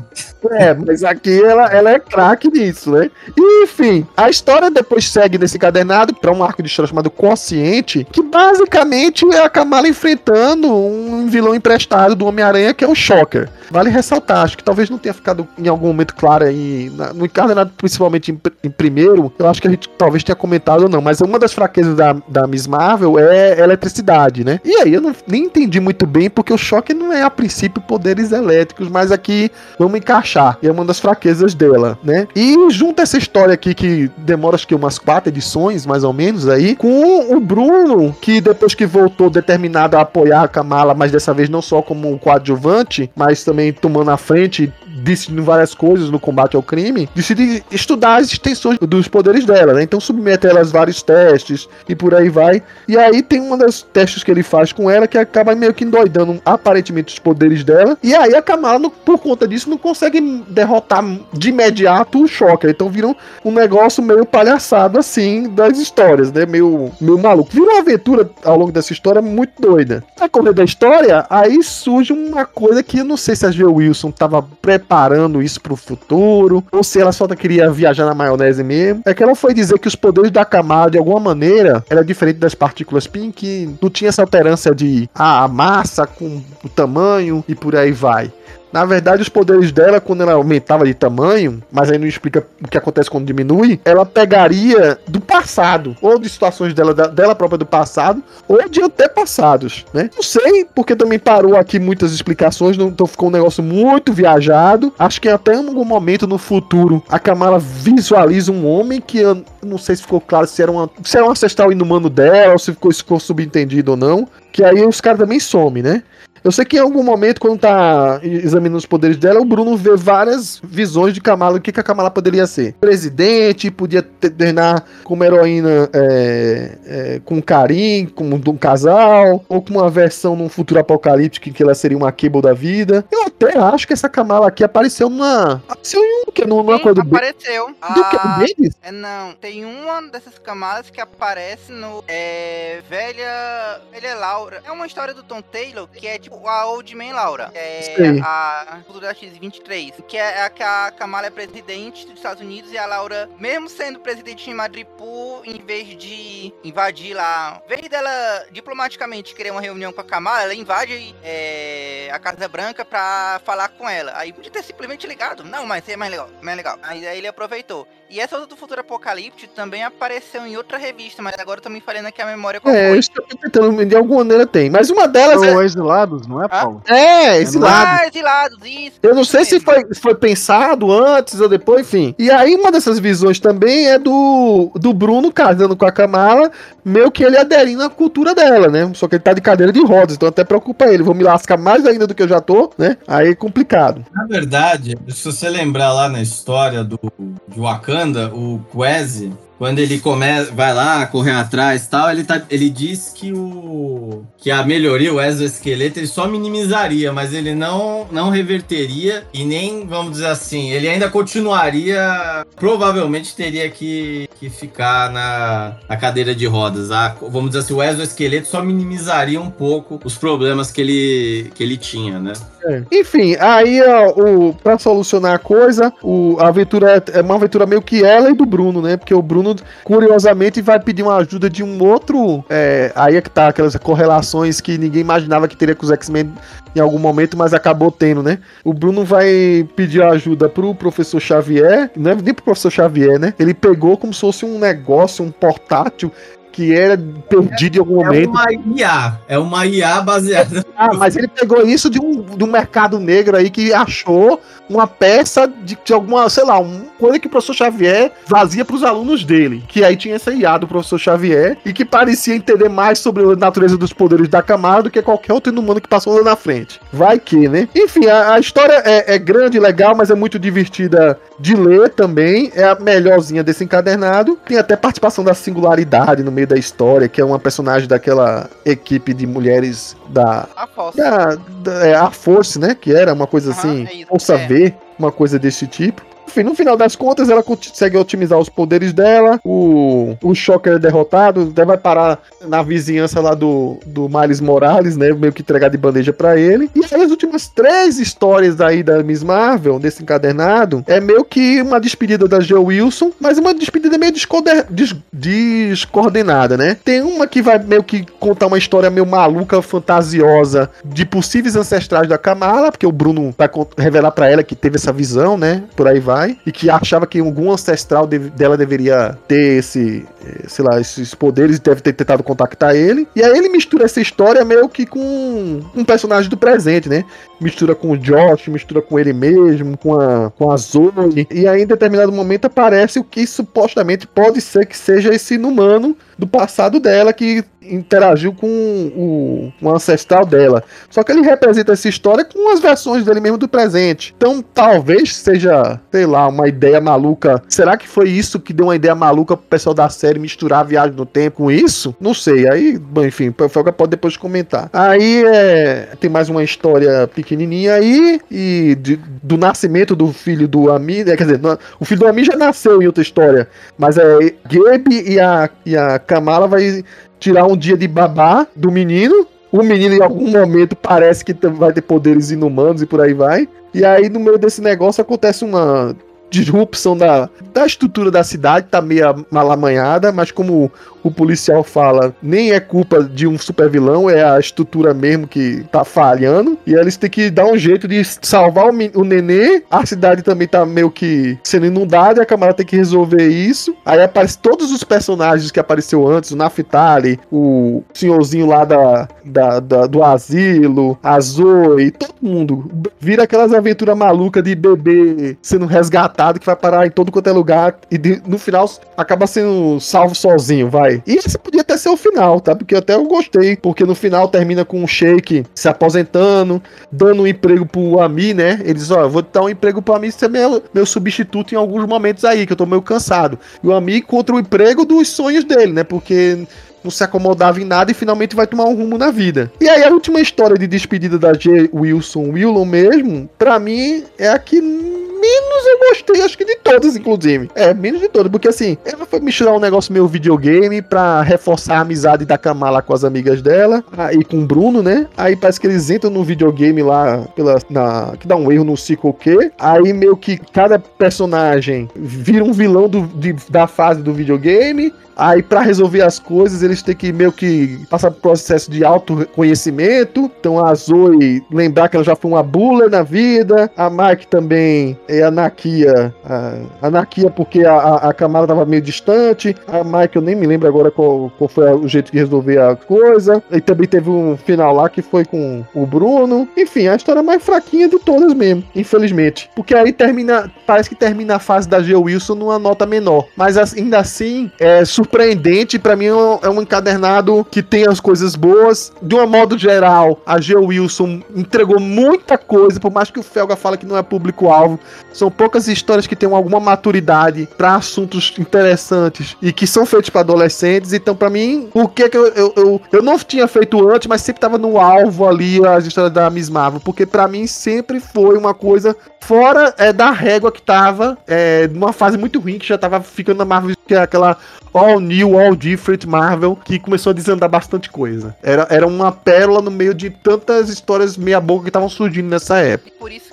S1: É, mas aqui ela, ela é craque nisso, né? E, enfim, a história depois segue nesse cadernado para um arco de história chamado Consciente, que basicamente é a Kamala enfrentando um vilão emprestado do Homem-Aranha, que é o Shocker. Vale ressaltar, acho que talvez não tenha ficado em algum momento claro aí, no encadernado principalmente em, em primeiro, eu acho que a gente talvez tenha comentado ou não, mas uma das fraquezas da, da Miss Marvel é eletricidade, né? E aí eu não, nem entendi muito bem, porque o choque não é a princípio poderes elétricos, mas aqui vamos encaixar. E é uma das fraquezas dela, né? E junta essa história aqui que demora acho que umas quatro edições, mais ou menos, aí, com o Bruno, que depois que voltou determinado a apoiar a Kamala, mas dessa vez não só como um coadjuvante, mas também também tomando a frente, decidindo várias coisas no combate ao crime, decide estudar as extensões dos poderes dela, né? Então submete ela a vários testes e por aí vai. E aí tem uma das testes que ele faz com ela que acaba meio que endoidando aparentemente os poderes dela. E aí a Kamala, por conta disso, não consegue derrotar de imediato o Shocker. Então vira um, um negócio meio palhaçado assim das histórias, né? Meio, meio maluco. Vira uma aventura ao longo dessa história muito doida. A correr da história, aí surge uma coisa que eu não sei se a G. Wilson tava preparando isso pro futuro, ou se ela só queria viajar na maionese mesmo. É que ela foi dizer que os poderes da camada, de alguma maneira, era diferente das partículas PIN, que não tinha essa alternância de ah, a massa com o tamanho e por aí vai. Na verdade, os poderes dela, quando ela aumentava de tamanho, mas aí não explica o que acontece quando diminui, ela pegaria do passado, ou de situações dela, dela própria do passado, ou de antepassados, né? Não sei, porque também parou aqui muitas explicações, não, então ficou um negócio muito viajado. Acho que até em algum momento no futuro a Kamala visualiza um homem que eu não sei se ficou claro se era, uma, se era um ancestral inumano dela, ou se ficou, se ficou subentendido ou não. Que aí os caras também somem, né? Eu sei que em algum momento, quando tá examinando os poderes dela, o Bruno vê várias visões de Kamala, o que, que a Kamala poderia ser. Presidente, podia ter- treinar como heroína é, é, com Karim, como de um casal, ou com uma versão num futuro apocalíptico em que ela seria uma Cable da vida. Eu até acho que essa Kamala aqui apareceu numa. Apareceu em um que numa
S3: Sim,
S1: coisa do,
S3: apareceu.
S1: do que? Do
S3: Ah,
S1: Bendis?
S3: é, não, tem uma dessas camadas que aparece no é, Velha Velha Laura. É uma história do Tom Taylor que é tipo a Old Man Laura. É
S1: Sei.
S3: a Futuro da X-23. Que é a que a Kamala é presidente dos Estados Unidos e a Laura, mesmo sendo presidente de Madripoor, em vez de invadir lá, em vez dela diplomaticamente querer uma reunião com a Kamala, ela invade é, a Casa Branca pra falar com ela. Aí podia ter simplesmente ligado. Não, mas é mais legal, mais legal. Aí, aí ele aproveitou. E essa outra do Futuro Apocalipse também apareceu em outra revista, mas agora eu tô me falando aqui a memória
S1: É, que eu tô tentando, de alguma maneira tem. Mas uma delas
S4: São exilados, não é, Paulo?
S1: é. É,
S4: É
S1: lado.
S3: Ah, exilados, isso.
S1: Eu não
S3: isso
S1: sei se foi, se foi pensado antes ou depois, enfim. E aí, uma dessas visões também é do, do Bruno casando com a Kamala, meio que ele aderindo à cultura dela, né? Só que ele tá de cadeira de rodas, então até preocupa ele. Vou me lascar mais ainda do que eu já tô, né? Aí é complicado.
S2: Na verdade, se você lembrar lá na história do, de Wakanda, o Quasi, quando ele começa, vai lá correr atrás tal, ele, tá, ele diz que o que a melhoria, o exoesqueleto, ele só minimizaria, mas ele não, não reverteria e nem, vamos dizer assim, ele ainda continuaria, provavelmente teria que, que ficar na, na cadeira de rodas. A- vamos dizer assim, o exoesqueleto só minimizaria um pouco os problemas que ele, que ele tinha, né?
S1: Enfim, aí, ó, o, pra solucionar a coisa, o, a aventura é, é uma aventura meio que ela e do Bruno, né? Porque o Bruno, curiosamente, vai pedir uma ajuda de um outro. é, aí é que tá, aquelas correlações que ninguém imaginava que teria com os X-Men em algum momento, mas acabou tendo, né? O Bruno vai pedir ajuda pro professor Xavier, não é nem pro professor Xavier, né? Ele pegou como se fosse um negócio, um portátil. Que era perdido em algum
S2: É
S1: momento.
S2: uma IA, é uma IA baseada
S1: Ah, mas ele pegou isso de um, de um mercado negro aí que achou uma peça de, de alguma, sei lá, uma coisa que o professor Xavier vazia para os alunos dele. Que aí tinha essa IA do professor Xavier e que parecia entender mais sobre a natureza dos poderes da camada do que qualquer outro inumano que passou lá na frente. Vai que, né? Enfim, a, a história é, é grande, legal, mas é muito divertida de ler também. É a melhorzinha desse encadernado. Tem até participação da singularidade no meio da história, que é uma personagem daquela equipe de mulheres da
S3: A fossa.
S1: da, da- é, a Force, né? Que era uma coisa
S3: Aham,
S1: assim,
S3: é isso,
S1: Força
S3: é.
S1: V, uma coisa desse tipo. Enfim, no final das contas, ela consegue otimizar os poderes dela. O, o Shocker é derrotado, daí vai parar na vizinhança lá do, do Miles Morales, né? Meio que entregar de bandeja pra ele. E aí, as últimas três histórias aí da Miss Marvel, desse encadernado, é meio que uma despedida da Joe Wilson, mas uma despedida meio des- descoordenada, né? Tem uma que vai meio que contar uma história meio maluca, fantasiosa, de possíveis ancestrais da Kamala, porque o Bruno vai revelar pra ela que teve essa visão, né? Por aí vai. E que achava que algum ancestral deve- dela deveria ter esse, eh, sei lá, esses poderes e deve ter tentado contactar ele. E aí ele mistura essa história meio que com um personagem do presente, né? Mistura com o Josh, mistura com ele mesmo, com a, com a Zoe. E aí em determinado momento aparece o que supostamente pode ser que seja esse inumano do passado dela que interagiu com o, ancestral dela. Só que ele representa essa história com as versões dele mesmo do presente. Então talvez seja, sei lá, uma ideia maluca. Será que foi isso que deu uma ideia maluca pro pessoal da série misturar a viagem no tempo com isso? Não sei. Aí, bom, enfim, o Felga pode depois comentar. Aí é, tem mais uma história pequenininha aí e de- do nascimento do filho do Ami, é, quer dizer, o filho do Ami já nasceu em outra história, mas é Gabe e a, e a Kamala vai tirar um dia de babá do menino. O menino, em algum momento, parece que vai ter poderes inumanos e por aí vai. E aí, no meio desse negócio, acontece uma disrupção da, da estrutura da cidade, tá meio malamanhada, mas como o policial fala, nem é culpa de um super vilão, é a estrutura mesmo que tá falhando. E eles têm que dar um jeito de salvar o, o nenê. A cidade também tá meio que sendo inundada e a Kamala tem que resolver isso. Aí aparece todos os personagens que apareceu antes, o Naftali, o senhorzinho lá da, da, da do asilo, a Zoe, todo mundo. Vira aquelas aventuras malucas de bebê sendo resgatado que vai parar em todo quanto é lugar e de, no final acaba sendo salvo sozinho, vai. E esse podia até ser o final, tá? Porque até eu gostei, porque no final termina com o Shake se aposentando, dando um emprego pro Ami, né? Eles, ó, vou dar um emprego pro Ami ser meu, meu substituto em alguns momentos aí, que eu tô meio cansado. E o Ami contra o emprego dos sonhos dele, né? Porque não se acomodava em nada e finalmente vai tomar um rumo na vida. E aí a última história de despedida da J. Wilson Willow mesmo, para mim é a que menos eu gostei, acho que de todas, inclusive. É, menos de todas, porque assim, ela foi misturar um negócio meio videogame pra reforçar a amizade da Kamala com as amigas dela aí e com o Bruno, né? Aí parece que eles entram no videogame lá, pela, na, que dá um erro no ciclo Q. Aí meio que cada personagem vira um vilão do, de, da fase do videogame. Aí, para resolver as coisas, eles têm que meio que passar por processo de autoconhecimento. Então, a Zoe lembrar que ela já foi uma bula na vida. A Mike também é anarquia. A anarquia porque a, a, a Camara tava meio distante. A Mike, eu nem me lembro agora qual, qual foi o jeito de resolver a coisa. E também teve um final lá que foi com o Bruno. Enfim, a história mais fraquinha de todas mesmo, infelizmente. Porque aí termina. Parece que termina a fase da G. Wilson numa nota menor. Mas ainda assim, é surpreendente. para mim é um encadernado que tem as coisas boas. De um modo geral, a G. Wilson entregou muita coisa, por mais que o Felga fala que não é público-alvo. São poucas histórias que têm alguma maturidade para assuntos interessantes e que são feitos para adolescentes. Então, para mim, o que que eu, eu, eu, eu, não tinha feito antes, mas sempre tava no alvo ali as histórias da Miss Marvel, porque para mim sempre foi uma coisa fora é, da régua que tava, é, numa fase muito ruim que já tava ficando na Marvel, que é aquela all new, all different Marvel, que começou a desandar bastante coisa. Era, era uma pérola no meio de tantas histórias meia boca que estavam surgindo nessa época.
S3: E por isso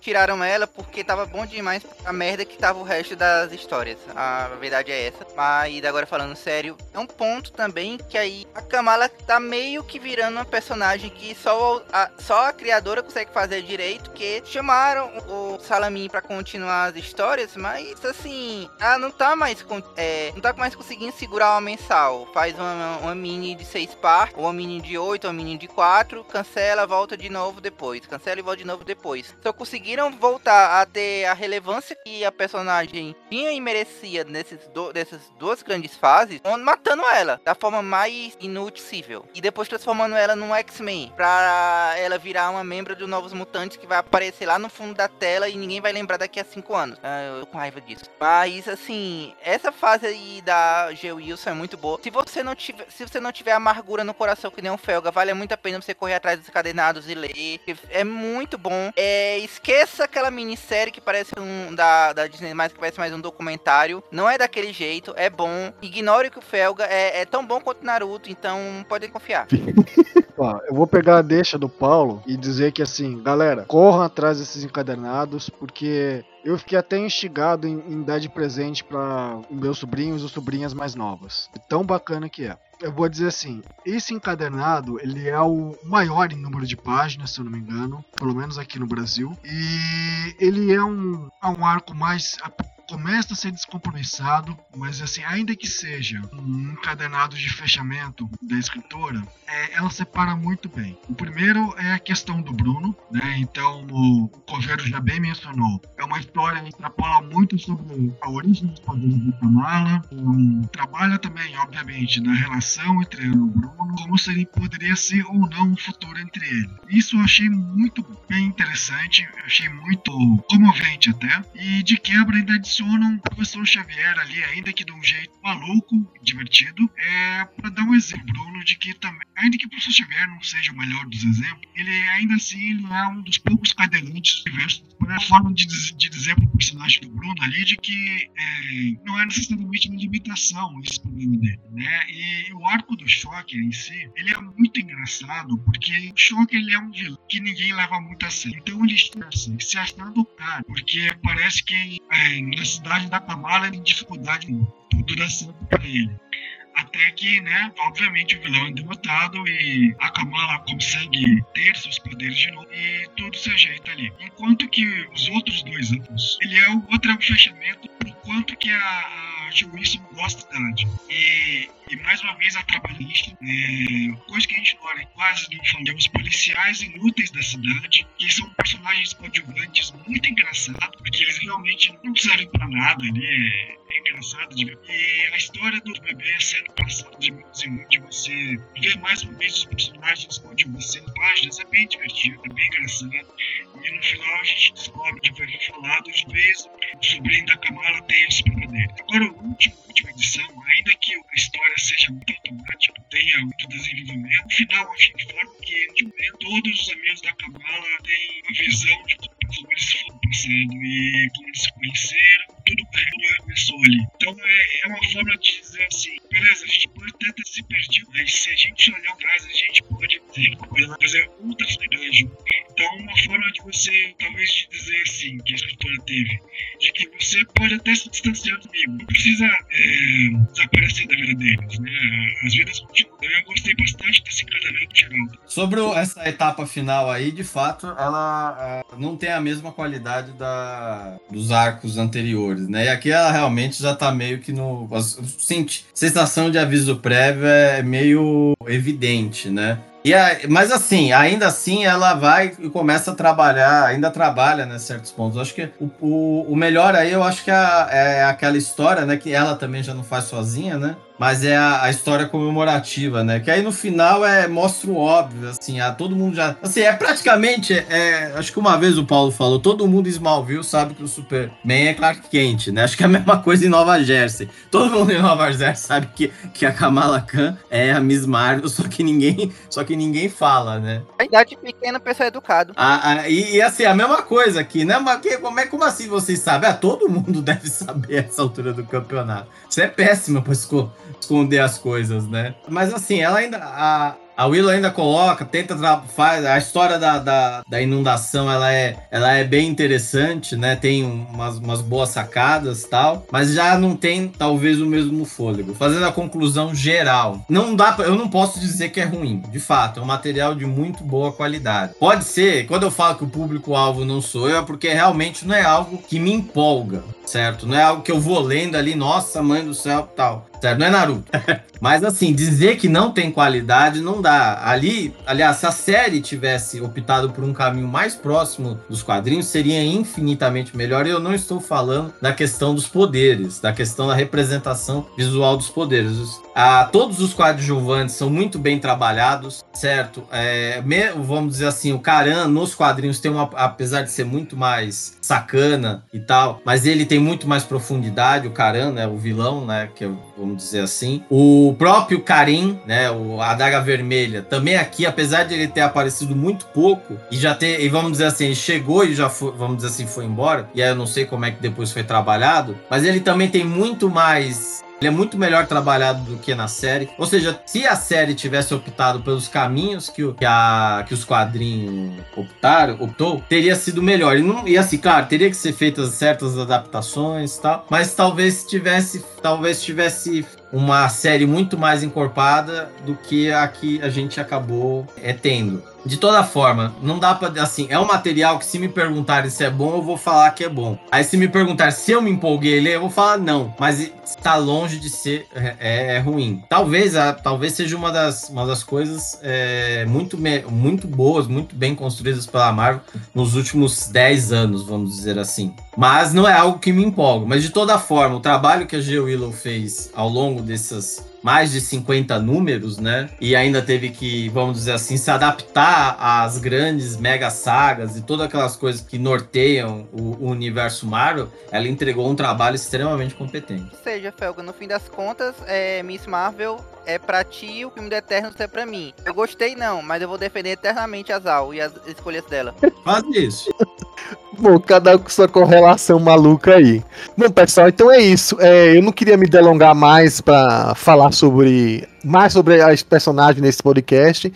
S3: tiraram ela porque tava bom demais a merda que tava o resto das histórias. A verdade é essa. Mas agora falando sério, é um ponto também que aí a Kamala tá meio que virando uma personagem que só a, só a criadora consegue fazer direito, que chamaram o Salamin para continuar as histórias, mas assim, ela não tá mais é, não tá mais conseguindo segurar uma mensal. Faz uma, uma mini de seis partes, uma mini de oito, uma mini de quatro, cancela, volta de novo depois, cancela e volta de novo depois. Só conseguir conseguiram voltar a ter a relevância que a personagem tinha e merecia nesses do, dessas duas grandes fases, matando ela da forma mais inútil possível. E depois transformando ela num X-Men, pra ela virar uma membro dos Novos Mutantes que vai aparecer lá no fundo da tela e ninguém vai lembrar daqui a cinco anos. Ah, eu tô com raiva disso. Mas, assim, essa fase aí da G. Wilson é muito boa. Se você não tiver, se você não tiver amargura no coração que nem um Felga, vale muito a pena você correr atrás dos cadenados e ler. É muito bom. É, esqueça esqueça aquela minissérie que parece um da, da Disney, mais que parece mais um documentário. Não é daquele jeito, é bom. Ignore que o Felga é, é tão bom quanto Naruto, então podem confiar.
S4: Eu vou pegar a deixa do Paulo e dizer que assim, galera, corram atrás desses encadernados, porque eu fiquei até instigado em, em dar de presente para meus sobrinhos ou sobrinhas mais novas. Tão bacana que é eu vou dizer assim, esse encadernado, ele é o maior em número de páginas, se eu não me engano, pelo menos aqui no Brasil, e ele é um, é um arco mais começa a ser descompromissado, mas assim, ainda que seja um encadernado de fechamento da escritora, é, ela separa muito bem. O primeiro é a questão do Bruno, né? Então o, Coveiro já bem mencionou. É uma história que extrapola muito sobre a origem dos poderes de Kamala, um, trabalha também, obviamente, na relação entre ela e o Bruno, como seria, poderia ser ou não o futuro entre eles. Isso eu achei muito bem interessante, achei muito comovente até, e de quebra ainda adiciona o professor Xavier ali, ainda que de um jeito maluco, divertido, é para dar um exemplo, Bruno, de que também, ainda que o professor Xavier não seja o melhor dos exemplos, ele ainda assim ele é um dos poucos cadeirantes do universo, por a forma de, de dizer para o personagem do Bruno ali de que é, não é necessariamente uma limitação esse problema dele, né? E o arco do Shocker em si, ele é muito engraçado porque o Shocker ele é um vilão que ninguém leva muito a sério. Então ele se achando cara, porque parece que é, cidade da Kamala em dificuldade, tudo dá certo para ele. até que, né, obviamente o vilão é derrotado e a Kamala consegue ter seus poderes de novo e tudo se ajeita ali. Enquanto que os outros dois anos, ele é o outro fechamento por quanto que a, Joe Wilson gosta da. E, e mais uma vez a trabalhista, é, coisa que a gente olha quase não falamos, os policiais inúteis da cidade, que são personagens coadjuvantes muito engraçados, porque eles realmente não servem pra nada ali. É, é engraçado de ver. E a história do bebê sendo passada de muitos em muitos, de você ver mais uma vez os personagens coadjuvantes em páginas, é bem divertido, é bem engraçado. E no final a gente descobre que foi falado de vez o sobrinho da Kamala tem esse poder. Agora, o último, ainda que a história seja muito automática, tenha muito desenvolvimento, no final a gente forma que momento, todos os amigos da Kamala têm uma visão de como eles foram passando e como eles se conheceram, tudo começou ali. Então é, é uma forma de dizer assim, beleza, a gente pode até ter se perdido, mas se a gente olhar atrás, a gente pode fazer outras legais. Então uma forma de você, talvez, de dizer assim, que a escritora teve, de que você pode até se distanciar do amigo, não precisa é, desaparecer da vida deles, né? As vidas continuam. Eu gostei bastante desse encadeamento geral.
S2: Sobre essa etapa final aí, de fato, ela ah, não tem a mesma qualidade da, dos arcos anteriores, né? E aqui ela realmente já tá meio que no. a senti- sensação de aviso prévio é meio evidente, né? E a- mas assim, ainda assim ela vai e começa a trabalhar, ainda trabalha, né, certos pontos. Eu acho que o, o, o melhor aí, eu acho que é, a- é aquela história, né, que ela também já não faz sozinha, né? Mas é a, a história comemorativa, né? Que aí no final é mostra o óbvio, assim, a, todo mundo já. Assim, é praticamente. É, acho que uma vez o Paulo falou: todo mundo em Smallville sabe que o Superman é Clark Kent, né? Acho que é a mesma coisa em Nova Jersey. Todo mundo em Nova Jersey sabe que, que a Kamala Khan é a Miss Marvel, só que ninguém, só que ninguém fala, né?
S3: A idade pequena, pessoal é educado.
S2: A- a- e, e, assim, a mesma coisa aqui, né? Mas que, como, é, como assim vocês sabem? Ah, todo mundo deve saber essa altura do campeonato. Isso é péssimo pra esco- esconder as coisas, né? Mas assim, ela ainda. A, a Willow ainda coloca, tenta faz a história da, da, da inundação, ela é, ela é bem interessante, né? Tem umas, umas boas sacadas tal, mas já não tem talvez o mesmo fôlego. Fazendo a conclusão geral, não dá, pra, eu não posso dizer que é ruim. De fato, é um material de muito boa qualidade. Pode ser, quando eu falo que o público alvo não sou eu, é porque realmente não é algo que me empolga, certo? Não é algo que eu vou lendo ali, nossa, mãe do céu, tal. Certo? Não é Naruto. Mas assim, dizer que não tem qualidade não dá. Ali, aliás, se a série tivesse optado por um caminho mais próximo dos quadrinhos, seria infinitamente melhor. E eu não estou falando da questão dos poderes, da questão da representação visual dos poderes. Os- ah, todos os coadjuvantes são muito bem trabalhados, certo? É, vamos dizer assim, o Karan nos quadrinhos tem uma, apesar de ser muito mais sacana e tal, mas ele tem muito mais profundidade, o Karan, né, o vilão, né, que é, vamos dizer assim. O próprio Karim, né, o Adaga Vermelha, também aqui, apesar de ele ter aparecido muito pouco e já ter, e vamos dizer assim, ele chegou e já foi, vamos dizer assim, foi embora. E aí eu não sei como é que depois foi trabalhado, mas ele também tem muito mais ele é muito melhor trabalhado do que na série. Ou seja, se a série tivesse optado pelos caminhos que, o- que, a, que os quadrinhos optaram, optou, teria sido melhor. E, não, e assim, claro, teria que ser feitas certas adaptações e tal. Mas talvez tivesse, talvez tivesse uma série muito mais encorpada do que a que a gente acabou é, tendo. De toda forma, não dá pra. Assim, é um material que, se me perguntarem se é bom, eu vou falar que é bom. Aí, se me perguntar se eu me empolguei a ler, eu vou falar não. Mas está longe de ser é, é- é ruim. Talvez, a, talvez seja uma das, uma das coisas é, muito, muito boas, muito bem construídas pela Marvel nos últimos 10 anos, vamos dizer assim. Mas não é algo que me empolga. Mas de toda forma, o trabalho que a G. Willow fez ao longo dessas mais de 50 números, né? E ainda teve que, vamos dizer assim, se adaptar às grandes mega sagas e todas aquelas coisas que norteiam o, o universo Marvel. Ela entregou um trabalho extremamente competente.
S3: Ou seja, Felga, no fim das contas, é, Miss Marvel é pra ti, o filme do Eternos é pra mim. Eu gostei não, mas eu vou defender eternamente a Zal e as escolhas dela.
S2: Faz isso.
S1: Bom, cada um com sua correlação maluca aí. Bom, pessoal, então é isso. É, eu não queria me delongar mais pra falar falar sobre mais sobre as personagens nesse podcast.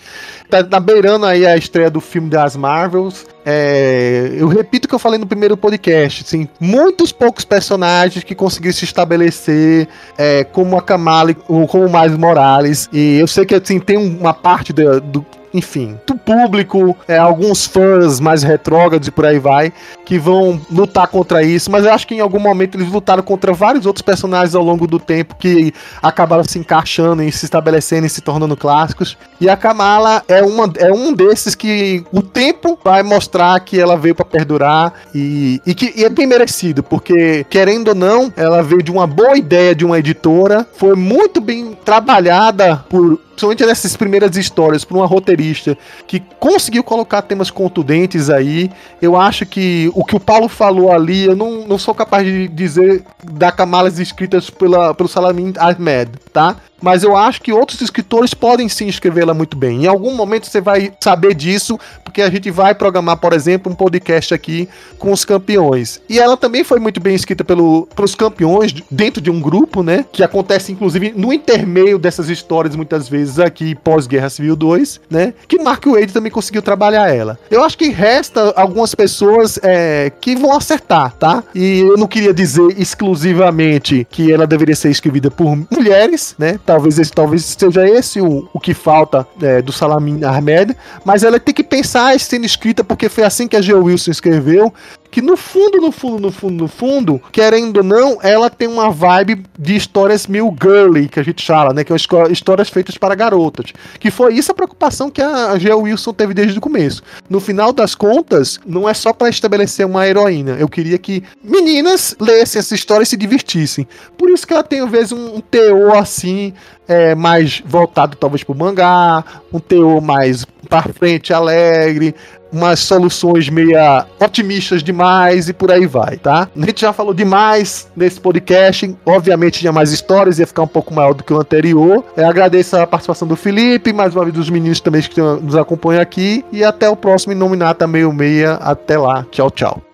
S1: Tá, tá beirando aí a estreia do filme das Marvels. É, eu repito o que eu falei no primeiro podcast, assim, muitos poucos personagens que conseguiram se estabelecer é, como a Kamala como o Morales. E eu sei que assim, tem uma parte do, do enfim, do público, é, alguns fãs mais retrógrados e por aí vai, que vão lutar contra isso, mas eu acho que em algum momento eles lutaram contra vários outros personagens ao longo do tempo que acabaram se encaixando e se estabelecendo e se tornando clássicos. E a Kamala é, uma, é um desses que o tempo vai mostrar que ela veio para perdurar e, e que e é bem merecido, porque querendo ou não, ela veio de uma boa ideia de uma editora, foi muito bem trabalhada por principalmente nessas primeiras histórias, por uma roteirista que conseguiu colocar temas contundentes aí. Eu acho que o que o Paulo falou ali, eu não, não sou capaz de dizer da camadas escritas pela, pelo Salamin Ahmed, tá? mas eu acho que outros escritores podem sim escrevê-la muito bem. Em algum momento você vai saber disso, porque a gente vai programar, por exemplo, um podcast aqui com os campeões. E ela também foi muito bem escrita pelo, pelos campeões dentro de um grupo, né? Que acontece, inclusive, no intermeio dessas histórias, muitas vezes aqui, pós-Guerra Civil 2, né? Que Mark Wade também conseguiu trabalhar ela. Eu acho que resta algumas pessoas é, que vão acertar, tá? E eu não queria dizer exclusivamente que ela deveria ser escrevida por mulheres, né? Talvez, esse, talvez seja esse o, o que falta é, do Salamin Ahmed, mas ela tem que pensar sendo escrita porque foi assim que a Joe Wilson escreveu, que no fundo, no fundo, no fundo, no fundo, querendo ou não, ela tem uma vibe de histórias meio girly, que a gente fala, né? Que são histórias feitas para garotas. Que foi isso a preocupação que a G. Wilson teve desde o começo. No final das contas, não é só para estabelecer uma heroína. Eu queria que meninas lessem essa história e se divertissem. Por isso que ela tem, às vezes, um teor assim, é, mais voltado talvez pro mangá, um teor mais para frente, alegre, umas soluções meia otimistas demais e por aí vai, tá? A gente já falou demais nesse podcast, obviamente tinha mais histórias, ia ficar um pouco maior do que o anterior. Eu agradeço a participação do Felipe, mais uma vez dos meninos também que nos acompanham aqui e até o próximo Inominata 66. Até lá, tchau, tchau.